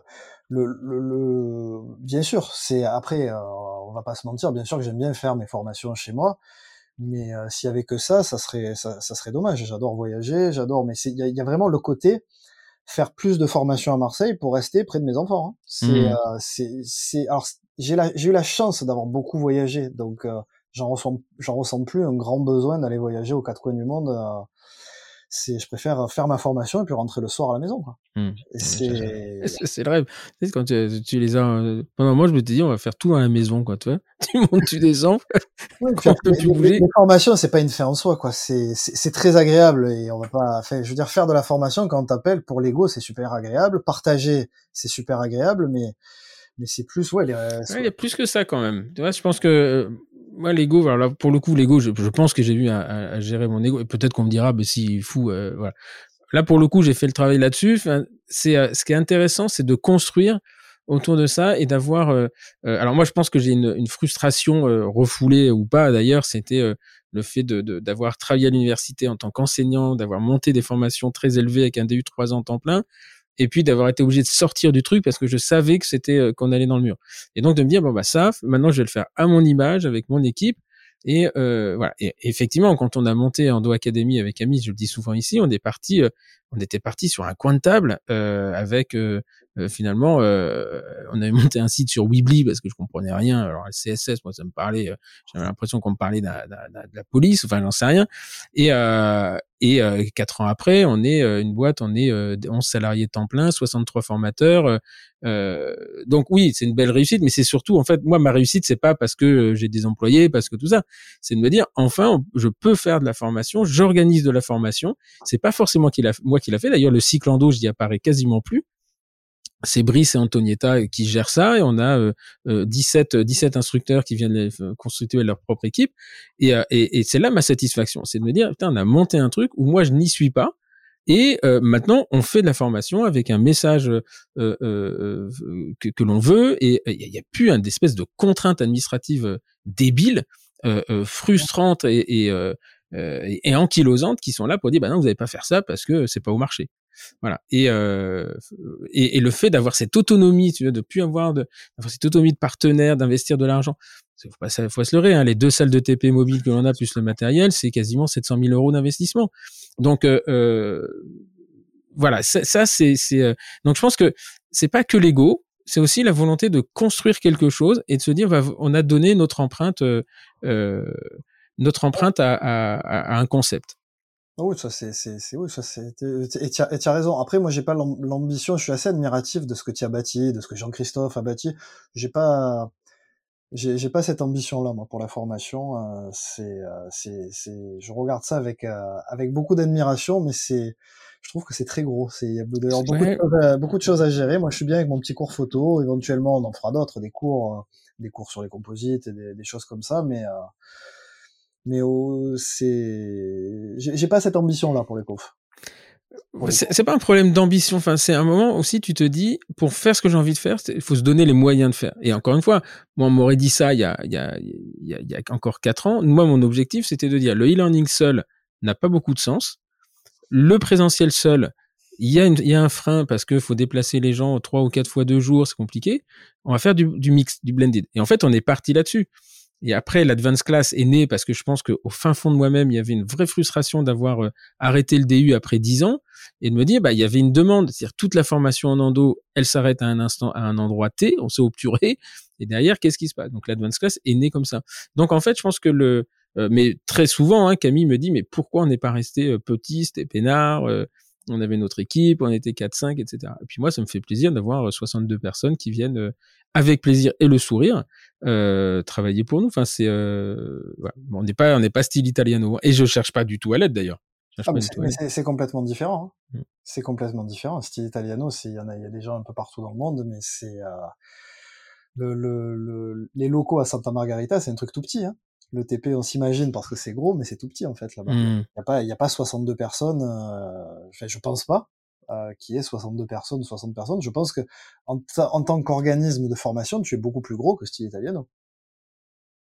le, le, bien sûr, c'est après, euh, on va pas se mentir, bien sûr que j'aime bien faire mes formations chez moi, mais euh, s'il y avait que ça, ça serait, ça, ça serait dommage. J'adore voyager, j'adore, mais il y a, y a, vraiment le côté faire plus de formations à Marseille pour rester près de mes enfants. Hein. C'est, Mmh. euh, c'est, c'est, alors j'ai eu la chance d'avoir beaucoup voyagé, donc euh, j'en ressens, j'en ressens plus un grand besoin d'aller voyager aux quatre coins du monde. euh, c'est, je préfère faire ma formation et puis rentrer le soir à la maison. Quoi. Mmh. Et C'est le rêve. Tu sais, quand tu, tu les as. Pendant moi, je me dit, on va faire tout à la maison, quoi, tu vois. Tu montes, tu descends. Ouais, Quand peut les, les- formations, c'est pas une fin en soi, quoi. C'est, c'est, très agréable et on va pas, enfin, je veux dire, faire de la formation quand on t'appelle pour l'ego, c'est super agréable. Partager, c'est super agréable, mais, mais c'est plus, ouais, les, euh, Ouais, il y a plus que ça quand même. Tu vois, je pense que euh, moi, l'ego, alors là, pour le coup, l'ego, je, je pense que j'ai eu à, gérer mon ego. Et peut-être qu'on me dira, mais si, fou, euh, voilà. Là, pour le coup, j'ai fait le travail là-dessus. Enfin, c'est euh, ce qui est intéressant, c'est de construire autour de ça et d'avoir. euh, alors moi, je pense que j'ai une, une frustration refoulée ou pas. D'ailleurs, c'était le fait de de- d'avoir travaillé à l'université en tant qu'enseignant, d'avoir monté des formations très élevées avec un DU trois ans temps plein, et puis d'avoir été obligé de sortir du truc parce que je savais que c'était euh, qu'on allait dans le mur. Et donc de me dire bon bah ça, maintenant je vais le faire à mon image avec mon équipe. Et euh, voilà. Et effectivement, quand on a monté Endo Academy avec Amis, je le dis souvent ici, on est parti, euh, on était parti sur un coin de table euh, avec euh, finalement, euh, on avait monté un site sur Weebly parce que je comprenais rien. Alors le CSS, moi ça me parlait, euh, j'avais l'impression qu'on me parlait d'un- d'un- d'un- de la police, enfin j'en sais rien. Et euh, et euh, quatre ans après, on est une boîte, on est euh, 11 salariés temps plein, 63 formateurs. donc oui, c'est une belle réussite, mais c'est surtout en fait moi ma réussite c'est pas parce que j'ai des employés, parce que tout ça, c'est de me dire enfin je peux faire de la formation, j'organise de la formation. C'est pas forcément moi qui l'a fait. D'ailleurs le cyclando, j'y apparais quasiment plus. C'est Brice et Antonietta qui gèrent ça et on a euh, euh, 17 17 instructeurs qui viennent euh, constituer leur propre équipe. Et, euh, et, et c'est là ma satisfaction, c'est de me dire putain on a monté un truc où moi je n'y suis pas. Et euh, maintenant, on fait de la formation avec un message euh, euh, euh, que, que l'on veut, et il n'y a, plus une espèce de contrainte administrative euh, débile, euh, euh, frustrante et, et, euh, euh, et, qui sont là pour dire bah non, vous n'allez pas faire ça parce que c'est pas au marché. Voilà. Et, euh, et, et le fait d'avoir cette autonomie, tu vois, de plus avoir de, cette autonomie de partenaire, d'investir de l'argent. Faut pas, se leurrer, hein, les deux salles de TP mobile que l'on a plus le matériel, c'est quasiment 700 000 euros d'investissement. Donc euh, euh, voilà, ça, ça c'est, c'est euh, donc je pense que c'est pas que l'ego, c'est aussi la volonté de construire quelque chose et de se dire bah, on a donné notre empreinte, euh, euh, notre empreinte à, à, à un concept. Oui, ça c'est, c'est, c'est, oui, ça c'est, et tu as, et tu as raison. Après, moi, j'ai pas l'am- l'ambition, je suis assez admiratif de ce que tu as bâti, de ce que Jean-Christophe a bâti. J'ai pas, j'ai, j'ai pas cette ambition-là, moi, pour la formation. Euh, c'est, euh, c'est, c'est, je regarde ça avec, euh, avec beaucoup d'admiration, mais c'est, je trouve que c'est très gros. C'est, il y a d'ailleurs beaucoup, Ouais. de choses à, beaucoup de choses à gérer. Moi, je suis bien avec mon petit cours photo. Éventuellement, on en fera d'autres, des cours, des cours sur les composites, et des, des choses comme ça, mais, euh, mais oh, c'est, j'ai pas cette les confs. Pour les C'est c'est pas un problème d'ambition. Enfin, c'est un moment aussi, tu te dis, pour faire ce que j'ai envie de faire, il faut se donner les moyens de faire. Et encore une fois, moi, on m'aurait dit ça il y a, il y a, il y a, il y a encore quatre ans. Moi, mon objectif, c'était de dire, le e-learning seul n'a pas beaucoup de sens. Le présentiel seul, il y a, une, il y a un frein parce que faut déplacer les gens trois ou quatre fois deux jours, c'est compliqué. On va faire du, du mix, du blended. Et en fait, on est parti là-dessus. Et après, l'advanced class est né parce que je pense qu'au fin fond de moi-même, il y avait une vraie frustration d'avoir euh, arrêté le DU après dix ans et de me dire, bah, il y avait une demande, c'est-à-dire toute la formation en endo, elle s'arrête à un instant, à un endroit T, on s'est obturé, et derrière, qu'est-ce qui se passe? Donc l'advanced class est né comme ça. Donc en fait, je pense que le, euh, mais très souvent, hein, Camille me dit, mais pourquoi on n'est pas resté euh, petit, c'était peinard, on avait notre équipe, on était 4-5, etc. Et puis moi, ça me fait plaisir d'avoir euh, 62 personnes qui viennent euh, avec plaisir et le sourire euh, travailler pour nous. Enfin, c'est, euh, on n'est pas, on n'est pas style italiano, et je cherche pas du tout à l'aide d'ailleurs. Ah, c'est- complètement différent. hein. Mm. C'est complètement différent. Style italiano, c'est- il y en a, il y a des gens un peu partout dans le monde, mais c'est euh, le, le, le- les locaux à Santa Margarita, c'est un truc tout petit. Hein. Le TP, on s'imagine parce que c'est gros, mais c'est tout petit en fait là-bas. Il Hmm. n'y a pas, il y a pas 62 personnes. Euh, je pense pas. Euh, qui est 62 personnes, 60 personnes. Je pense que en, en tant qu'organisme de formation, tu es beaucoup plus gros que Style Italiano.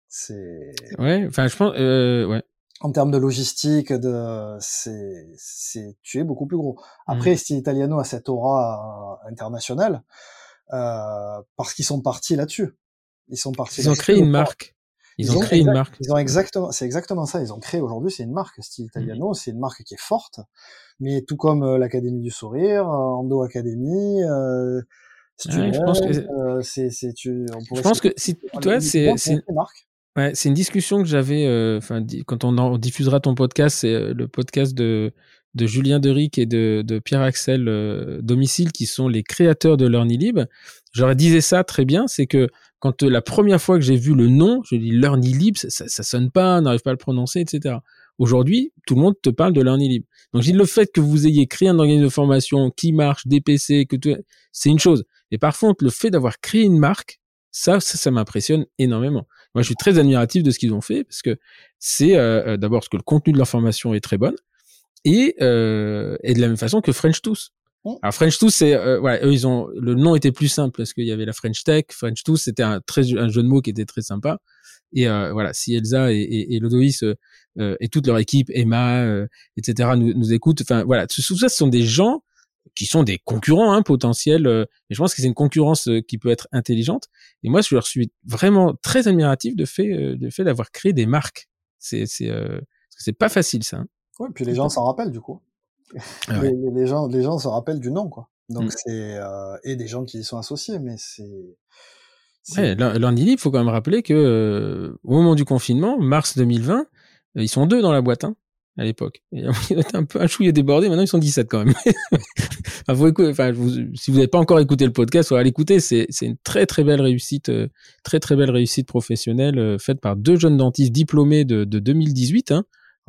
C'est Ouais, enfin, je pense, euh, ouais. en termes de logistique, de c'est c'est tu es beaucoup plus gros. Après, Style Italiano a cette aura euh, internationale euh, parce qu'ils sont partis là-dessus. Ils sont partis. Ils ont créé une marque. Ils, ont, créé une marque. Ils ont exactement, c'est exactement ça. Ils ont créé aujourd'hui, c'est une marque, style Italiano. C'est une marque qui est forte, mais tout comme euh, l'Académie du Sourire, euh, Ando Academy. Euh, je pense que c'est, c'est, tu, on je pense que si toi, c'est, c'est, ouais, c'est une discussion que j'avais, euh, enfin, quand on, en, diffusera ton podcast, c'est le podcast de de Julien Deric et de, de Pierre-Axel Domicile, qui sont les créateurs de LearnyLib. J'aurais disais ça très bien, c'est que quand la première fois que j'ai vu le nom, je dis LearnyLib, ça, ça sonne pas, on n'arrive pas à le prononcer, etc. Aujourd'hui, tout le monde te parle de LearnyLib. Donc, je dis le fait que vous ayez créé un organisme de formation qui marche, DPC, que c'est une chose. Et par contre, le fait d'avoir créé une marque, ça, ça, ça m'impressionne énormément. Moi, je suis très admiratif de ce qu'ils ont fait parce que c'est euh, d'abord parce que le contenu de leur formation est très bonne et, euh, et de la même façon que French Tooth. Mmh. Alors French Tooth, c'est euh, ouais, eux ils ont le nom était plus simple parce qu'il y avait la French Tech. French Tooth, c'était un très un jeu de mots qui était très sympa. Et euh, voilà, si Elsa et, et, et Lodoïs euh, euh et toute leur équipe, Emma, euh, etc., nous, nous écoutent. Enfin voilà, tout ça, ce sont des gens qui sont des concurrents hein, potentiels. et je pense que c'est une concurrence qui peut être intelligente. Et moi, je leur suis vraiment très admiratif de fait, de fait d'avoir créé des marques. C'est c'est c'est pas facile ça. Hein. Oui, puis les gens s'en rappellent du coup. Ah les, gens, les gens se rappellent du nom, quoi. Donc mmh. c'est euh, et des gens qui y sont associés, mais c'est. Ouais, il faut quand même rappeler que euh, au moment du confinement, mars 2020, euh, ils sont deux dans la boîte hein, à l'époque. Il était un peu un chouïa débordé. Maintenant, ils sont 17 quand même. enfin, vous écoutez, enfin, vous, si vous n'avez pas encore écouté le podcast, allez l'écouter. C'est c'est une très très belle réussite, euh, très très belle réussite professionnelle euh, faite par deux jeunes dentistes diplômés de, de 2018. Hein,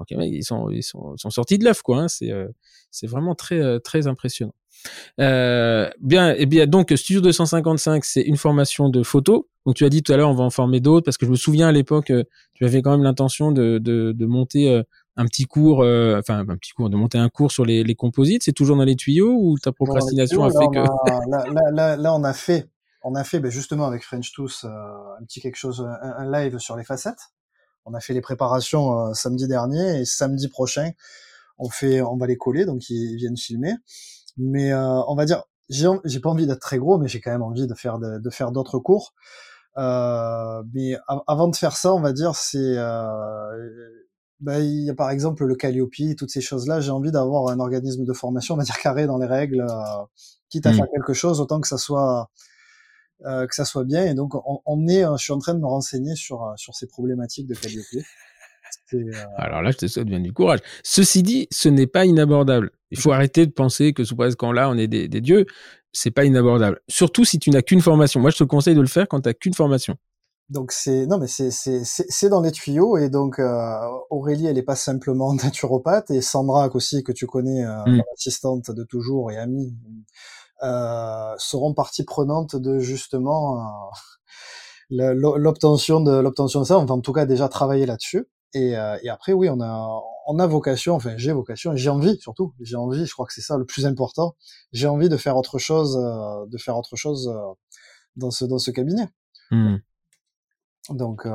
ils sont ils sont, sont sortis de l'œuf quoi. Hein. C'est euh, c'est vraiment très euh, très impressionnant. Euh, bien, et eh bien donc Studio 255, c'est une formation de photos. Donc tu as dit tout à l'heure, on va en former d'autres parce que je me souviens à l'époque, euh, tu avais quand même l'intention de, de, de monter un petit cours, enfin un petit cours, de monter un cours sur les, les composites. C'est toujours dans les tuyaux ou ta procrastination a fait que là, là, là, là, on a fait, on a fait ben justement avec French Tooth un petit quelque chose, un, un live sur les facettes. On a fait les préparations euh, samedi dernier et samedi prochain, on fait, on va les coller, donc ils viennent filmer. Mais euh, on va dire, j'ai, j'ai pas envie d'être très gros, mais j'ai quand même envie de faire de, de faire d'autres cours. Euh, mais avant de faire ça, on va dire, c'est bah, il y a par exemple le Calliope, toutes ces choses-là. J'ai envie d'avoir un organisme de formation, on va dire carré dans les règles, quitte à mmh. faire quelque chose, autant que ça soit euh, que ça soit bien. Et donc, on, on, est, je suis en train de me renseigner sur, euh, sur ces problématiques de qualité. Euh... Alors là, je te souhaite bien du courage. Ceci dit, ce n'est pas inabordable. Il faut arrêter de penser que sous quand là, on est des, des dieux. C'est pas inabordable. Surtout si tu n'as qu'une formation. Moi, je te conseille de le faire quand tu n'as qu'une formation. Donc c'est non mais c'est c'est c'est dans les tuyaux et donc euh, Aurélie elle est pas simplement naturopathe et Sandra aussi que tu connais euh, mm. assistante de toujours et amie seront partie prenante de justement euh, l'obtention de l'obtention de ça. Enfin, en tout cas, déjà travailler là-dessus. Et, euh, et, après, oui, on a on a vocation. Enfin, j'ai vocation. J'ai envie surtout. J'ai envie. Je crois que c'est ça le plus important. J'ai envie de faire autre chose, de faire autre chose dans ce dans ce cabinet. Mmh. Donc,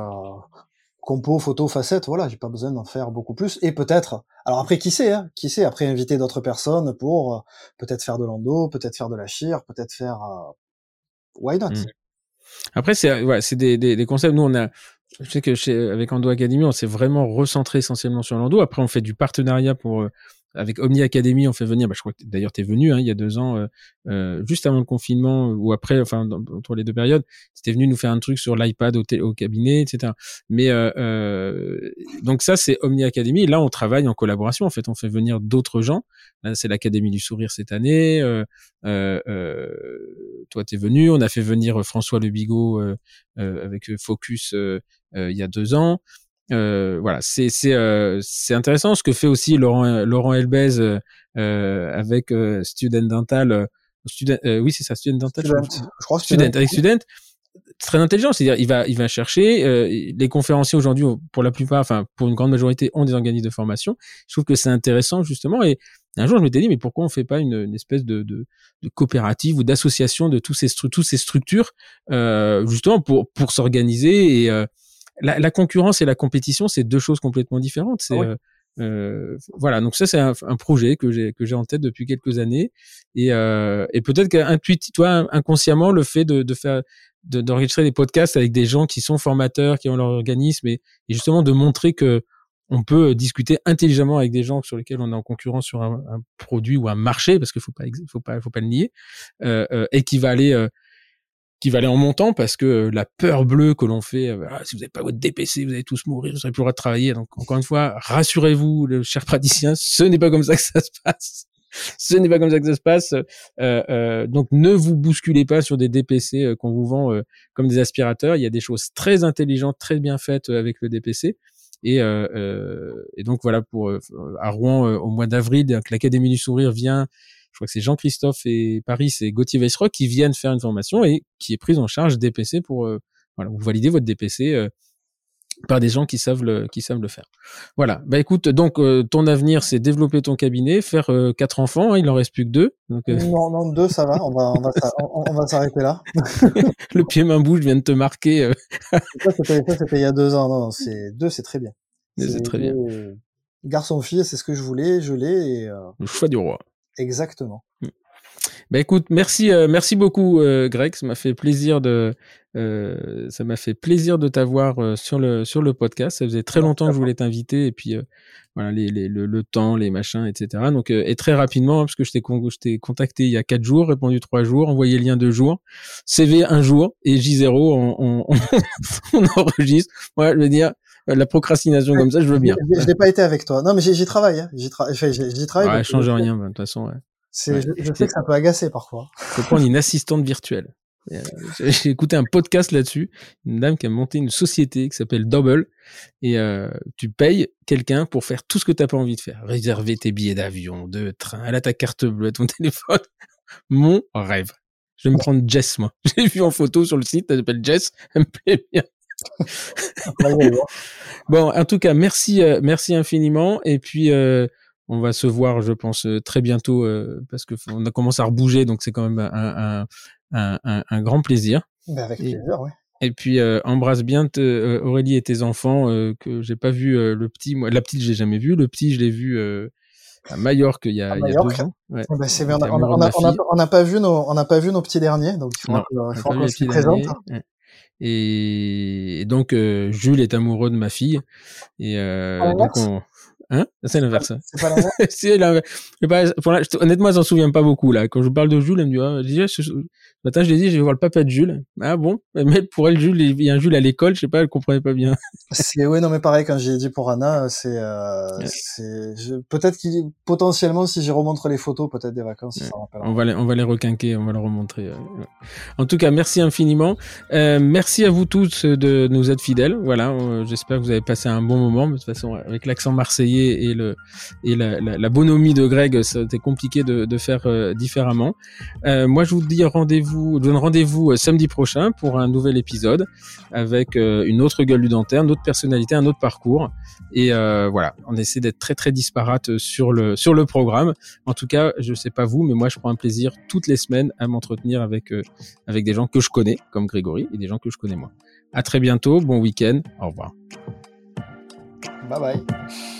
compo, photo, facette, voilà, j'ai pas besoin d'en faire beaucoup plus. Et peut-être, alors après, qui sait, hein, qui sait, après inviter d'autres personnes pour euh, peut-être faire de l'endo, peut-être faire de la chire, peut-être faire, euh, why not? Mmh. Après, c'est ouais, c'est des, des, des, concepts. Nous, on a, je sais que chez, avec Endo Academy, on s'est vraiment recentré essentiellement sur l'endo. Après, on fait du partenariat pour euh, avec Omni Academy, on fait venir, bah, je crois que d'ailleurs tu es venu hein, il y a deux ans, euh, euh, juste avant le confinement ou après, enfin entre les deux périodes, tu venu nous faire un truc sur l'iPad au, cabinet, etc. Mais euh, euh, donc ça c'est Omni Academy. Là on travaille en collaboration. En fait, on fait venir d'autres gens. C'est l'Académie du Sourire cette année. Euh, euh, toi es venu. On a fait venir François Le Bigot avec Focus il y a deux ans. Euh, voilà, c'est c'est euh, c'est intéressant ce que fait aussi Laurent Laurent Elbez euh, avec Student Dental. student, oui, c'est ça, Student Dental. Student, je, crois, student, student avec Student très intelligent, c'est-à-dire il va il va chercher euh, les conférenciers aujourd'hui pour la plupart, enfin pour une grande majorité ont des organismes de formation. Je trouve que c'est intéressant justement et un jour je m'étais dit mais pourquoi on fait pas une, une espèce de, de, de, coopérative ou d'association de tous ces tous ces structures euh, justement pour pour s'organiser et euh, la, la, concurrence et la compétition, c'est deux choses complètement différentes. C'est ah euh, euh, voilà, donc ça c'est un, un, projet que j'ai que j'ai en tête depuis quelques années. Et, euh, et peut-être qu'intuitivement, inconsciemment, le fait de, de faire d'enregistrer des podcasts avec des gens qui sont formateurs, qui ont leur organisme et, justement de montrer que on peut discuter intelligemment avec des gens sur lesquels on est en concurrence sur un, produit ou un marché parce qu'il faut pas faut pas faut pas le nier euh, euh, et qui va aller euh, qui va aller en montant parce que la peur bleue que l'on fait, ah, si vous n'avez pas votre DPC, vous allez tous mourir, vous n'aurez plus le droit de travailler. Donc encore une fois, rassurez-vous, chers praticiens, ce n'est pas comme ça que ça se passe. Ce n'est pas comme ça que ça se passe. Euh, euh, donc ne vous bousculez pas sur des DPC euh, qu'on vous vend euh, comme des aspirateurs. Il y a des choses très intelligentes, très bien faites euh, avec le DPC. Et, et donc voilà pour à Rouen au mois d'avril, l'Académie du Sourire vient. Je crois que c'est Jean-Christophe et Paris et Gauthier Weissrock qui viennent faire une formation et qui est prise en charge DPC pour voilà, vous validez votre DPC par des gens qui savent le qui savent le faire. Voilà. Bah écoute, donc euh, ton avenir c'est développer ton cabinet, faire euh, quatre enfants, hein, il en reste plus que deux. Donc, euh, Non non deux ça va, on va on va on, va s'arrêter là. le pied main bouche vient de te marquer. ça c'était il y a deux ans, non, non c'est deux c'est très bien. C'est très bien. Garçon fille c'est ce que je voulais, je l'ai et. Le choix du roi. Exactement. Bah écoute, merci, merci beaucoup, Greg. Ça m'a fait plaisir de, euh, ça m'a fait plaisir de t'avoir euh, sur le sur le podcast. Ça faisait très longtemps que je voulais t'inviter et puis euh, voilà les, les, le, temps, les machins, etc. Donc et très rapidement parce que je t'ai je t'ai contacté il y a quatre jours, répondu trois jours, envoyé le lien deux jours, CV un jour et J0 on, on, on enregistre. Ouais, je veux dire la procrastination comme ça, je veux bien. Je n'ai pas été avec toi. Non mais j'y travaille. Hein. J'y travaille. J'y travaille. Ouais, change rien. De toute façon. Ouais. Je, je, sais que ça peut agacer parfois. Faut prendre une assistante virtuelle. Euh, j'ai écouté un podcast là-dessus, une dame qui a monté une société qui s'appelle Double, et euh, tu payes quelqu'un pour faire tout ce que tu n'as pas envie de faire. Réserver tes billets d'avion, de train, elle a ta carte bleue, ton téléphone. Mon rêve. Je vais me prendre Jess, moi. J'ai vu en photo sur le site, elle s'appelle Jess, elle me plaît bien. bon, en tout cas, merci, euh, merci infiniment. Et puis, euh, on va se voir, je pense, euh, très bientôt parce que on a commencé à rebouger, donc c'est quand même un, un, un, un, grand plaisir. Ben avec et, plaisir, ouais. Et puis euh, embrasse bien Aurélie et tes enfants que j'ai pas vu le petit. Moi, la petite, je l'ai jamais vu. Le petit, je l'ai vu à Majorque il y a, il y a deux ans. Ouais. Ben, on n'a on pas vu nos on n'a pas vu nos petits derniers donc il faut qu'on s'y présente. Et, et donc Jules est amoureux de ma fille. Et donc on Hein? C'est l'inverse. C'est pas l'inverse. honnêtement, j'en souviens pas beaucoup là. Quand je parle de Jules, elle me dit, ah, je, matin, je lui ai dit, je vais voir le papa de Jules. Ah bon? Mais pour elle, Jules, il y a un Jules à l'école, je sais pas, elle comprenait pas bien. c'est ouais, non mais pareil quand j'ai dit pour Anna, c'est euh, c'est peut-être qu'il potentiellement si j'y remontre les photos, peut-être des vacances, ça On va les on va les requinquer, on va les remontrer. Euh, en tout cas, merci infiniment. Euh, merci à vous tous de nous être fidèles. Voilà, j'espère que vous avez passé un bon moment. De toute façon, avec l'accent marseillais et le et la, la, bonhomie de Greg, c'était compliqué de, faire euh, différemment. moi, je vous dis rendez-vous vous donne rendez-vous euh, samedi prochain pour un nouvel épisode avec euh, une autre gueule du dentaire, une autre personnalité, un autre parcours. Et euh, voilà, on essaie d'être très très disparate sur le sur le programme. En tout cas, je sais pas vous, mais moi je prends un plaisir toutes les semaines à m'entretenir avec avec des gens que je connais, comme Grégory, et des gens que je connais moi. À très bientôt, bon week-end, au revoir. Bye bye.